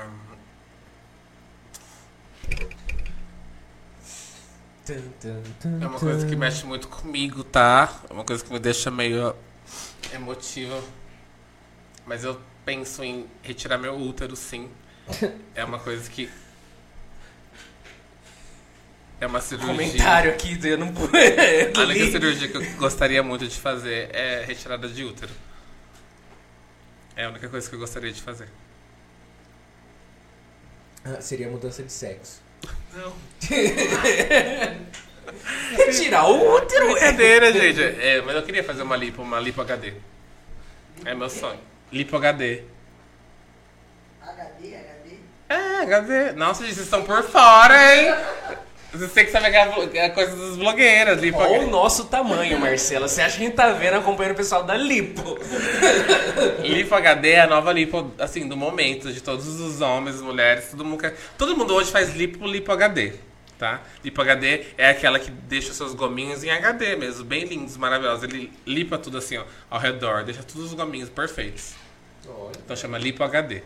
[SPEAKER 1] É uma coisa que mexe muito comigo, tá? É uma coisa que me deixa meio emotiva. Mas eu penso em retirar meu útero, sim. É uma coisa que. É uma cirurgia.
[SPEAKER 2] Comentário aqui, eu não pude.
[SPEAKER 1] A única cirurgia que eu gostaria muito de fazer é retirada de útero. É a única coisa que eu gostaria de fazer.
[SPEAKER 2] Ah, seria mudança de sexo.
[SPEAKER 1] Não.
[SPEAKER 2] Retirar o útero.
[SPEAKER 1] Brincadeira, gente. É, mas eu queria fazer uma lipo, uma lipo HD. É meu sonho. Lipo HD.
[SPEAKER 3] HD, HD.
[SPEAKER 1] É, HD. Nossa, gente, vocês estão por fora, hein? Vocês têm que é a coisa dos blogueiras. Lipo
[SPEAKER 2] Olha o nosso tamanho, Marcela. Você acha que a gente tá vendo acompanhando o pessoal da Lipo?
[SPEAKER 1] Lipo HD é a nova lipo, assim, do momento, de todos os homens, mulheres, todo mundo quer... Todo mundo hoje faz lipo, lipo HD, tá? Lipo HD é aquela que deixa seus gominhos em HD mesmo, bem lindos, maravilhosos. Ele limpa tudo assim, ó, ao redor, deixa todos os gominhos perfeitos.
[SPEAKER 2] Olha.
[SPEAKER 1] Então chama lipo HD.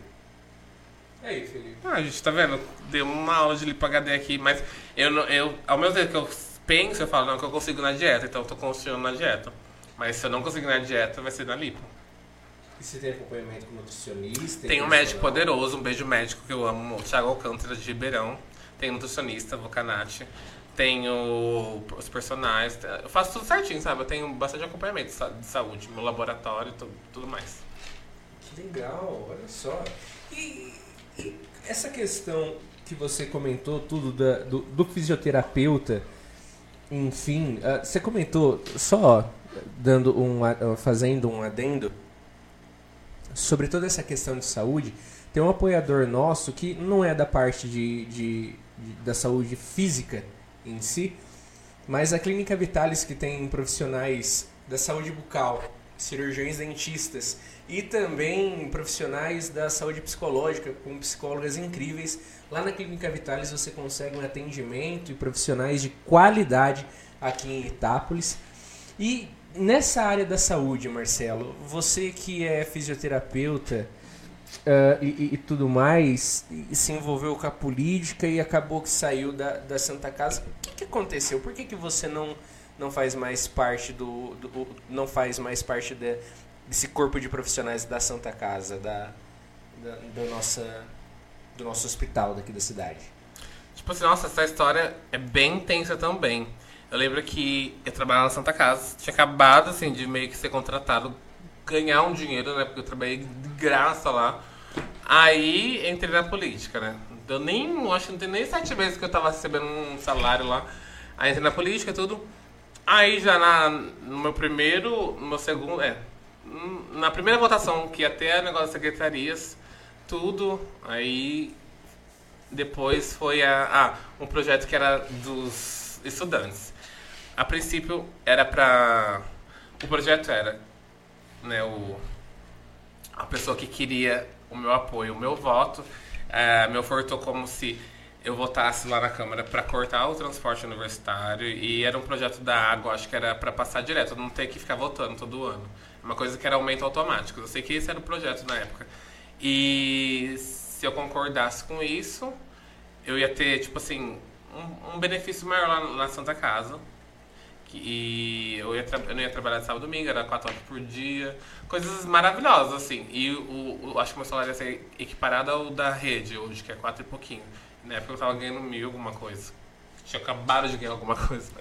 [SPEAKER 2] E aí, Felipe?
[SPEAKER 1] Ah, a gente tá vendo? Deu uma aula de lipo HD aqui, mas eu, eu ao mesmo tempo que eu penso, eu falo, não, que eu consigo na dieta, então eu tô confiando na dieta. Mas se eu não conseguir na dieta, vai ser na lipo.
[SPEAKER 2] E você tem acompanhamento com nutricionista?
[SPEAKER 1] Tem um médico poderoso, um beijo médico que eu amo, o Thiago Alcântara de Ribeirão. Tem nutricionista, Vocanati. Tenho os personagens. Eu faço tudo certinho, sabe? Eu tenho bastante acompanhamento de saúde, meu laboratório e tudo, tudo mais.
[SPEAKER 2] Que legal, olha só. E, e essa questão que você comentou tudo da- do, do fisioterapeuta, enfim, ah, você comentou só dando um, ah, fazendo um adendo sobre toda essa questão de saúde. Tem um apoiador nosso que não é da parte de, de- de- da saúde física em si, mas a Clínica Vitalis que tem profissionais da saúde bucal, cirurgiões dentistas e também profissionais da saúde psicológica com psicólogas incríveis. Lá na Clínica Vitalis você consegue um atendimento e profissionais de qualidade aqui em Itápolis. E nessa área da saúde, Marcelo, você que é fisioterapeuta e, e- e tudo mais, e se envolveu com a política e acabou que saiu da, da Santa Casa. O que, que aconteceu? Por que, que você não, não faz mais parte do, do- não faz mais parte de- desse corpo de profissionais da Santa Casa, da, da, da nossa, do nosso hospital daqui da cidade?
[SPEAKER 1] Tipo assim, nossa, essa história é bem intensa também. Eu lembro que eu trabalhava na Santa Casa, tinha acabado assim de meio que ser contratado, ganhar um dinheiro, né? Porque eu trabalhei de graça lá. Aí entrei na política, né? Eu nem, acho que não tem nem sete meses que eu tava recebendo um salário lá. Aí entrei na política e tudo. Aí já na, no meu primeiro, no meu segundo, é. Na primeira votação que ia ter o negócio das secretarias, tudo, aí depois foi a, ah, um projeto que era dos estudantes. A princípio era pra. O projeto era né, o, a pessoa que queria o meu apoio, o meu voto, eh, me ofertou como se eu votasse lá na Câmara para cortar o transporte universitário e era um projeto da água, acho que era para passar direto, não ter que ficar votando todo ano. Uma coisa que era aumento automático. Eu sei que esse era o projeto na época. E se eu concordasse com isso, eu ia ter, tipo assim, um, um benefício maior lá na Santa Casa. Que- E eu, ia eu não ia trabalhar de sábado e domingo, era quatro horas por dia. Coisas maravilhosas, assim. E o, o- acho que meu salário ia ser equiparado ao da rede hoje, que é quatro e pouquinho. Na época eu tava ganhando mil alguma coisa. Tinha acabado de ganhar alguma coisa.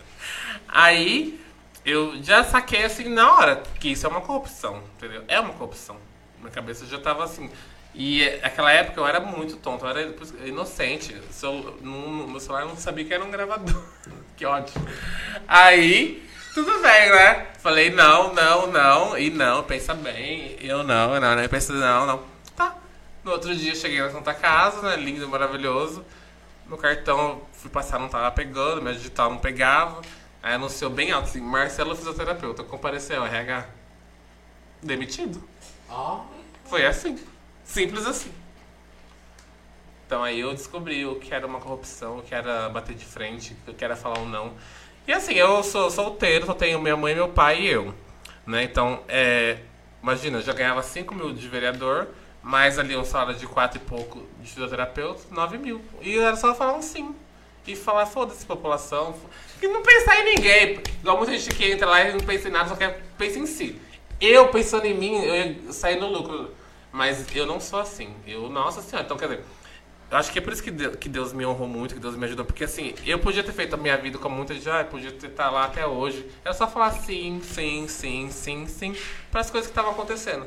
[SPEAKER 1] Aí eu já saquei assim na hora que isso é uma corrupção, entendeu? É uma corrupção. Minha cabeça já tava assim. E é- naquela época eu era muito tonto, eu era inocente. Seu, no, meu celular eu não sabia que era um gravador. que ódio. Aí, tudo bem, né? Falei não, não, não, e não, pensa bem. Eu não, não, não, pensa não, não. Tá. No outro dia eu cheguei na Santa Casa, né? Lindo, maravilhoso. Meu cartão fui passar, não tava pegando, meu digital não pegava. Aí anunciou bem alto assim, Marcelo fisioterapeuta, compareceu, RH. Demitido. Foi assim. Simples assim. Então aí eu descobri o que era uma corrupção, o que era bater de frente, o que era falar um não. E assim, eu sou solteiro, só tenho minha mãe, meu pai e eu. Né? Então, é, imagina, eu já ganhava 5 mil de vereador, mais ali um salário de 4 e pouco de fisioterapeuta, 9 mil. E era só falar um sim. E falar, foda-se, população. E não pensar em ninguém. Igual muita gente que entra lá e não pensa em nada, só quer pensa em si. Eu pensando em mim, eu sair no lucro. Mas eu não sou assim. Eu, nossa senhora. Então, quer dizer, acho que é por isso que Deus, que Deus me honrou muito, que Deus me ajudou. Porque assim, eu podia ter feito a minha vida como muita gente, ah, podia ter estar lá até hoje. Era só falar sim, sim, sim, sim, sim, para as coisas que estavam acontecendo.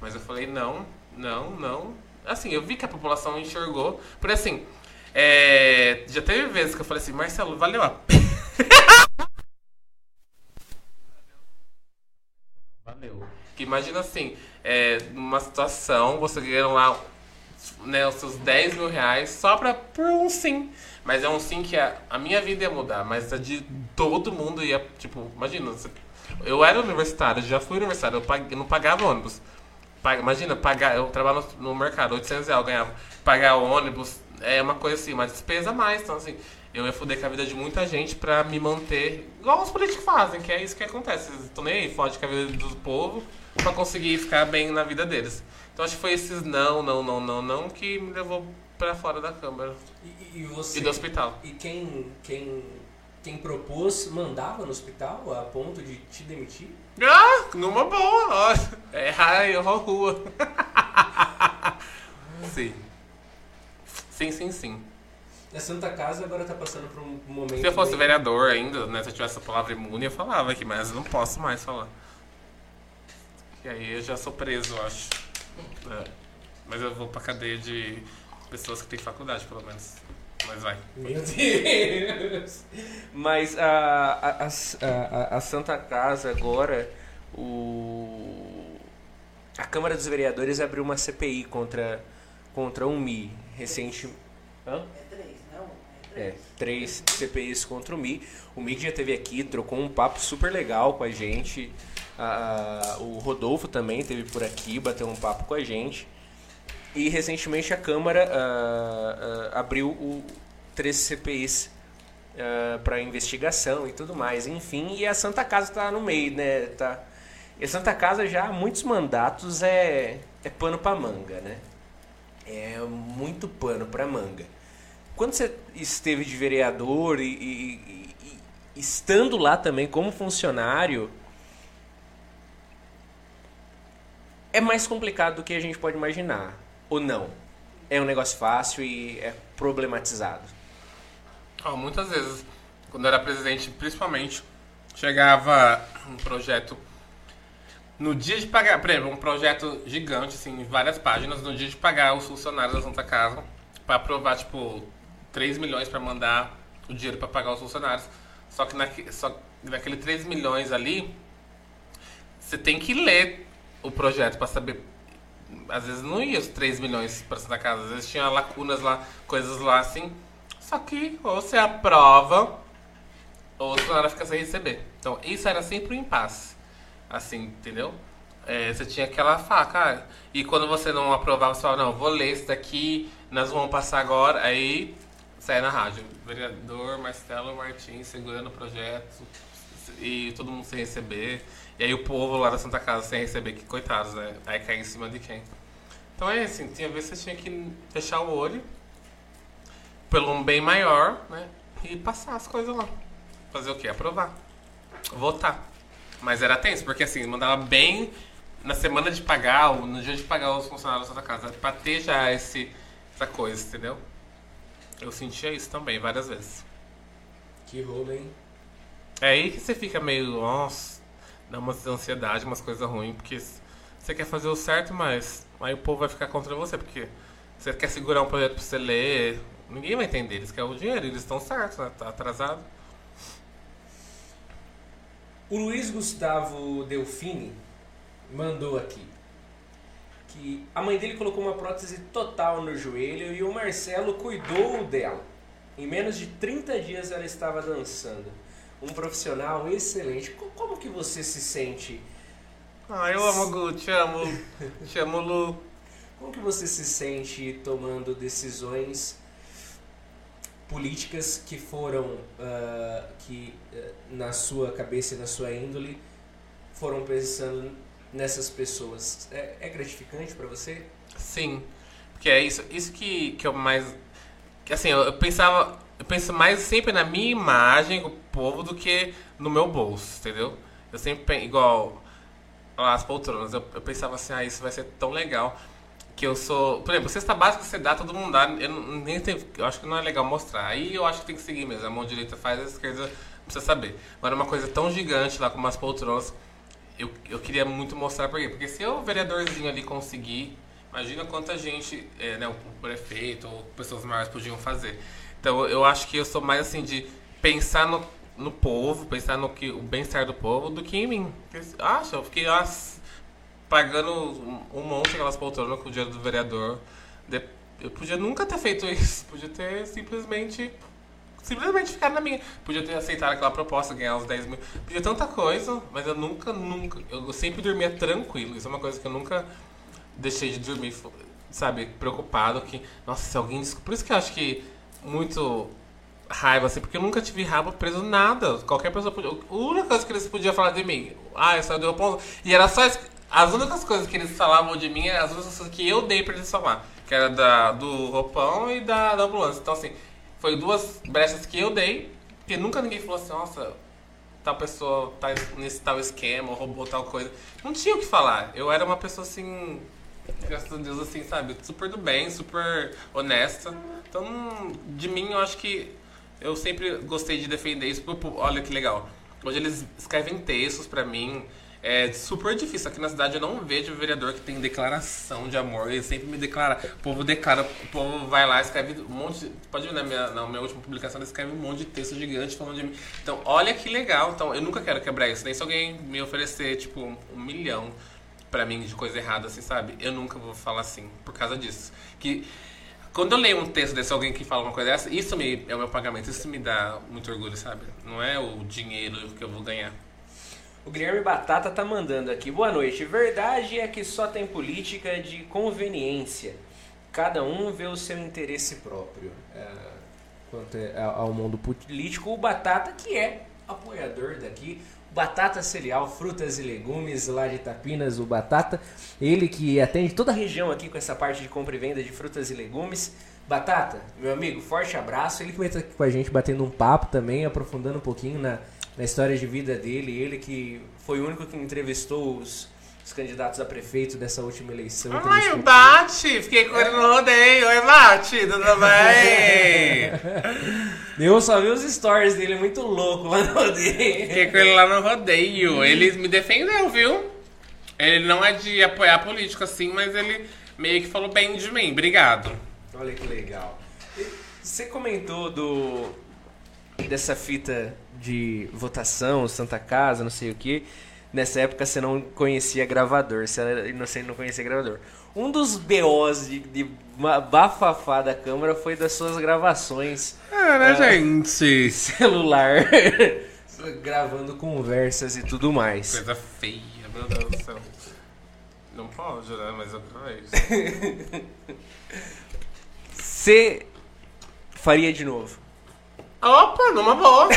[SPEAKER 1] Mas eu falei, não, não, não. Assim, eu vi que a população enxergou. Por assim, é, já teve vezes que eu falei assim, Marcelo, valeu a pena. Valeu. Que imagina assim, é, numa situação, você ganhando lá né, os seus 10 mil reais só pra, por um sim. Mas é um sim que a, a minha vida ia mudar, mas a de todo mundo ia, tipo, imagina, eu era universitário, já fui universitário, eu, pag- eu não pagava ônibus. Imagina, pagar, eu trabalho no, no mercado, 800 reais eu ganhava. Pagar ônibus é uma coisa assim, uma despesa a mais. Então, assim, eu ia foder com a vida de muita gente pra me manter, igual os políticos fazem, que é isso que acontece. Eles estão nem aí, fode com a vida do povo pra conseguir ficar bem na vida deles. Então, acho que foi esses não, não, não, não, não que me levou pra fora da Câmara
[SPEAKER 2] E, e você.
[SPEAKER 1] e do hospital.
[SPEAKER 2] E quem, quem, quem propôs mandava no hospital a ponto de te demitir?
[SPEAKER 1] Ah, numa boa, ó. É raio, rua. sim. Sim, sim, sim.
[SPEAKER 2] A Santa Casa agora tá passando por um momento.
[SPEAKER 1] Se eu fosse
[SPEAKER 2] bem-
[SPEAKER 1] vereador ainda, né, se eu tivesse a palavra imune, eu falava aqui, mas eu não posso mais falar. E aí eu já sou preso, eu acho. É. Mas eu vou pra cadeia de pessoas que têm faculdade, pelo menos. Mas vai.
[SPEAKER 2] Meu Deus!
[SPEAKER 4] Mas a, a, a, a- Santa Casa agora, o,
[SPEAKER 2] A Câmara dos Vereadores abriu uma CPI contra, contra o Mi recente. Hã?
[SPEAKER 3] É três, não? É
[SPEAKER 2] É,
[SPEAKER 3] três.
[SPEAKER 2] três CPIs contra o Mi. O Mi que já esteve aqui, trocou um papo super legal com a gente. O Rodolfo também esteve por aqui, bateu um papo com a gente. E recentemente a Câmara ah, ah, abriu o, três CPIs para investigação e tudo mais. Enfim, e a Santa Casa está no meio, né? Tá, e a Santa Casa já há muitos mandatos é, é pano para manga, né? É muito pano para manga. Quando você esteve de vereador e, e- e- e estando lá também como funcionário, é mais complicado do que a gente pode imaginar. Ou não? É um negócio fácil e é problematizado.
[SPEAKER 1] Ó, muitas vezes, quando eu era presidente, principalmente, chegava um projeto no dia de pagar, por exemplo, um projeto gigante, assim, várias páginas, no dia de pagar os funcionários da Santa Casa, para aprovar, tipo, 3 milhões para mandar o dinheiro para pagar os funcionários. Só que naque, só que naquele 3 milhões ali, você tem que ler o projeto para saber. Às vezes não ia os 3 milhões para Santa Casa, às vezes tinha lacunas lá, coisas lá assim. Só que ou você aprova, ou o funcionário fica sem receber. Então, isso era sempre um impasse. Assim, entendeu? É, você tinha aquela faca. ah, E quando você não aprovava, você falava, não, vou ler isso daqui, nós vamos passar agora. Aí, sai na rádio. Vereador Marcelo Martins segurando o projeto e todo mundo sem receber. E aí o povo lá da Santa Casa sem receber, que coitados, né? Aí cai em cima de quem? Então é assim, tinha vezes você tinha que fechar o olho pelo um bem maior, né? E passar as coisas lá. Fazer o quê? Aprovar. Votar. Mas era tenso, porque assim, mandava bem na semana de pagar, ou no dia de pagar os funcionários da Santa Casa, pra ter já esse, essa coisa, entendeu? Eu sentia isso também, várias vezes.
[SPEAKER 2] Que rolo, hein?
[SPEAKER 1] É aí que você fica meio, nossa, dá uma ansiedade, umas coisas ruins, porque você quer fazer o certo, mas aí o povo vai ficar contra você, porque você quer segurar um projeto pra você ler, ninguém vai entender, eles querem o dinheiro, eles estão certos, né? Tá atrasado.
[SPEAKER 2] O Luiz Gustavo Delfini mandou aqui que a mãe dele colocou uma prótese total no joelho e o Marcelo cuidou dela. Em menos de 30 dias ela estava dançando. Um profissional excelente. Co- Como que você se sente?
[SPEAKER 1] Ah, eu amo o Gu, te amo, te amo, Lu.
[SPEAKER 2] Como que você se sente tomando decisões políticas que foram ah, que ah, na sua cabeça e na sua índole foram pensando nessas pessoas? É, é gratificante para você?
[SPEAKER 1] Sim, porque é isso, isso que, que eu mais. Assim, eu, eu pensava. Eu penso mais sempre na minha imagem com o povo do que no meu bolso, entendeu? Eu sempre igual as poltronas, eu, eu pensava assim, ah, isso vai ser tão legal. Que eu sou. Por exemplo, cesta básica você dá, todo mundo dá. Eu, nem tenho, eu acho que não é legal mostrar. Aí eu acho que tem que seguir mesmo. A mão direita faz, a esquerda precisa saber. Agora, uma coisa tão gigante lá como as poltronas. eu, eu queria muito mostrar por quê. Porque se o vereadorzinho ali conseguir, imagina quanta gente, é, né, o prefeito ou pessoas maiores podiam fazer. Então eu acho que eu sou mais assim de pensar no, no povo, pensar no que o bem-estar do povo do que em mim. Acho, eu fiquei nossa, pagando um, monte aquelas poltronas com o dinheiro do vereador. Eu podia nunca ter feito isso, podia ter simplesmente simplesmente ficar na minha. Podia ter aceitado aquela proposta, ganhar uns 10 mil. Podia tanta coisa, mas eu nunca, nunca. Eu sempre dormia tranquilo. Isso é uma coisa que eu nunca deixei de dormir, sabe, preocupado que. Nossa, se alguém. Por isso que eu acho que muito raiva, assim, porque eu nunca tive rabo preso nada. Qualquer pessoa podia. A única coisa que eles podiam falar de mim, ah, eu saí do ponto. E era só. As únicas coisas que eles falavam de mim eram as únicas coisas que eu dei pra eles falar. Que era da, do roupão e da, da ambulância. Então, assim, foi duas brechas que eu dei, porque nunca ninguém falou assim, nossa, tal pessoa tá nesse tal esquema, roubou tal coisa. Não tinha o que falar. Eu era uma pessoa assim, graças a Deus, assim, sabe, super do bem, super honesta. Então, de mim, eu acho que eu sempre gostei de defender isso. Olha que legal. Hoje eles escrevem textos pra mim. É super difícil. Aqui na cidade eu não vejo vereador que tem declaração de amor. Ele sempre me declara. O povo declara, o povo vai lá, escreve um monte. pode ver na minha, na minha última publicação, ele escreve um monte de texto gigante falando de mim. Então, olha que legal. Então, eu nunca quero quebrar isso. Nem se alguém me oferecer, tipo, um milhão pra mim de coisa errada, assim, sabe? Eu nunca vou falar assim, por causa disso. Que quando eu leio um texto desse alguém que fala uma coisa dessa, isso me, é o meu pagamento, isso me dá muito orgulho, sabe? Não é o dinheiro que eu vou ganhar.
[SPEAKER 2] O Guilherme Batata tá mandando aqui. Boa noite. Verdade é que só tem política de conveniência. Cada um vê o seu interesse próprio. É, quanto é ao mundo político, o Batata, que é apoiador daqui, Batata Cereal, frutas e legumes lá de Tapinas, o Batata. Ele que atende toda a região aqui com essa parte de compra e venda de frutas e legumes. Batata, meu amigo, forte abraço. Ele que vai estar aqui com a gente batendo um papo também, aprofundando um pouquinho na, na história de vida dele. Ele que foi o único que entrevistou os, os candidatos a prefeito dessa última eleição.
[SPEAKER 1] Ai, o Bate! Fiquei com ele no rodeio. Oi, Bate, tudo bem?
[SPEAKER 2] Eu só vi os stories dele muito louco lá no rodeio.
[SPEAKER 1] Fiquei com ele lá no rodeio. Ele me defendeu, viu? Ele não é de apoiar político assim, mas ele meio que falou bem de mim. Obrigado.
[SPEAKER 2] Olha que legal. Você comentou do dessa fita de votação, Santa Casa, não sei o que. Nessa época você não conhecia gravador, você era inocente não conhecia gravador. Um dos BOs de, de bafafá da câmera foi das suas gravações.
[SPEAKER 1] É, né, uh, gente?
[SPEAKER 2] Celular. gravando conversas e tudo mais.
[SPEAKER 1] Coisa feia, meu Deus do céu. Não pode, né? Mas eu.
[SPEAKER 2] Você faria de novo?
[SPEAKER 1] Opa, numa boa.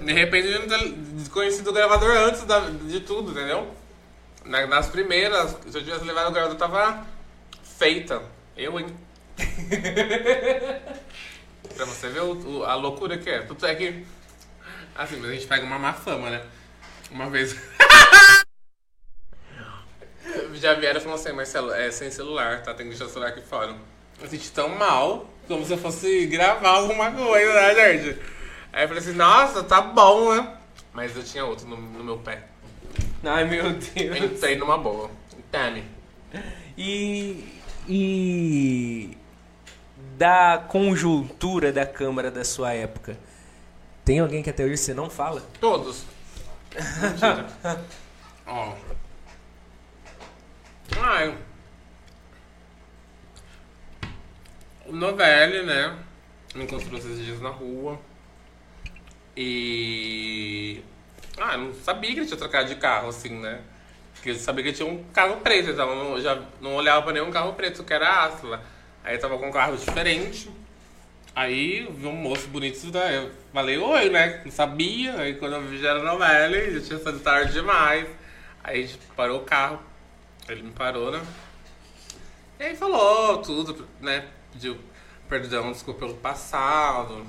[SPEAKER 1] Me arrependi de ter conhecido o gravador antes da, de tudo, entendeu? Nas primeiras, se eu tivesse levado o gravador, tava feita. Eu, hein? pra você ver o, o, a loucura que é. Tudo é que. Assim, mas a gente pega uma má fama, né? Uma vez. Já vieram e falaram assim, Marcelo, é sem celular, tá? Tem que deixar o celular aqui fora. Eu senti tão mal como se eu fosse gravar alguma coisa, né, gente? Aí eu falei assim, nossa, tá bom, né? Mas eu tinha outro no, no meu pé.
[SPEAKER 2] Ai, meu Deus.
[SPEAKER 1] Entrei numa boa. Tame.
[SPEAKER 2] E. E. Da conjuntura da Câmara da sua época. Tem alguém que até hoje você não fala?
[SPEAKER 1] Todos. Ó. Ai. O Novelli, né? Me encontrou esses dias na rua. E. Ah, não sabia que ele tinha trocado de carro, assim, né? Porque eu sabia que tinha um carro preto, então eu já não olhava pra nenhum carro preto, que era Asla. Aí eu tava com um carro diferente. Aí vi um moço bonito, né? eu falei oi, né? Não sabia. Aí quando eu vi já era Novelli, já tinha sido tarde demais. Aí a gente parou o carro. Ele me parou, né? E aí falou tudo, né? Pediu perdão, desculpa pelo passado,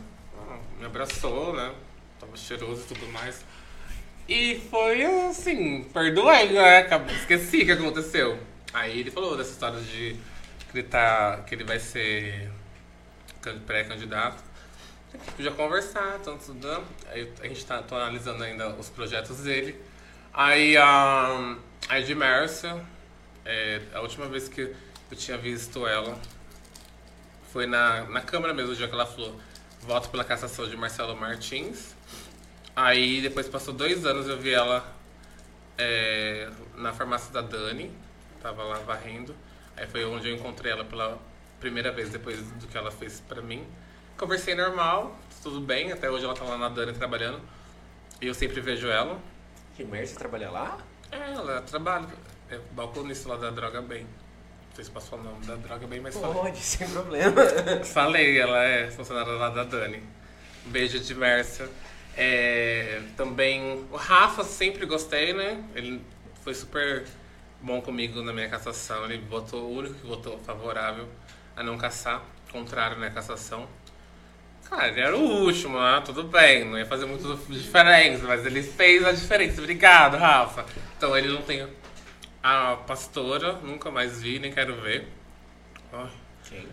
[SPEAKER 1] me abraçou, né? Tava cheiroso e tudo mais. E foi assim, perdoei, né? Esqueci o que aconteceu. Aí ele falou dessa história de que ele, tá, que ele vai ser pré-candidato. Podia conversar, estamos estudando. Aí a gente tá tô analisando ainda os projetos dele. Aí a, a de Mércia, é, a última vez que eu tinha visto ela foi na, na Câmara mesmo, o dia que ela falou voto pela cassação de Marcelo Martins. Aí depois passou dois anos eu vi ela é, na farmácia da Dani, tava lá varrendo. Aí foi onde eu encontrei ela pela primeira vez depois do que ela fez pra mim. Conversei normal, tudo bem, até hoje ela tá lá na Dani trabalhando. E eu sempre vejo ela.
[SPEAKER 2] Que merda, você trabalha lá?
[SPEAKER 1] É, ela trabalha, é balconista lá da Droga Bem. Se posso falar o nome da Droga Bem, mas falei.
[SPEAKER 2] Pode, sem problema.
[SPEAKER 1] Falei, ela é funcionária lá da Dani. Um beijo de Mércia. É, também o Rafa sempre gostei, né? Ele foi super bom comigo na minha cassação. Ele votou, o único que votou favorável a não caçar, contrário na cassação. Cara, ele era o último, né? tudo bem, não ia fazer muito diferença, mas ele fez a diferença. Obrigado, Rafa. Então ele não tem a pastora, nunca mais vi, nem quero ver. Ai.
[SPEAKER 2] Quem?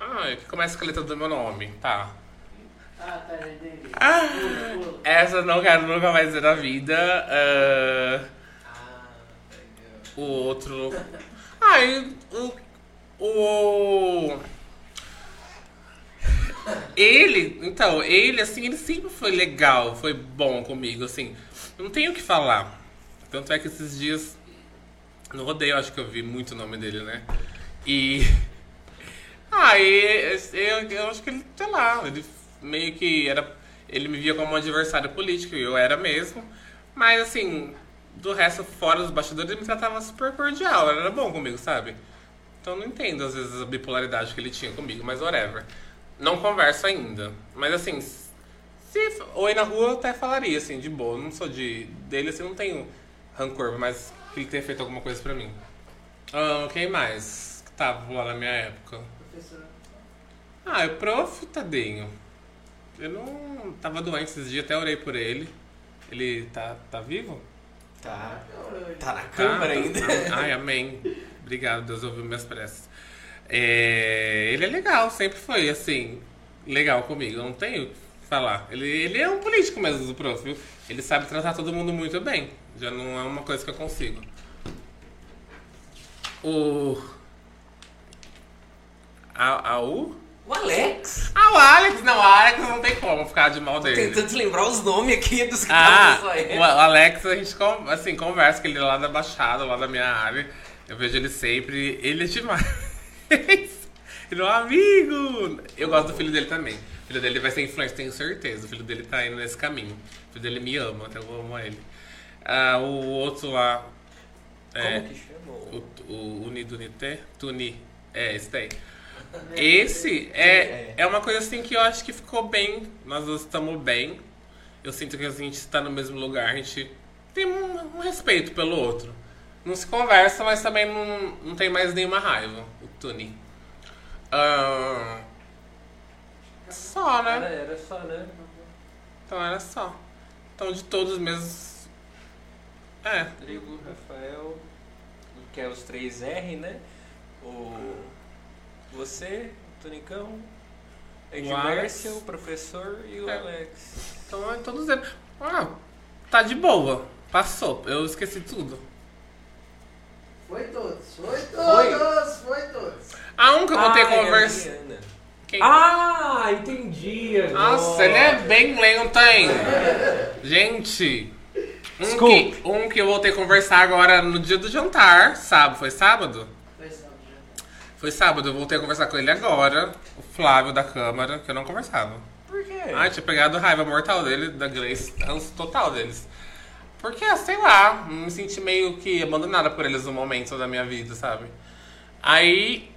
[SPEAKER 1] Ah, que começa com a letra do meu nome, tá.
[SPEAKER 3] Ah, tá.
[SPEAKER 1] Ah, essa eu não quero nunca mais ver na vida. Ah,
[SPEAKER 2] Ah, legal.
[SPEAKER 1] o outro. Ai, o. O. Ele, então, ele, assim, ele sempre foi legal, foi bom comigo, assim. Não tenho o que falar. Tanto é que esses dias. No rodeio, acho que eu vi muito o nome dele, né? E. Aí, eu, eu acho que ele, sei lá, ele meio que era. Ele me via como um adversário político, e eu era mesmo. Mas, assim, do resto, fora dos bastidores, ele me tratava super cordial, era bom comigo, sabe? Então, não entendo, às vezes, a bipolaridade que ele tinha comigo, mas whatever. Não converso ainda. Mas, assim, se oi na rua, eu até falaria, assim, de boa. Eu não sou de. dele, assim, não tenho rancor, mas que ele tenha feito alguma coisa pra mim. Ah, quem mais que tava lá na minha época?
[SPEAKER 3] Professor.
[SPEAKER 1] Ah, o prof, tadinho. Eu não tava doente esses dias, até orei por ele. Ele tá, tá vivo?
[SPEAKER 2] Tá. Tá na
[SPEAKER 1] Tá,
[SPEAKER 2] câmera
[SPEAKER 1] tá.
[SPEAKER 2] ainda.
[SPEAKER 1] Ai, amém. Obrigado, Deus ouviu minhas preces. É, ele é legal, sempre foi assim, legal comigo. Eu não tenho o que falar. Ele, ele é um político mesmo, o prof. viu? Ele sabe tratar todo mundo muito bem. Já não é uma coisa que eu consigo. O. A, a U?
[SPEAKER 2] O Alex.
[SPEAKER 1] Ah, o Alex! Não, o Alex não tem como ficar de mal dele.
[SPEAKER 2] Tentando lembrar os nomes aqui dos
[SPEAKER 1] Ah,
[SPEAKER 2] da sua
[SPEAKER 1] o. Alex, a gente assim, conversa com ele lá da Baixada, lá da minha área. Eu vejo ele sempre. Ele é demais. ele é um amigo. Eu gosto do filho dele também. O filho dele vai ser influente, tenho certeza. O filho dele tá indo nesse caminho. O filho dele me ama, até eu amo ele. Ah, o outro lá. É,
[SPEAKER 2] Como que chamou?
[SPEAKER 1] o, o? Tuni. É, esse daí. Esse é, é uma coisa assim que eu acho que ficou bem. Nós dois estamos bem. Eu sinto que a gente está no mesmo lugar, a gente tem um, um respeito pelo outro. Não se conversa, mas também não, não tem mais nenhuma raiva. O Tuni. Ah, só,
[SPEAKER 2] Era,
[SPEAKER 1] né?
[SPEAKER 2] era só, né?
[SPEAKER 1] Então era só. Então de todos mesmo. É.
[SPEAKER 2] Rodrigo, Rafael, que é os três R, né? O você, o Tonicão,
[SPEAKER 1] O
[SPEAKER 2] Edmércio,
[SPEAKER 1] Alex.
[SPEAKER 2] o professor e o
[SPEAKER 1] É.
[SPEAKER 2] Alex.
[SPEAKER 1] Então é todos eles. Ah, tá de boa. Passou. Eu esqueci tudo.
[SPEAKER 3] Foi todos, foi todos, foi todos.
[SPEAKER 1] Ah, um que eu vou ter
[SPEAKER 2] Ah, é
[SPEAKER 1] conversa. Quem?
[SPEAKER 2] Ah, entendi agora.
[SPEAKER 1] Nossa, ele é bem lento, hein? Gente. Um que, um que eu voltei a conversar agora no dia do jantar, sábado, foi sábado?
[SPEAKER 3] Foi sábado já.
[SPEAKER 1] Foi sábado, eu voltei a conversar com ele agora, o Flávio da Câmara, que eu não conversava.
[SPEAKER 2] Por quê?
[SPEAKER 1] Ai, tinha pegado raiva mortal dele, da ranço total deles. Porque, sei lá, me senti meio que abandonada por eles no momento da minha vida, sabe? Aí,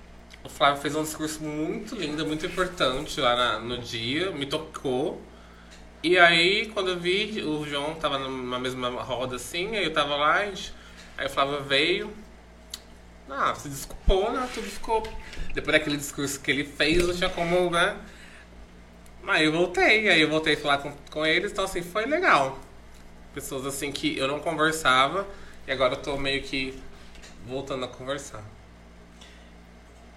[SPEAKER 1] o Flávio fez um discurso muito lindo, muito importante lá na- no dia, me tocou. E aí, quando eu vi, o João tava numa mesma roda assim, aí eu tava lá, aí o Flávio veio. Ah, se desculpou, né? Tudo ficou. Depois daquele discurso que ele fez, não tinha como, né? Aí eu voltei, aí eu voltei a falar com, com eles, então assim, foi legal. Pessoas assim que eu não conversava e agora eu tô meio que voltando a conversar.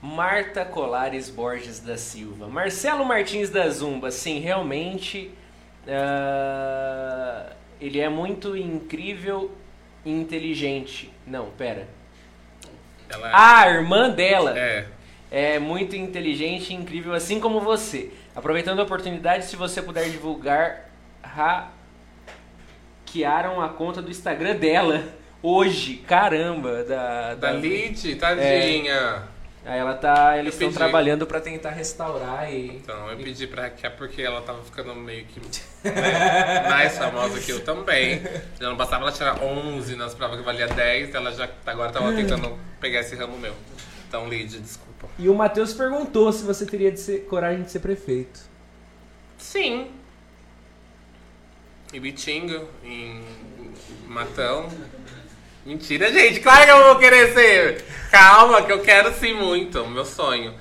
[SPEAKER 2] Marta Colares Borges da Silva. Marcelo Martins da Zumba, sim, realmente. Ah,
[SPEAKER 6] ele é muito incrível e inteligente. Não, pera.
[SPEAKER 1] Ela
[SPEAKER 6] A irmã dela
[SPEAKER 1] é.
[SPEAKER 6] é muito inteligente e incrível, assim como você. Aproveitando a oportunidade, se você puder divulgar, hackearam a conta do Instagram dela hoje. Caramba, da,
[SPEAKER 1] Da Lid, tadinha.
[SPEAKER 6] Aí ela tá. Eles estão trabalhando pra tentar restaurar e.
[SPEAKER 1] Então, eu pedi pra hackear porque ela tava ficando meio que né, mais famosa que eu também. Já não bastava ela tirar 11 nas provas que valia 10, ela já agora tava tentando pegar esse ramo meu. Então, Lid, desculpa.
[SPEAKER 2] E o Matheus perguntou se você teria de ser, coragem de ser prefeito.
[SPEAKER 1] Sim. Em Bitinga, em Matão. Mentira, gente. Claro que eu vou querer ser. Calma, que eu quero sim muito. Meu sonho.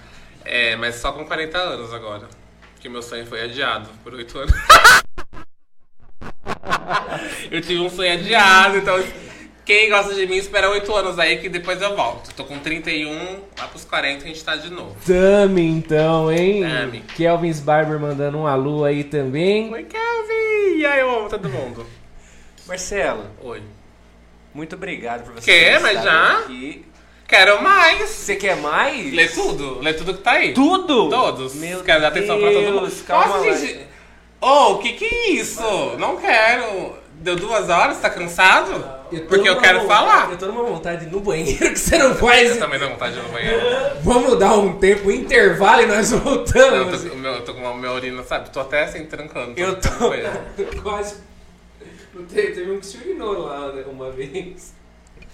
[SPEAKER 1] É, mas só com 40 anos agora. Porque meu sonho foi adiado por 8 anos. eu tive um sonho adiado, então. Quem gosta de mim espera 8 anos aí que depois eu volto. Tô com 31, lá pros 40 a gente tá de novo.
[SPEAKER 2] Tami, então, hein?
[SPEAKER 1] Tami.
[SPEAKER 2] Kelvin Barber mandando um alô aí também.
[SPEAKER 1] Oi, Kelvin! E aí, eu amo todo mundo.
[SPEAKER 6] Marcelo,
[SPEAKER 1] Oi.
[SPEAKER 6] Muito obrigado por você
[SPEAKER 1] Quer? Mas já?
[SPEAKER 6] aqui.
[SPEAKER 1] Quero mais!
[SPEAKER 6] Você quer mais?
[SPEAKER 1] Lê tudo, lê tudo que tá aí.
[SPEAKER 6] Tudo?
[SPEAKER 1] Todos.
[SPEAKER 6] Meu
[SPEAKER 1] Quero dar atenção pra todo mundo.
[SPEAKER 6] Calma
[SPEAKER 1] Nossa, gente. Ô, o que que é isso? Não quero. Deu duas horas, tá cansado?
[SPEAKER 2] tô
[SPEAKER 1] Porque eu quero
[SPEAKER 2] vontade-
[SPEAKER 1] falar.
[SPEAKER 2] Eu tô numa vontade no banheiro que você não faz.
[SPEAKER 1] Eu também dou vontade no banheiro.
[SPEAKER 2] Vamos dar um tempo, um intervalo e nós
[SPEAKER 1] Não, eu,
[SPEAKER 2] voltamos.
[SPEAKER 1] tô, eu tô com uma minha urina, sabe? Tô até assim, trancando.
[SPEAKER 6] Eu
[SPEAKER 1] no
[SPEAKER 6] tô-.
[SPEAKER 2] Quase. Não Teve, teve um que se urinou lá né, uma vez.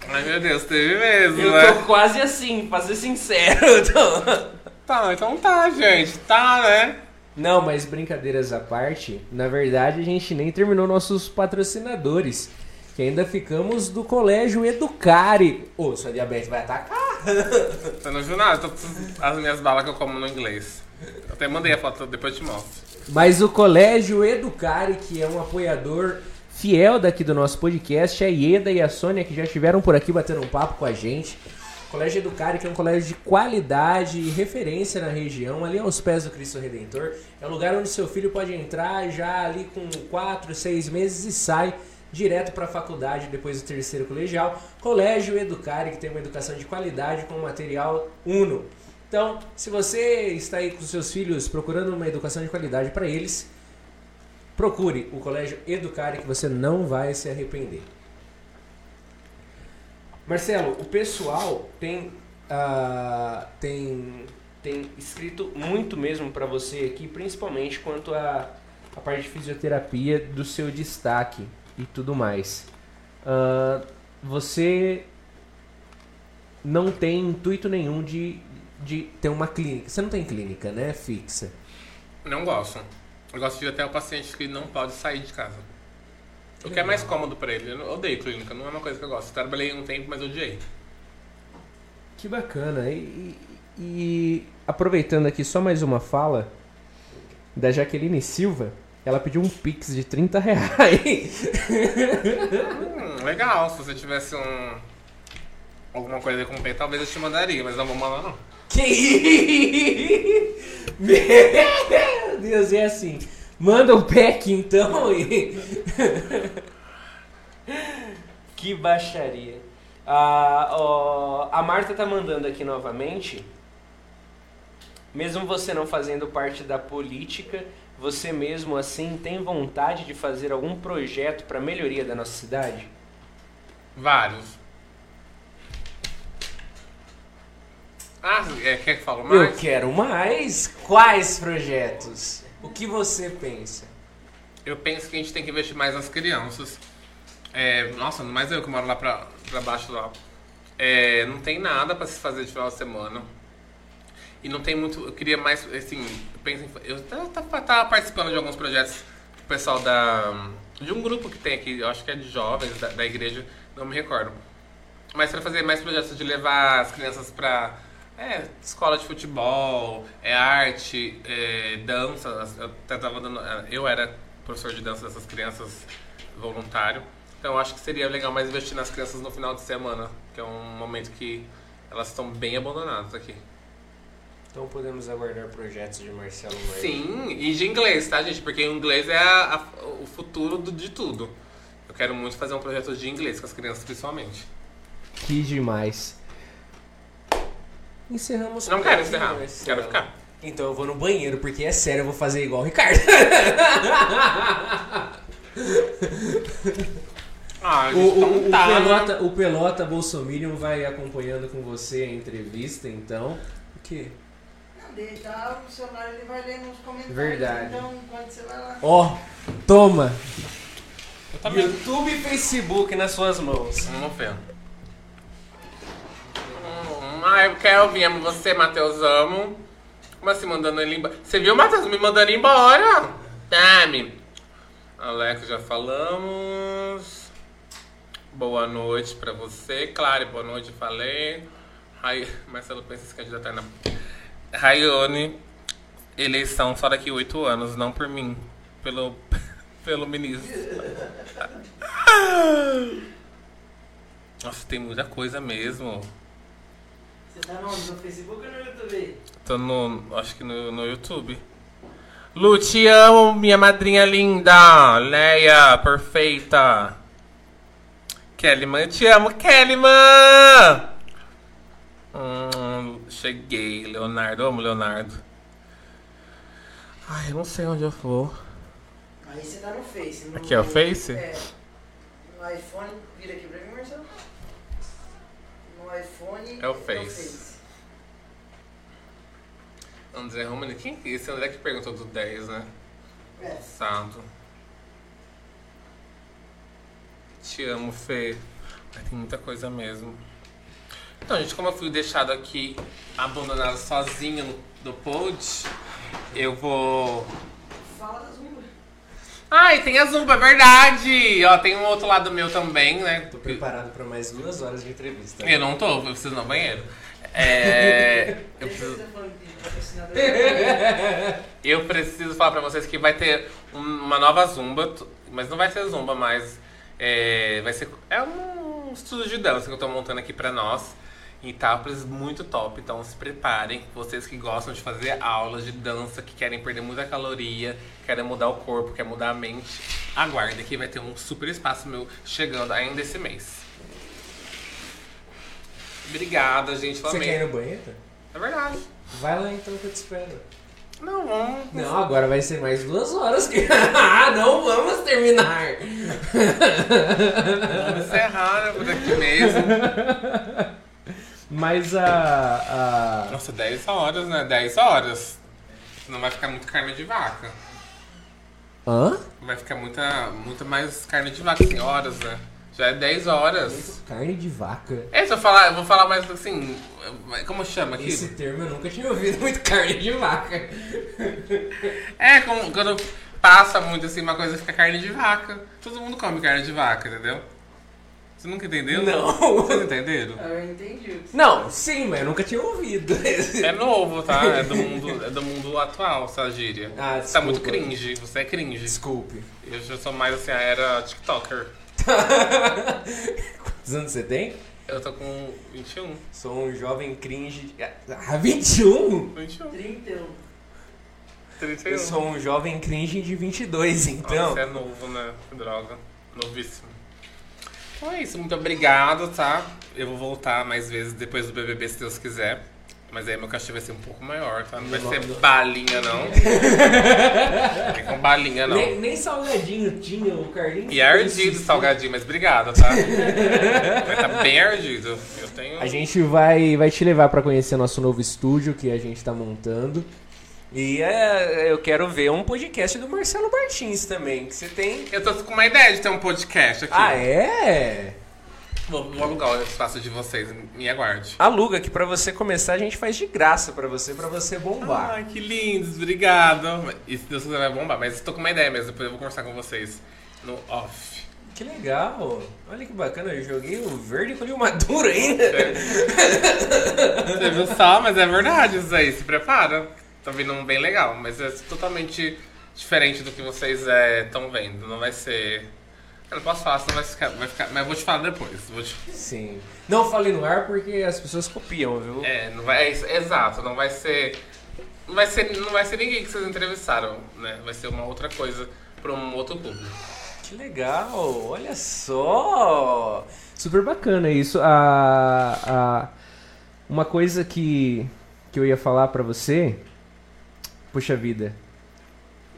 [SPEAKER 1] Ai, meu Deus, teve mesmo,
[SPEAKER 6] Eu
[SPEAKER 1] né?
[SPEAKER 6] tô quase assim, pra ser sincero. Tô-
[SPEAKER 1] Tá, então tá, gente. Tá, né?
[SPEAKER 2] Não, mas brincadeiras à parte, na verdade a gente nem terminou nossos patrocinadores. Que ainda ficamos do colégio Educare. Ô, sua diabetes vai atacar?
[SPEAKER 1] Você não viu nada? Tô com as minhas balas que eu como no inglês. Eu até mandei a foto, depois eu te mostro.
[SPEAKER 2] Mas o Colégio Educare, que é um apoiador fiel daqui do nosso podcast, a Ieda e a Sônia, que já estiveram por aqui batendo um papo com a gente. Colégio Educare, que é um colégio de qualidade e referência na região, ali aos pés do Cristo Redentor. É um lugar onde seu filho pode entrar já ali com 4, 6 meses e sai direto para a faculdade depois do terceiro colegial. Colégio Educare, que tem uma educação de qualidade com material uno. Então, se você está aí com seus filhos procurando uma educação de qualidade para eles, procure o Colégio Educare que você não vai se arrepender. Marcelo, o pessoal tem ah, tem tem escrito muito mesmo para você aqui, principalmente quanto a a parte de fisioterapia do seu destaque e tudo mais. Ah, você não tem intuito nenhum de, de ter uma clínica. Você não tem clínica, né? Fixa.
[SPEAKER 1] Não gosto. Eu gosto de ir até o paciente que não pode sair de casa. O que é mais cômodo pra ele. Eu odeio clínica, não é uma coisa que eu gosto. Trabalhei um tempo, mas odiei.
[SPEAKER 2] Que bacana. E, e- e aproveitando aqui só mais uma fala da Jaqueline Silva, ela pediu um pix de 30 reais.
[SPEAKER 1] Hum, legal, se você tivesse um. Alguma coisa com pay, talvez eu te mandaria, mas não vou mandar não.
[SPEAKER 2] Que isso? Meu Deus, é assim. Manda o pack então e.
[SPEAKER 6] Que baixaria. Ah, ó, a Marta tá mandando aqui novamente. Mesmo você não fazendo parte da política, você mesmo assim tem vontade de fazer algum projeto para melhoria da nossa cidade?
[SPEAKER 1] Vários. Ah, é, quer que fale
[SPEAKER 6] Eu
[SPEAKER 1] mais?
[SPEAKER 6] quero mais. Quais projetos? O que você pensa?
[SPEAKER 1] Eu penso que a gente tem que investir mais nas crianças. É, nossa, mais eu que moro lá pra, pra baixo lá. É, não tem nada pra se fazer de final de semana. E não tem muito. Eu queria mais, assim, eu penso em. Eu tava, participando de alguns projetos com o pessoal da. De um grupo que tem aqui, eu acho que é de jovens da, da igreja, não me recordo. Mas para fazer mais projetos de levar as crianças pra é, escola de futebol, é arte, é, dança. Eu, até tava dando, eu era professor de dança dessas crianças voluntário. Então eu acho que seria legal mais investir nas crianças no final de semana, que é um momento que elas estão bem abandonadas aqui.
[SPEAKER 6] Então podemos aguardar projetos de Marcelo Maia.
[SPEAKER 1] Sim, e de inglês, tá, gente? Porque o inglês é a- a- o futuro do- de tudo. quero muito fazer um projeto de inglês com as crianças, principalmente.
[SPEAKER 4] Que demais.
[SPEAKER 2] Encerramos
[SPEAKER 1] Não quero encerrar,
[SPEAKER 2] Marcelo.
[SPEAKER 1] quero ficar.
[SPEAKER 2] Então eu vou no banheiro, porque é sério, eu vou fazer igual o Ricardo.
[SPEAKER 1] Ah,
[SPEAKER 2] O, o,
[SPEAKER 1] então
[SPEAKER 2] o
[SPEAKER 1] tá, né?
[SPEAKER 2] Pelota, o Pelota Bolsominion vai acompanhando com você a entrevista, então. O quê?
[SPEAKER 3] Não, deitar o celular ele vai lendo os comentários.
[SPEAKER 2] Verdade.
[SPEAKER 3] Então, quando você vai lá.
[SPEAKER 2] Ó, toma! YouTube e Facebook nas suas mãos.
[SPEAKER 1] Vamos ver. Ai, Kelvin, amo você, Matheus, amo. Como assim, mandando ele embora? Você viu, Matheus, me mandando embora? Tame. Alex, já falamos. Boa noite pra você. Claro, boa noite, falei. Marcelo pensa se candidatar na... Raione, eleição só daqui oito anos, não por mim. Pelo, pelo ministro. Nossa, tem muita coisa mesmo.
[SPEAKER 3] Você tá no, no Facebook ou no YouTube?
[SPEAKER 1] Tô no. Acho que no, no YouTube. Lu, te amo, minha madrinha linda. Leia, perfeita. Kellyman, eu te amo, Kellyman! Hum, cheguei, Leonardo. Amo, Leonardo. Ai, eu não sei onde eu vou.
[SPEAKER 3] Aí você tá no Face. No,
[SPEAKER 1] Aqui é o Face?
[SPEAKER 3] É. No iPhone, vira aqui pra mim, Marcelo. No iPhone
[SPEAKER 1] É o Face. André Romani, quem que é esse André que perguntou do 10, né?
[SPEAKER 3] É.
[SPEAKER 1] Sábado. Te amo, Fê. Ai, tem muita coisa mesmo. Então, gente, como eu fui deixado aqui abandonado sozinho no, no pod, eu vou. Ai, tem a Zumba, é verdade! Ó, tem um outro lado meu também, né?
[SPEAKER 2] Tô preparado pra mais duas horas de entrevista.
[SPEAKER 1] Eu não tô, eu preciso ir no banheiro. É. Eu preciso. Eu preciso falar pra vocês que vai ter um- uma nova Zumba, mas não vai ser Zumba, mas é, vai ser é um estúdio de dança que eu tô montando aqui pra nós. E tá preço muito top, então se preparem. Vocês que gostam de fazer aulas de dança, que querem perder muita caloria, querem mudar o corpo, querem mudar a mente, aguardem que vai ter um super espaço meu chegando ainda esse mês. Obrigada, gente.
[SPEAKER 2] Você quer ir no banheiro?
[SPEAKER 1] É verdade.
[SPEAKER 2] Vai lá então que eu te espero.
[SPEAKER 1] Não, vamos.
[SPEAKER 2] Não, agora vai ser mais duas horas. que- Ah, não vamos terminar.
[SPEAKER 1] Vamos encerrar por aqui mesmo.
[SPEAKER 4] Mas a. a...
[SPEAKER 1] Nossa, 10 horas, né? 10 horas. Não vai ficar muito carne de vaca.
[SPEAKER 2] Hã?
[SPEAKER 1] Vai ficar muita, muita mais carne de vaca, assim, horas, né? Já é 10 horas.
[SPEAKER 2] Carne de vaca.
[SPEAKER 1] É, se eu falar, eu vou falar mais assim. Como chama aqui?
[SPEAKER 2] Esse termo eu nunca tinha ouvido muito carne de vaca.
[SPEAKER 1] É, como, quando passa muito assim, uma coisa fica carne de vaca. Todo mundo come carne de vaca, entendeu? Você nunca entendeu?
[SPEAKER 2] Não.
[SPEAKER 1] Vocês entenderam?
[SPEAKER 3] Eu entendi o que você
[SPEAKER 2] Não, sim, mas eu nunca tinha ouvido.
[SPEAKER 1] É novo, tá? É do mundo, é do mundo atual, essa gíria.
[SPEAKER 2] Ah,
[SPEAKER 1] Você tá muito
[SPEAKER 2] desculpa.
[SPEAKER 1] cringe, você é cringe.
[SPEAKER 2] Desculpe.
[SPEAKER 1] Eu já sou mais assim, a era TikToker.
[SPEAKER 2] Quantos anos você tem?
[SPEAKER 1] Eu tô com 21.
[SPEAKER 2] Sou um jovem cringe. Ah, 21?
[SPEAKER 1] 21.
[SPEAKER 3] 31.
[SPEAKER 1] 31.
[SPEAKER 2] Eu sou um jovem cringe de 22,
[SPEAKER 1] Ah,
[SPEAKER 2] então.
[SPEAKER 1] Você é novo, né? Que droga. Novíssimo. Então é isso, muito obrigado, tá? Eu vou voltar mais vezes depois do BBB, se Deus quiser. Mas aí meu cachê vai ser um pouco maior, tá? Não vai ser balinha, não. Não tem com balinha, não.
[SPEAKER 2] Nem, nem salgadinho tinha, o Carlinhos.
[SPEAKER 1] E é ardido o salgadinho, mas obrigado, tá? Vai estar bem ardido. Eu tenho.
[SPEAKER 2] A gente vai, vai te levar pra conhecer nosso novo estúdio que a gente tá montando. E é, eu quero ver um podcast do Marcelo Martins também, que você tem.
[SPEAKER 1] Eu tô com uma ideia de ter um podcast aqui.
[SPEAKER 2] Ah, é?
[SPEAKER 1] Vou, vou alugar o espaço de vocês, me aguarde.
[SPEAKER 2] Aluga que pra você começar a gente faz de graça pra você, pra você bombar.
[SPEAKER 1] Ai, que lindos, obrigado. E se Deus quiser vai bombar, mas estou com uma ideia mesmo, depois eu vou conversar com vocês no off.
[SPEAKER 2] Que legal. Olha que bacana, eu joguei o verde com o maduro ainda.
[SPEAKER 1] Você viu só, mas é verdade isso aí, se prepara. Tá vindo um bem legal, mas é totalmente diferente do que vocês estão vendo. Não vai ser. Eu não posso falar, senão vai ficar, vai ficar. Mas eu vou te falar depois. Vou te-
[SPEAKER 2] Sim. Não falei no ar porque as pessoas copiam, viu?
[SPEAKER 1] É, não vai, é exato, não vai ser. Não vai ser, não vai ser ninguém que vocês entrevistaram, né? Vai ser uma outra coisa para um outro público.
[SPEAKER 2] Que legal, olha só.
[SPEAKER 4] Super bacana isso. A, a, uma coisa que, que eu ia falar pra você. Puxa vida.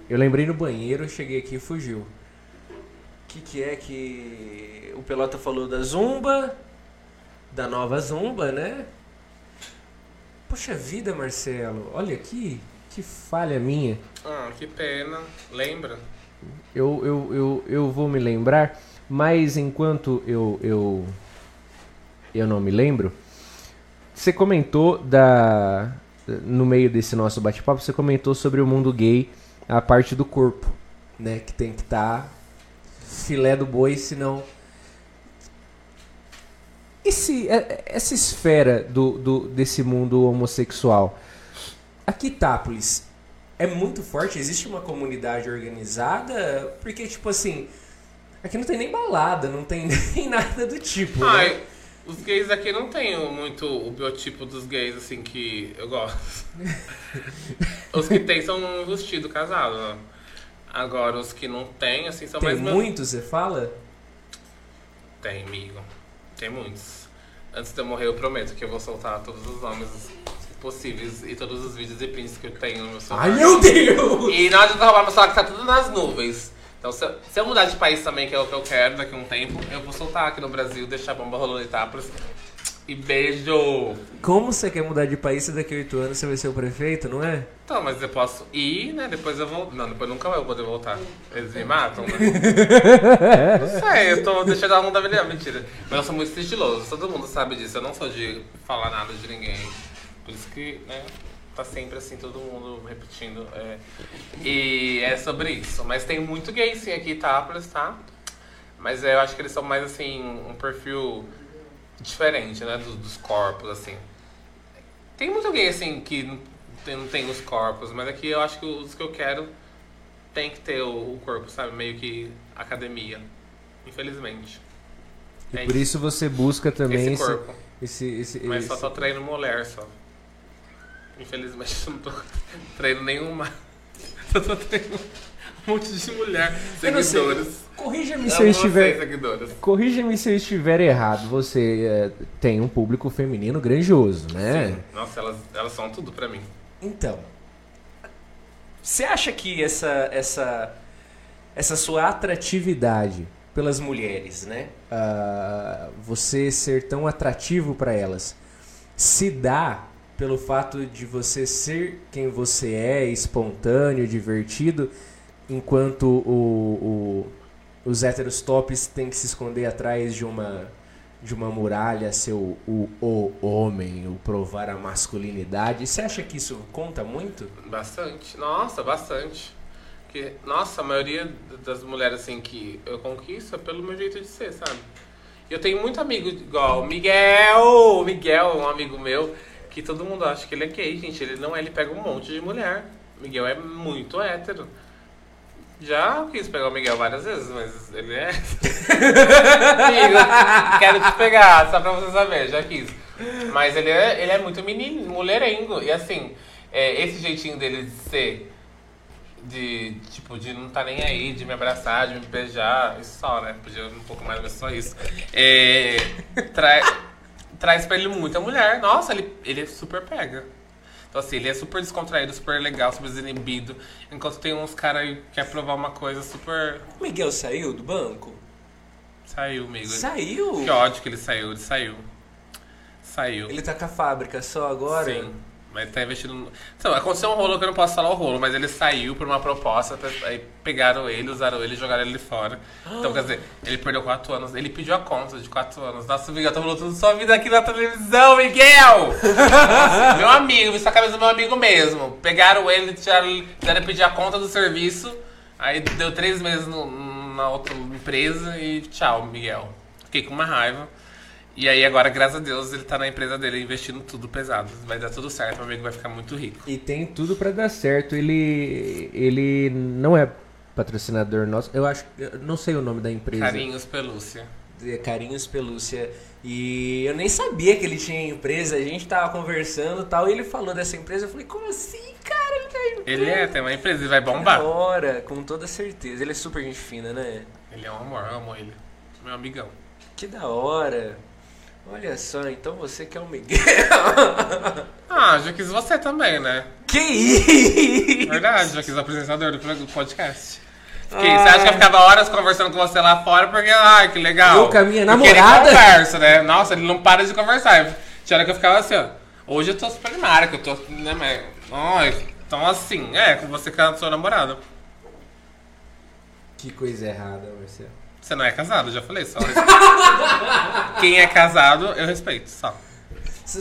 [SPEAKER 2] Eu lembrei no banheiro, cheguei aqui e fugiu. O que, que é que o Pelota falou da Zumba? Da nova Zumba, né? Puxa vida, Marcelo. Olha aqui, que falha minha.
[SPEAKER 1] Ah, que pena. Lembra?
[SPEAKER 4] Eu, eu, eu, eu vou me lembrar, mas enquanto eu, eu, eu não me lembro, você comentou da. No meio desse nosso bate-papo, você comentou sobre o mundo gay, a parte do corpo,
[SPEAKER 2] Né? Que tem que estar filé do boi, senão.
[SPEAKER 4] Esse, é- essa esfera do, do, desse mundo homossexual,
[SPEAKER 2] Aqui, Tápolis, é muito forte? Existe uma comunidade organizada? Porque, tipo assim, aqui não tem nem balada, não tem nem nada do tipo. né?
[SPEAKER 1] Os gays aqui não tem muito o biotipo dos gays, assim, que eu gosto. os que tem são vestido casado, né? Agora, os que não tem, assim, são
[SPEAKER 2] Tem
[SPEAKER 1] mais...
[SPEAKER 2] muitos, você fala?
[SPEAKER 1] Tem, amigo. Tem muitos. Antes de eu morrer, eu prometo que eu vou soltar todos os nomes possíveis e todos os vídeos e prints que eu tenho no meu celular.
[SPEAKER 2] Ai, meu Deus!
[SPEAKER 1] E na hora de roubar meu celular, que tá tudo nas nuvens. Então, se eu, se eu mudar de país também, que é o que eu quero daqui a um tempo, eu vou soltar aqui no Brasil, deixar a bomba rolando em Itápolis. E beijo!
[SPEAKER 2] Como você quer mudar de país se daqui a oito anos você vai ser o prefeito, não é?
[SPEAKER 1] Então, mas eu posso ir, né? Depois eu vou. Não, depois nunca vou poder voltar. Eles me matam, né? Não sei, eu tô deixando a onda melhor. Mentira. Mas eu sou muito estiloso, todo mundo sabe disso. Eu não sou de falar nada de ninguém. Por isso que, né? Tá sempre assim, todo mundo repetindo. é. E é sobre isso. Mas tem muito gay sim aqui em Itápolis, tá? Mas é, eu acho que eles são mais assim, um perfil diferente, né? Dos, dos corpos, assim. Tem muito gay assim que não tem, não tem os corpos, mas aqui eu acho que os que eu quero tem que ter o, o corpo, sabe? Meio que academia. Infelizmente.
[SPEAKER 4] e
[SPEAKER 1] É
[SPEAKER 4] por isso você busca também
[SPEAKER 1] esse
[SPEAKER 4] esse,
[SPEAKER 1] corpo.
[SPEAKER 4] esse, esse,
[SPEAKER 1] Mas só
[SPEAKER 4] esse-
[SPEAKER 1] tô treinando mulher só. Infelizmente eu não tô treinando nenhuma. Só tô treinando um monte de mulher.
[SPEAKER 2] Eu.
[SPEAKER 1] Seguidores.
[SPEAKER 4] Corrija-me se eu estiver. Corrija-me se eu estiver errado. Você é, tem um público feminino grandioso, né?
[SPEAKER 1] Sim. Nossa, elas, elas são tudo pra mim.
[SPEAKER 2] Então, você acha que essa, essa, essa sua atratividade pelas mulheres, né? Ah, você ser tão atrativo para elas, se dá pelo fato de você ser quem você é, espontâneo, divertido, enquanto o, o- os héteros tops têm que se esconder atrás de uma de uma muralha, ser o, o, o homem, o provar a masculinidade. Você acha que isso conta muito?
[SPEAKER 1] Bastante. Nossa, bastante. Porque, nossa, a maioria das mulheres assim que eu conquisto é pelo meu jeito de ser, sabe? Eu tenho muito amigo igual Miguel, Miguel é um amigo meu, que todo mundo acha que ele é gay, gente. Ele não é, ele pega um monte de mulher. Miguel é muito hétero. Já quis pegar o Miguel várias vezes, mas ele é. Amigo, quero te pegar, só pra você saber, já quis. Mas ele é, ele é muito menino, mulherengo. E assim, é, esse jeitinho dele de ser, de tipo, de não tá nem aí, de me abraçar, de me beijar, isso só, né? Podia um pouco mais, mas só isso. É, traz pra ele muita mulher. Nossa, ele, ele super pega. Então, assim, ele é super descontraído, super legal, super desinibido. Enquanto tem uns caras que quer provar uma coisa super.
[SPEAKER 2] O Miguel saiu do banco?
[SPEAKER 1] Saiu, amigo.
[SPEAKER 2] Saiu?
[SPEAKER 1] Que ódio que ele saiu, ele saiu. Saiu.
[SPEAKER 2] Ele tá com a fábrica só agora?
[SPEAKER 1] Sim. Mas tá investindo. Então, aconteceu um rolo que eu não posso falar o rolo, mas ele saiu por uma proposta, aí pegaram ele, usaram ele e jogaram ele fora. Então, quer dizer, ele perdeu 4 anos. Ele pediu a conta de 4 anos. Nossa, Miguel, tá falando tudo sua vida aqui na televisão, Miguel! Nossa, meu amigo, isso é a cabeça do meu amigo mesmo. Pegaram ele, tiraram, ele pedir a conta do serviço, aí deu 3 meses no- na outra empresa e tchau, Miguel. Fiquei com uma raiva. E aí agora, graças a Deus, ele tá na empresa dele investindo tudo pesado. Vai dar tudo certo, meu amigo vai ficar muito rico.
[SPEAKER 4] E tem tudo pra dar certo. Ele ele não é patrocinador nosso. Eu acho, eu não sei o nome da empresa.
[SPEAKER 1] Carinhos, pelúcia.
[SPEAKER 2] de Carinhos Pelúcia. E eu nem sabia que ele tinha empresa, a gente tava conversando e tal, e ele falou dessa empresa, eu falei, como assim, cara? Ele tem empresa?
[SPEAKER 1] Ele é, tem uma empresa e vai
[SPEAKER 2] Da
[SPEAKER 1] bombar.
[SPEAKER 2] hora, com toda certeza. Ele é super gente fina, né?
[SPEAKER 1] Ele é um amor, eu amo ele. Meu amigão.
[SPEAKER 2] Que da hora. Olha só, então você que é um Miguel.
[SPEAKER 1] Ah, já quis você também, né?
[SPEAKER 2] que isso?
[SPEAKER 1] Verdade, já quis o apresentador do podcast. Fiquei, Você acha que eu ficava horas conversando com você lá fora porque, ai, que legal.
[SPEAKER 2] Eu com a minha
[SPEAKER 1] Porque ele
[SPEAKER 2] namorada?
[SPEAKER 1] conversa, né? Nossa, ele não para de conversar. Tinha hora que eu ficava assim, ó. Hoje eu tô super animada, que eu tô, né, mas... Ai, então assim, é, com você que é a sua namorada.
[SPEAKER 2] Que coisa errada, Marcelo.
[SPEAKER 1] Você não é casado, já falei, só. Quem é casado, eu respeito, só.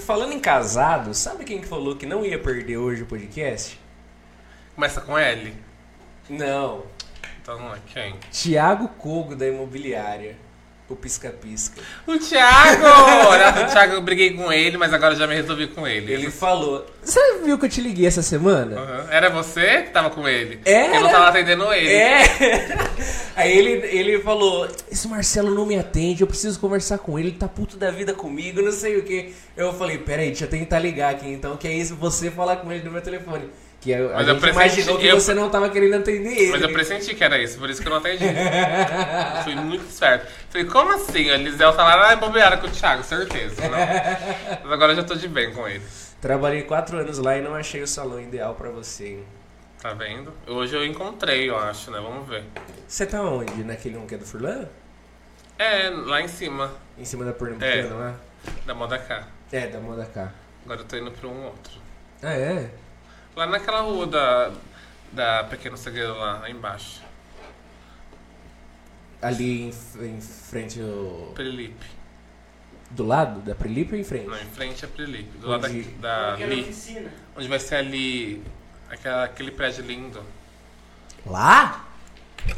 [SPEAKER 2] Falando em casado, sabe quem que falou que não ia perder hoje o podcast?
[SPEAKER 1] Começa com L.
[SPEAKER 2] Não.
[SPEAKER 1] Então não é quem?
[SPEAKER 2] Tiago Cogo da Imobiliária. O pisca-pisca.
[SPEAKER 1] O Thiago! O Thiago eu briguei com ele, mas agora já me resolvi com ele.
[SPEAKER 2] Ele falou. Você viu que eu te liguei essa semana?
[SPEAKER 1] Aham. Era você que tava com ele?
[SPEAKER 2] Era.
[SPEAKER 1] Eu não tava atendendo ele.
[SPEAKER 2] É! Aí ele, ele falou: Esse Marcelo não me atende, eu preciso conversar com ele, ele tá puto da vida comigo, não sei o que. Eu falei: Peraí, deixa eu tentar ligar aqui então, que é isso você falar com ele no meu telefone. Que a, a
[SPEAKER 1] Mas eu
[SPEAKER 2] gente imaginou que
[SPEAKER 1] eu-
[SPEAKER 2] você não tava querendo atender ele.
[SPEAKER 1] Mas eu pressenti que era isso, por isso que eu não atendi. Fui muito esperto. Falei, como assim? A Lisel tá lá na imobiliária com o Thiago, certeza. Não. Mas agora eu já tô de bem com ele.
[SPEAKER 2] Trabalhei quatro anos lá e não achei o salão ideal pra você. hein?
[SPEAKER 1] Tá vendo? Hoje eu encontrei, eu acho, né? Vamos ver.
[SPEAKER 2] Você tá onde? Naquele um que é do Furlan?
[SPEAKER 1] É, lá em cima,
[SPEAKER 2] Em cima da Pernambucana
[SPEAKER 1] É.
[SPEAKER 2] lá?
[SPEAKER 1] da Moda K.
[SPEAKER 2] É, da moda cá.
[SPEAKER 1] Agora eu tô indo pra um outro.
[SPEAKER 2] Ah, é?
[SPEAKER 1] Lá naquela rua da, da Pequeno Segredo lá, lá embaixo.
[SPEAKER 2] Ali em, em frente ao...
[SPEAKER 1] Prelipe.
[SPEAKER 2] Do lado da Prelipe ou em frente?
[SPEAKER 1] Não, em frente a Prelipe. Do lado
[SPEAKER 2] Onde-
[SPEAKER 1] da, da
[SPEAKER 3] era
[SPEAKER 1] ali.
[SPEAKER 3] oficina.
[SPEAKER 1] Onde vai ser ali. Aquela, aquele prédio lindo.
[SPEAKER 2] Lá?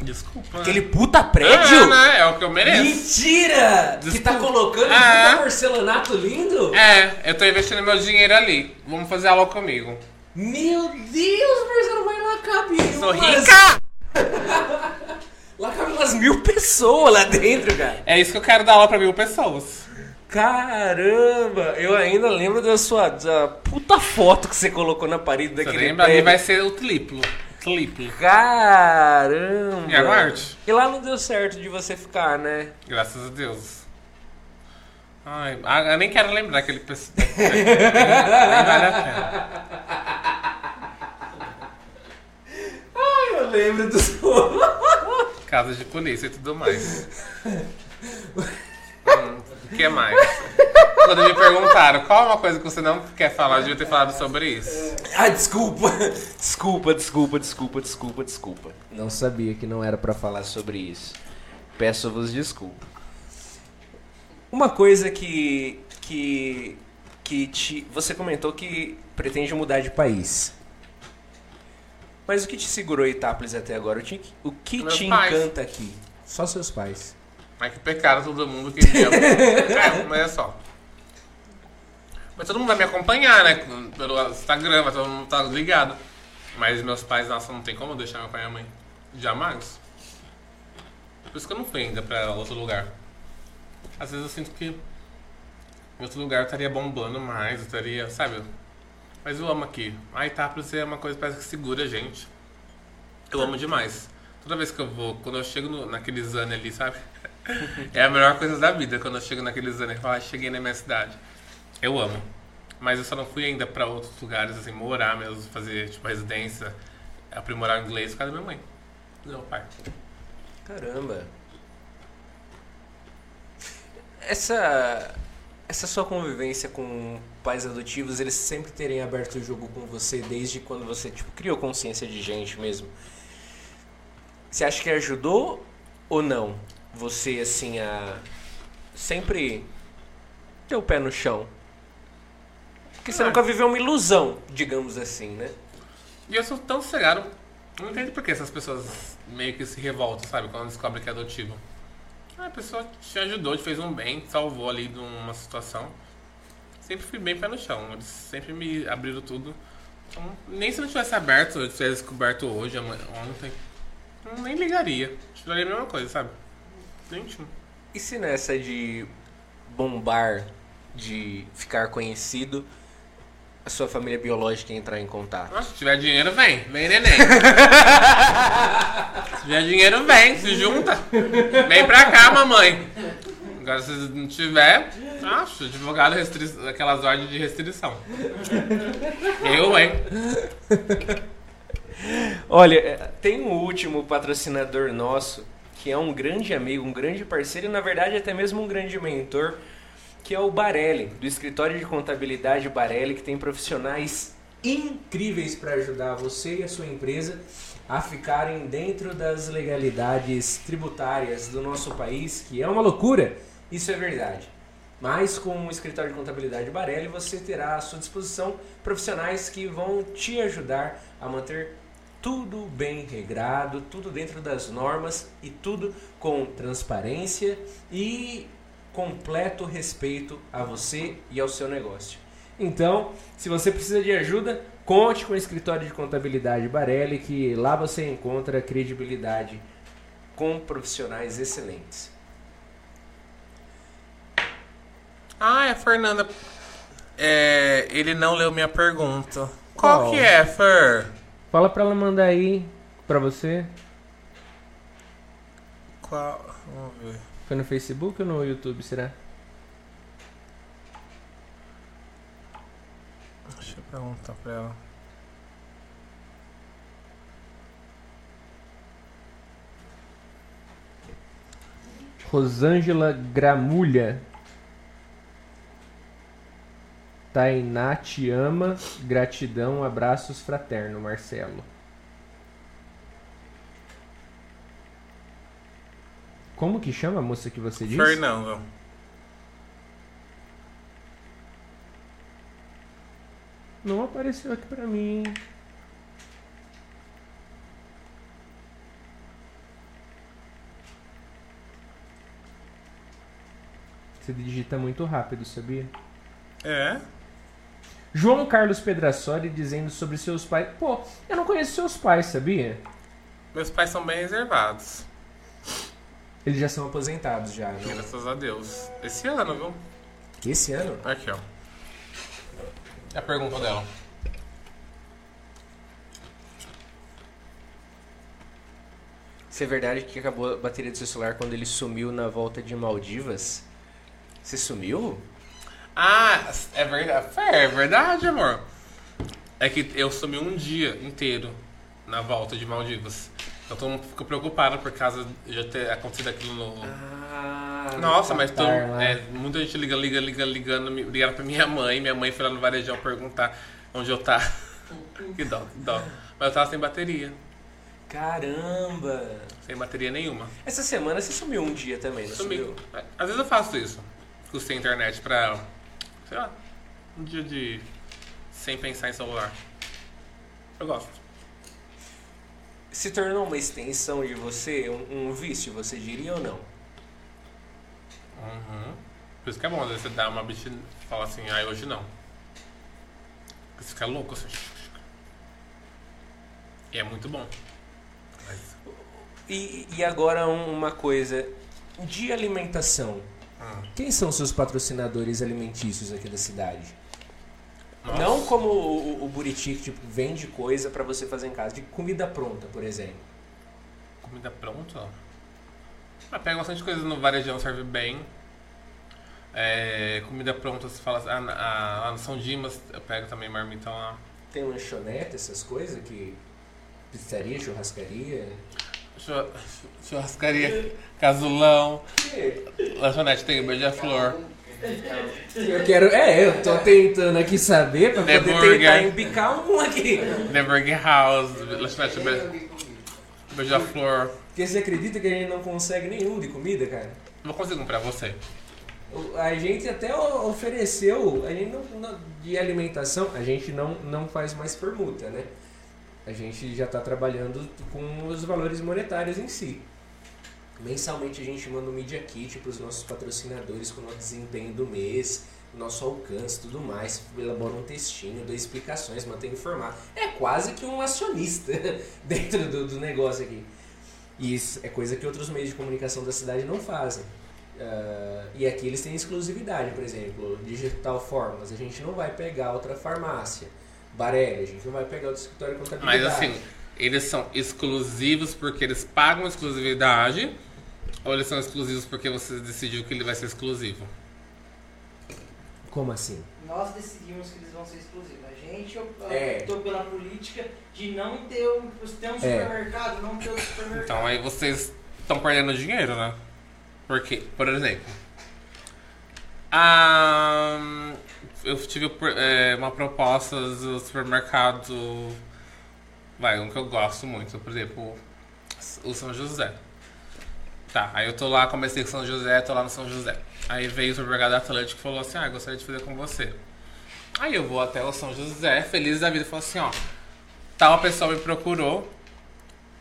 [SPEAKER 1] Desculpa.
[SPEAKER 2] Aquele puta
[SPEAKER 1] É,
[SPEAKER 2] prédio?
[SPEAKER 1] né? É o que eu mereço.
[SPEAKER 2] Mentira! Que tá colocando
[SPEAKER 1] É.
[SPEAKER 2] um puta porcelanato lindo?
[SPEAKER 1] É, eu tô investindo meu dinheiro ali. Vamos fazer aula comigo.
[SPEAKER 2] Meu Deus, Marcelo, vai lá cabe
[SPEAKER 1] Sou
[SPEAKER 2] umas-
[SPEAKER 1] rica!
[SPEAKER 2] Lá cabe umas mil pessoas lá dentro, cara.
[SPEAKER 1] É isso que eu quero dar aula pra mil pessoas.
[SPEAKER 2] Caramba, eu ainda lembro da sua da puta foto que você colocou na parede
[SPEAKER 1] Você
[SPEAKER 2] daquele
[SPEAKER 1] lembra? Ali vai ser o triplo. Triplo.
[SPEAKER 2] Caramba!
[SPEAKER 1] E aguarde.
[SPEAKER 2] E lá não deu certo de você ficar, né?
[SPEAKER 1] Graças a Deus. Ai, ah, eu nem quero lembrar aquele pessoal. nem vale a pena.
[SPEAKER 2] Eu lembro do
[SPEAKER 1] Casa de polícia e tudo mais. Hum, o que mais? Quando me perguntaram qual é uma coisa que você não quer falar, eu devia ter falado sobre isso.
[SPEAKER 2] Ah, desculpa. Desculpa, desculpa, desculpa, desculpa, desculpa. Não sabia que não era pra falar sobre isso. Peço-vos desculpa. Uma coisa que que que te, você comentou que pretende mudar de país. Mas o que te segurou em Itápolis até agora? O, que te
[SPEAKER 1] pais.
[SPEAKER 2] encanta aqui? Só seus pais.
[SPEAKER 1] Mas que pecado todo mundo que me ama. É, mas é só. Mas todo mundo vai me acompanhar, né? Pelo Instagram, vai todo mundo tá ligado. Mas meus pais, nossa, não tem como deixar meu pai e a mãe. Jamais. Por isso que eu não fui ainda pra outro lugar. Às vezes eu sinto que em outro lugar eu estaria bombando mais, eu estaria, sabe? Mas eu amo aqui. A Itápolis é uma coisa que parece que segura a gente. Eu amo demais. Toda vez que eu vou, quando eu chego no, naquele Zane ali, sabe? É a melhor coisa da vida quando eu chego naquele Zane e falo, ah, cheguei na minha cidade. Eu amo. Mas eu só não fui ainda pra outros lugares, assim, morar mesmo, fazer, tipo, residência, aprimorar o inglês por causa da minha mãe. Do meu pai.
[SPEAKER 2] Caramba. Essa essa sua convivência com pais adotivos, eles sempre terem aberto o jogo com você desde quando você tipo criou consciência de gente mesmo. Você acha que ajudou ou não? Você assim a sempre ter o pé no chão. Porque você
[SPEAKER 1] Ah.
[SPEAKER 2] nunca viveu uma ilusão, digamos assim, né?
[SPEAKER 1] E eu sou tão cegado. Eu não entendo por que essas pessoas meio que se revoltam, sabe? Quando descobrem que é adotivo. Ah, a pessoa te ajudou, te fez um bem, te salvou ali de uma situação. Sempre fui bem pé no chão. Eles sempre me abriram tudo. Então, nem se não tivesse aberto, eu tivesse descoberto hoje, ontem, nem ligaria. Faria a mesma coisa, sabe? Gente,
[SPEAKER 2] E se nessa de bombar, de ficar conhecido, a sua família biológica entrar em contato?
[SPEAKER 1] Nossa, se tiver dinheiro, vem. Vem, neném. se tiver dinheiro, vem. Se junta. Vem pra cá, mamãe. Agora, se não tiver, acho, advogado restri... aquelas ordens de restrição. Eu, hein?
[SPEAKER 2] Olha, é, tem um último patrocinador nosso, que é um grande amigo, um grande parceiro e, na verdade, até mesmo um grande mentor, que é o Barelli, do escritório de contabilidade Barelli, que tem profissionais incríveis para ajudar você e a sua empresa a ficarem dentro das legalidades tributárias do nosso país, que é uma loucura, isso é verdade. Mas com o escritório de contabilidade Barelli, você terá à sua disposição profissionais que vão te ajudar a manter tudo bem regrado, tudo dentro das normas e tudo com transparência e completo respeito a você e ao seu negócio. Então, se você precisa de ajuda, conte com o escritório de contabilidade Barelli, que lá você encontra credibilidade com profissionais excelentes.
[SPEAKER 1] Ah, é, Fernanda. É, ele não leu minha pergunta. Qual,
[SPEAKER 4] Qual?
[SPEAKER 1] que é, Fer?
[SPEAKER 4] Fala pra ela mandar aí pra você.
[SPEAKER 1] Qual? Vamos ver.
[SPEAKER 4] Foi no Facebook ou no YouTube, será?
[SPEAKER 1] Perguntar pra ela.
[SPEAKER 4] Rosângela Gramulha. Tainá te ama, gratidão, abraços fraterno, Marcelo. Como que chama a moça que você disse?
[SPEAKER 1] Fernando.
[SPEAKER 4] Não apareceu aqui pra mim. Você digita muito rápido, sabia?
[SPEAKER 1] É?
[SPEAKER 4] João Carlos Pedrassoli dizendo sobre seus pais. Pô, eu não conheço seus pais, sabia?
[SPEAKER 1] Meus pais são bem reservados.
[SPEAKER 2] Eles já são aposentados já, né?
[SPEAKER 1] Graças a Deus. Esse ano, viu?
[SPEAKER 2] Esse ano?
[SPEAKER 1] Aqui, ó. É a pergunta dela.
[SPEAKER 2] Se é verdade que acabou a bateria do seu celular quando ele sumiu na volta de Maldivas? Você sumiu?
[SPEAKER 1] Ah, é verdade. É verdade, amor. É que eu sumi um dia inteiro na volta de Maldivas. Então todo mundo ficou preocupado por causa de já ter acontecido aquilo no.
[SPEAKER 2] Ah,
[SPEAKER 1] Nossa, mas
[SPEAKER 4] Qatar, lá.
[SPEAKER 1] é, muita gente liga, liga, liga, ligando, ligaram pra minha mãe. Minha mãe foi lá no varejão perguntar onde eu tava. que dó, que dó. Mas eu tava sem bateria.
[SPEAKER 2] Caramba!
[SPEAKER 1] Sem bateria nenhuma.
[SPEAKER 2] Essa semana você sumiu um dia também, não
[SPEAKER 1] Sumi.
[SPEAKER 2] sumiu?
[SPEAKER 1] Às vezes eu faço isso. Fico sem internet pra. Sei lá. Um dia de. Sem pensar em celular. Eu gosto.
[SPEAKER 2] Se tornou uma extensão de você, um, um vício, você diria ou não?
[SPEAKER 1] Uhum. Por isso que é bom, às vezes você dá uma bicha e fala assim, ai, hoje não. Você fica louco assim. E é muito bom. Mas,
[SPEAKER 2] E, e agora um- uma coisa, de alimentação.
[SPEAKER 1] hum,
[SPEAKER 2] Quem são seus patrocinadores alimentícios aqui da cidade?
[SPEAKER 1] nossa.
[SPEAKER 2] Não como o, o, o Buriti que tipo, vende coisa pra você fazer em casa, de comida pronta, por exemplo.
[SPEAKER 1] Comida pronta? Ah, pega bastante coisa no varejão, serve bem. É, comida pronta, você fala assim, ah, ah, lá no São Dimas, eu pego também marmitão lá.
[SPEAKER 2] Tem lanchonete, essas coisas que. Pizzaria, churrascaria.
[SPEAKER 1] Churra- Churrascaria, casulão, lanchonete tem beija-flor.
[SPEAKER 2] Eu quero. É, eu tô tentando aqui saber pra
[SPEAKER 1] The
[SPEAKER 2] poder
[SPEAKER 1] Burger.
[SPEAKER 2] tentar embicar um aqui.
[SPEAKER 1] The Burger House, lanchonete be- beija-flor.
[SPEAKER 2] Porque você acredita que a gente não consegue nenhum de comida, cara?
[SPEAKER 1] Vou conseguir um pra você.
[SPEAKER 2] A gente até ofereceu, a gente não, não- de alimentação, a gente não, não faz mais permuta, né? A gente já está trabalhando com os valores monetários em si. Mensalmente a gente manda um Media Kit para os nossos patrocinadores com o nosso desempenho do mês, nosso alcance tudo mais. Elabora um textinho, dá explicações, mantém informado. É quase que um acionista dentro do, do negócio aqui. E isso é coisa que outros meios de comunicação da cidade não fazem. ah, e aqui eles têm exclusividade, por exemplo, Digital Formas, a gente não vai pegar outra farmácia. Barelli, a gente não vai pegar outro escritório de
[SPEAKER 1] Mas
[SPEAKER 2] contabilidade.
[SPEAKER 1] assim, eles são exclusivos porque eles pagam exclusividade ou eles são exclusivos porque você decidiu que ele vai ser exclusivo?
[SPEAKER 2] Como assim?
[SPEAKER 3] Nós decidimos que eles vão ser exclusivos. A gente op-
[SPEAKER 2] É.
[SPEAKER 3] optou pela política de não ter um, ter um
[SPEAKER 2] É.
[SPEAKER 3] supermercado, não ter outro supermercado.
[SPEAKER 1] Então aí vocês estão perdendo dinheiro, né? Porque, por exemplo, ah, eu tive é, uma proposta do supermercado, vai, um que eu gosto muito, por exemplo, o São José. Tá, aí eu tô lá, comecei com São José, tô lá no São José. Aí veio o supermercado Atlântico e falou assim, ah, gostaria de fazer com você. Aí eu vou até o São José, feliz da vida, falo assim, ó, tal pessoa me procurou,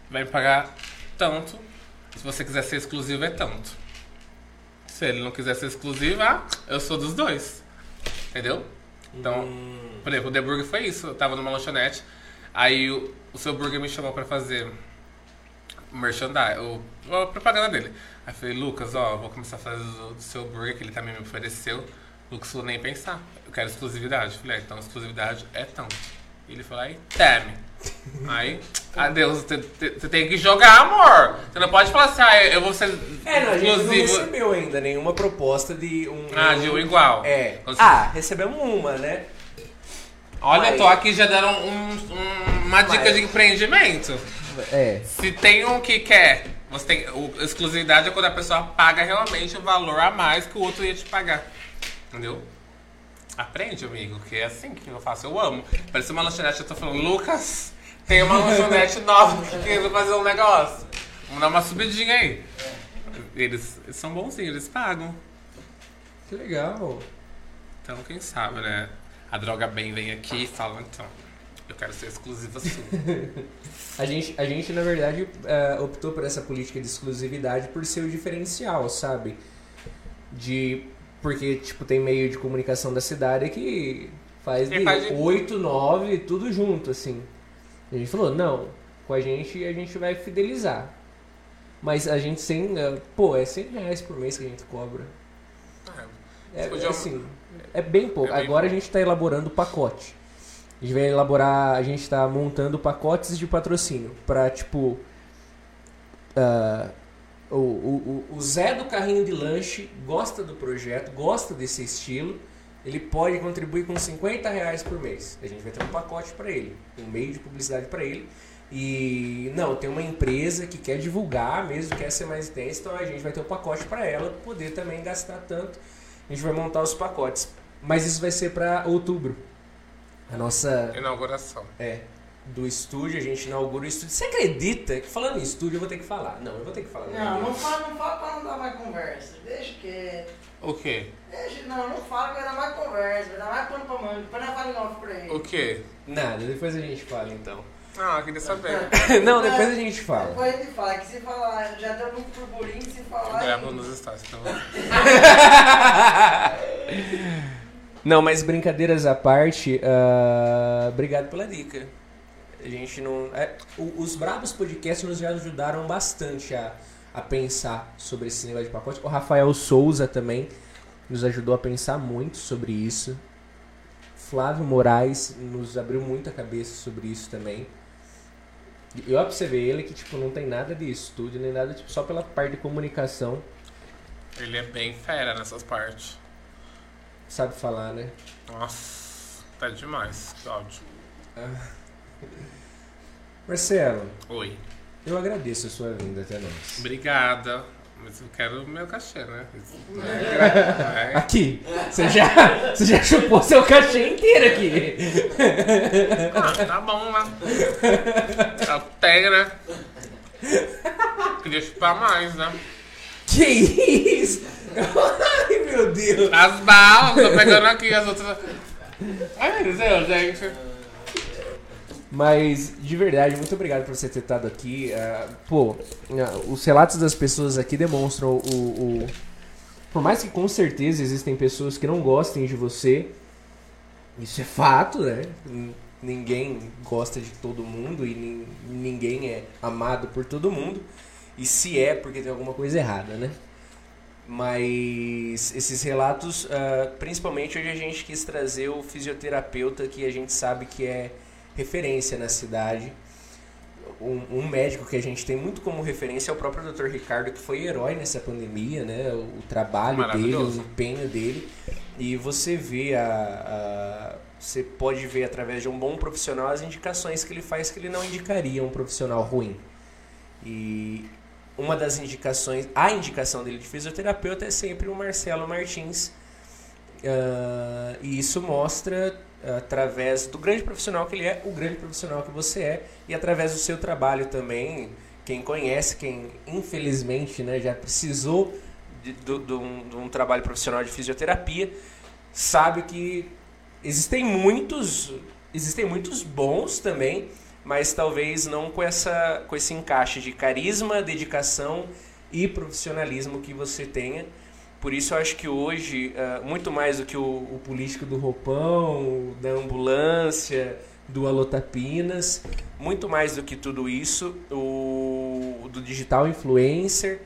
[SPEAKER 1] vai me pagar tanto, se você quiser ser exclusivo é tanto. Se ele não quiser ser exclusivo, ah, eu sou dos dois. Entendeu? Então,
[SPEAKER 2] Hum,
[SPEAKER 1] por exemplo, o The Burger foi isso. Eu tava numa lanchonete, aí o, o seu burger me chamou pra fazer merchandise, o, a propaganda dele. Aí eu falei, Lucas, ó, vou começar a fazer do, do seu burger que ele também me ofereceu. Lucas falou, nem pensar. Eu quero exclusividade. Falei, ah, então exclusividade é tanto. E ele falou, aí, teme. Aí, adeus, você tem que jogar, amor. Você não pode falar assim, ah, eu vou ser
[SPEAKER 2] É, não, a gente não recebeu ainda nenhuma proposta de um.
[SPEAKER 1] Ah, de um igual.
[SPEAKER 2] É.
[SPEAKER 1] Quando você-
[SPEAKER 2] Ah, recebemos uma, né?
[SPEAKER 1] Olha,
[SPEAKER 2] Mas-
[SPEAKER 1] tô aqui já dando um- um- uma dica
[SPEAKER 2] Mas-
[SPEAKER 1] de empreendimento.
[SPEAKER 2] É.
[SPEAKER 1] Se tem um que quer, você tem. O, exclusividade é quando a pessoa paga realmente o valor a mais que o outro ia te pagar. Entendeu? Aprende, amigo, que é assim que eu faço. Eu amo. Parece uma lanchonete, eu tô falando, Lucas, tem uma lanchonete nova que quer fazer um negócio. Vamos dar uma subidinha aí. Eles, eles são bonzinhos, eles pagam.
[SPEAKER 2] Que legal.
[SPEAKER 1] Então, quem sabe, né? A droga bem vem aqui e fala, então, eu quero ser exclusiva sua.
[SPEAKER 2] A gente, a gente na verdade, eh, optou por essa política de exclusividade por ser o diferencial, sabe? De. Porque, tipo, tem meio de comunicação da cidade que faz
[SPEAKER 1] E
[SPEAKER 2] de
[SPEAKER 1] faz de-
[SPEAKER 2] 8, 9, tudo junto, assim. A gente falou, não, com a gente a gente vai fidelizar. Mas a gente sem. eh, Pô, é 100 reais por mês que a gente cobra. É,
[SPEAKER 1] podia-
[SPEAKER 2] assim, é bem pouco.
[SPEAKER 1] É bem
[SPEAKER 2] Agora
[SPEAKER 1] pouco.
[SPEAKER 2] a gente está elaborando o pacote. A gente vai elaborar, a gente está montando pacotes de patrocínio para tipo ah, o, o, o- o Zé do carrinho de lanche gosta do projeto, gosta desse estilo. Ele pode contribuir com 50 reais por mês. A gente vai ter um pacote para ele, um meio de publicidade para ele. E não, tem uma empresa que quer divulgar mesmo, quer ser mais intensa, então a gente vai ter um pacote para ela poder também gastar tanto. A gente vai montar os pacotes. Mas isso vai ser para outubro. A nossa
[SPEAKER 1] Inauguração.
[SPEAKER 2] é do estúdio, a gente inaugura o estúdio. Você acredita que falando em estúdio eu vou ter que falar? Não, eu vou ter que falar.
[SPEAKER 3] Não, não fala, não fala pra não dar mais conversa. Deixa que.
[SPEAKER 1] O quê?
[SPEAKER 3] Deixa, não, não fala que vai dar mais conversa, vai dar mais pano pra manga. Depois nós fala off pra ele.
[SPEAKER 1] O quê?
[SPEAKER 2] Nada, depois a gente fala então.
[SPEAKER 1] Ah, queria saber.
[SPEAKER 2] não, depois a gente fala.
[SPEAKER 3] Depois ele fala que se falar, já deu muito burburinho, se falar.
[SPEAKER 1] Gravo
[SPEAKER 3] em-
[SPEAKER 1] nos stories, então.
[SPEAKER 2] Não, mas brincadeiras à parte, ah, obrigado pela dica. A gente não. é, os Brabos Podcasts nos ajudaram bastante a, a pensar sobre esse negócio de pacote. O Rafael Souza também nos ajudou a pensar muito sobre isso. Flávio Moraes nos abriu muito a cabeça sobre isso também. Eu observei ele que tipo, não tem nada de estúdio, nem nada, tipo, só pela parte de comunicação,
[SPEAKER 1] Ele é bem fera nessas partes.
[SPEAKER 2] sabe falar, né?
[SPEAKER 1] Nossa, tá demais. Ódio.
[SPEAKER 2] Marcelo,
[SPEAKER 1] Oi.
[SPEAKER 2] eu agradeço a sua vinda até nós.
[SPEAKER 1] Obrigada. Mas eu quero o meu cachê, né? É.
[SPEAKER 2] Aqui, você já, você já chupou seu cachê inteiro aqui.
[SPEAKER 1] Ah, tá bom, né? Tá né? Queria chupar mais, né?
[SPEAKER 2] Que isso? Ai, meu Deus.
[SPEAKER 1] As balas, tô pegando aqui as outras. Ai, meu Deus, gente.
[SPEAKER 2] Mas, de verdade, muito obrigado por você ter estado aqui. Ah, pô, ah, os relatos das pessoas aqui demonstram o, o- Por mais que com certeza existem pessoas que não gostem de você, isso é fato, né? Ninguém gosta de todo mundo e nin- ninguém é amado por todo mundo. E se é, porque tem alguma coisa errada, né? Mas esses relatos, ah, principalmente hoje a gente quis trazer o fisioterapeuta que a gente sabe que é referência na cidade. Um, um médico que a gente tem muito como referência é o próprio Dr. Ricardo, que foi herói nessa pandemia, né? O, o trabalho dele, o empenho dele. E você vê a, a- Você pode ver através de um bom profissional as indicações que ele faz que ele não indicaria um profissional ruim. E uma das indicações, a indicação dele de fisioterapeuta é sempre o Marcelo Martins. Ah, e isso mostra, através do grande profissional que ele é, o grande profissional que você é, e através do seu trabalho também. Quem conhece, quem infelizmente né, já precisou de, do- de um, de um trabalho profissional de fisioterapia, sabe que existem muitos, existem muitos bons também, mas talvez não com, essa, com esse encaixe de carisma, dedicação e profissionalismo que você tenha. Por isso eu acho que hoje, ah, muito mais do que o, o político do roupão, da ambulância, do Alotapinas, muito mais do que tudo isso, o do digital influencer,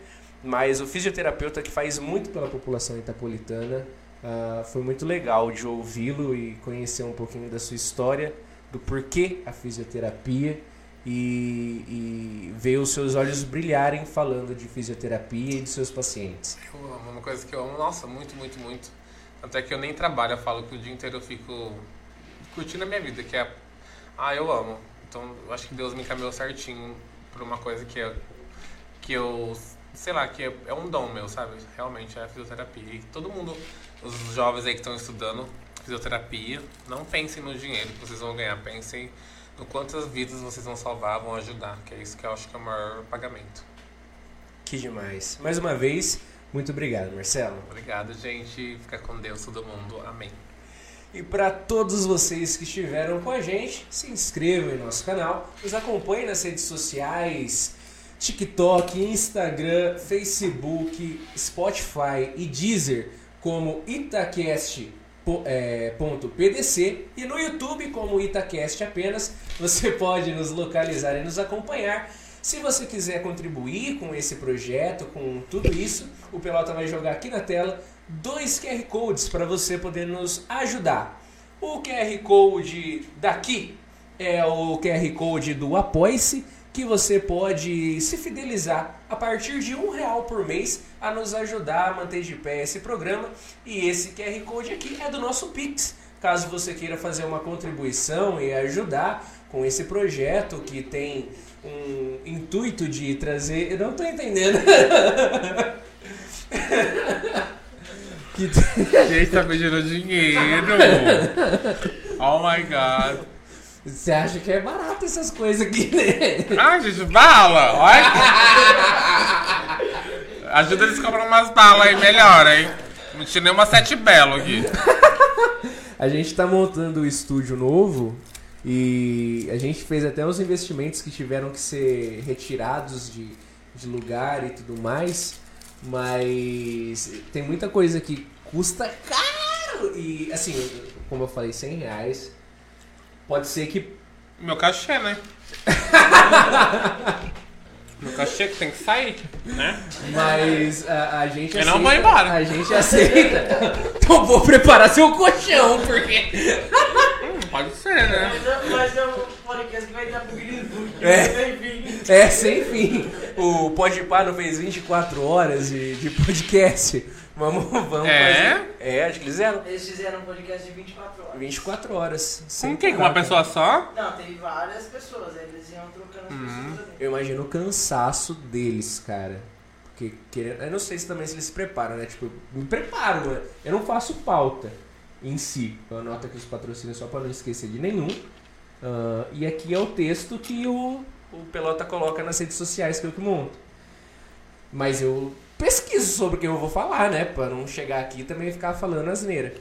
[SPEAKER 2] mas o fisioterapeuta que faz muito pela população itapolitana, ah, foi muito legal de ouvi-lo e conhecer um pouquinho da sua história, do porquê a fisioterapia e, e ver os seus olhos brilharem falando de fisioterapia e de seus pacientes.
[SPEAKER 1] Eu amo, uma coisa que eu amo, nossa, muito, muito, muito. Até que eu nem trabalho, eu falo que o dia inteiro eu fico curtindo a minha vida, que é. Ah, eu amo. Então eu acho que Deus me encaminhou certinho pra uma coisa que eu. Que eu. Sei lá, que é, é um dom meu, sabe? Realmente é a fisioterapia. E todo mundo, os jovens aí que estão estudando fisioterapia, não pensem no dinheiro que vocês vão ganhar, pensem no quantas vidas vocês vão salvar, vão ajudar, que é isso que eu acho que é o maior pagamento.
[SPEAKER 2] Que demais. Mais uma vez, muito obrigado, Marcelo.
[SPEAKER 1] Obrigado, gente. Fica com Deus, todo mundo. Amém.
[SPEAKER 2] E para todos vocês que estiveram com a gente, se inscrevam em nosso canal, nos acompanhem nas redes sociais, TikTok, Instagram, Facebook, Spotify e Deezer como itacast.pdc e no YouTube como Itacast apenas. Você pode nos localizar e nos acompanhar. Se você quiser contribuir com esse projeto, com tudo isso, o Pelota vai jogar aqui na tela dois QR Codes para você poder nos ajudar. O QR Code daqui é o QR Code do Apoie-se, que você pode se fidelizar a partir de um real por mês a nos ajudar a manter de pé esse programa. E esse QR Code aqui é do nosso Pix. Caso você queira fazer uma contribuição e ajudar com esse projeto que tem um intuito de trazer. Eu não tô entendendo. que
[SPEAKER 1] Gente, tá pedindo dinheiro. Oh my god.
[SPEAKER 2] Você acha que é barato essas coisas aqui, né?
[SPEAKER 1] Ah, gente, bala! Olha. Ajuda eles a comprar umas balas aí, melhor, hein? Não tinha nenhuma sete belo aqui.
[SPEAKER 2] A gente tá montando o estúdio novo e a gente fez até uns investimentos que tiveram que ser retirados de, de lugar e tudo mais, mas tem muita coisa que custa caro e assim, como eu falei, 100 reais. Pode ser que
[SPEAKER 1] Meu cachê, né? Meu cachê que tem que sair, né?
[SPEAKER 2] Mas a, a gente
[SPEAKER 1] Eu
[SPEAKER 2] aceita.
[SPEAKER 1] não vou embora.
[SPEAKER 2] A gente aceita. então vou preparar seu colchão, porque.
[SPEAKER 1] Hum, pode ser, né?
[SPEAKER 3] Mas é- Mas é um podcast que vai dar pro Book.
[SPEAKER 2] É.
[SPEAKER 3] Enfim.
[SPEAKER 2] É, sem fim. O Podpah não fez 24 horas de, de podcast. Vamos, vamos
[SPEAKER 1] É?
[SPEAKER 2] fazer. É, acho que eles fizeram.
[SPEAKER 3] Eles fizeram um podcast de 24 horas.
[SPEAKER 2] 24 horas. sem
[SPEAKER 1] Com quem? Com uma pessoa só?
[SPEAKER 3] Não, teve várias pessoas, eles iam trocando as pessoas ali.
[SPEAKER 2] Eu imagino o cansaço deles, cara. Porque, querendo, eu não sei se também se eles se preparam, né? Tipo, eu me preparo, né? Eu não faço pauta em si. Eu anoto aqui os patrocínios só pra não esquecer de nenhum. Ah, e aqui é o texto que o, o Pelota coloca nas redes sociais que eu que monto. Mas eu pesquiso sobre o que eu vou falar, né? Pra não chegar aqui e também ficar falando asneira.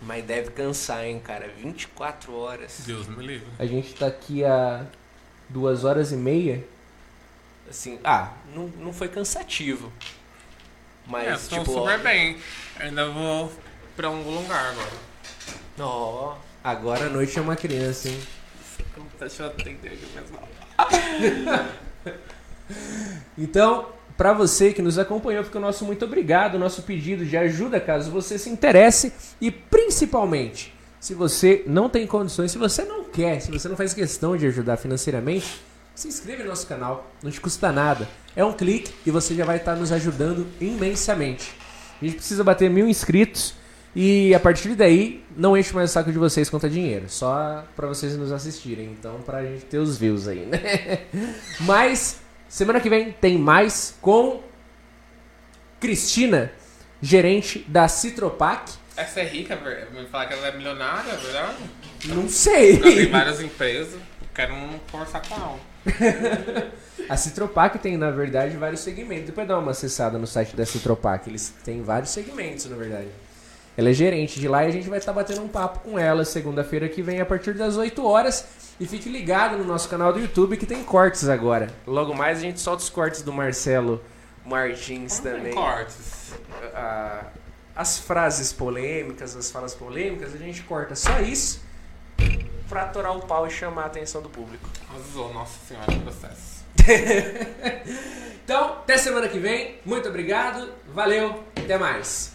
[SPEAKER 2] Mas deve cansar, hein, cara? 24 horas.
[SPEAKER 1] Deus me livre.
[SPEAKER 2] A gente tá aqui há duas horas e meia. Assim, ah, não, não foi cansativo. Mas,
[SPEAKER 1] é,
[SPEAKER 2] tipo,
[SPEAKER 1] super
[SPEAKER 2] ó,
[SPEAKER 1] bem. Ainda vou pra um lugar agora.
[SPEAKER 2] ó, agora a noite é uma criança, hein?
[SPEAKER 1] Deixa eu atender aqui mesmo.
[SPEAKER 2] Então, para você que nos acompanhou, fica o nosso muito obrigado, o nosso pedido de ajuda caso você se interesse e principalmente se você não tem condições, se você não quer, se você não faz questão de ajudar financeiramente, se inscreve no nosso canal, não te custa nada. É um clique e você já vai estar nos ajudando imensamente. A gente precisa bater mil inscritos e a partir daí não enche mais o saco de vocês quanto dinheiro, só para vocês nos assistirem. Então, pra gente ter os views aí, né? Mas semana que vem tem mais com Cristina, gerente da Citropac.
[SPEAKER 1] Essa é rica, ver- me falar que ela é milionária, é verdade?
[SPEAKER 2] Não sei.
[SPEAKER 1] Ela tem várias empresas. Quero um conversar com ela.
[SPEAKER 2] A Citropac tem, na verdade, vários segmentos. Depois dá uma acessada no site da Citropac. Eles têm vários segmentos, na verdade. Ela é gerente de lá e a gente vai estar batendo um papo com ela segunda-feira que vem a partir das 8 horas. E fique ligado no nosso canal do YouTube que tem cortes agora. Logo mais a gente solta os cortes do Marcelo Martins
[SPEAKER 1] Tem
[SPEAKER 2] também.
[SPEAKER 1] cortes.
[SPEAKER 2] a- as frases polêmicas, as falas polêmicas, a gente corta só isso pra atorar o pau e chamar a atenção do público.
[SPEAKER 1] Arrasou, nossa senhora, processo.
[SPEAKER 2] Então, até semana que vem. Muito obrigado. Valeu. Até mais.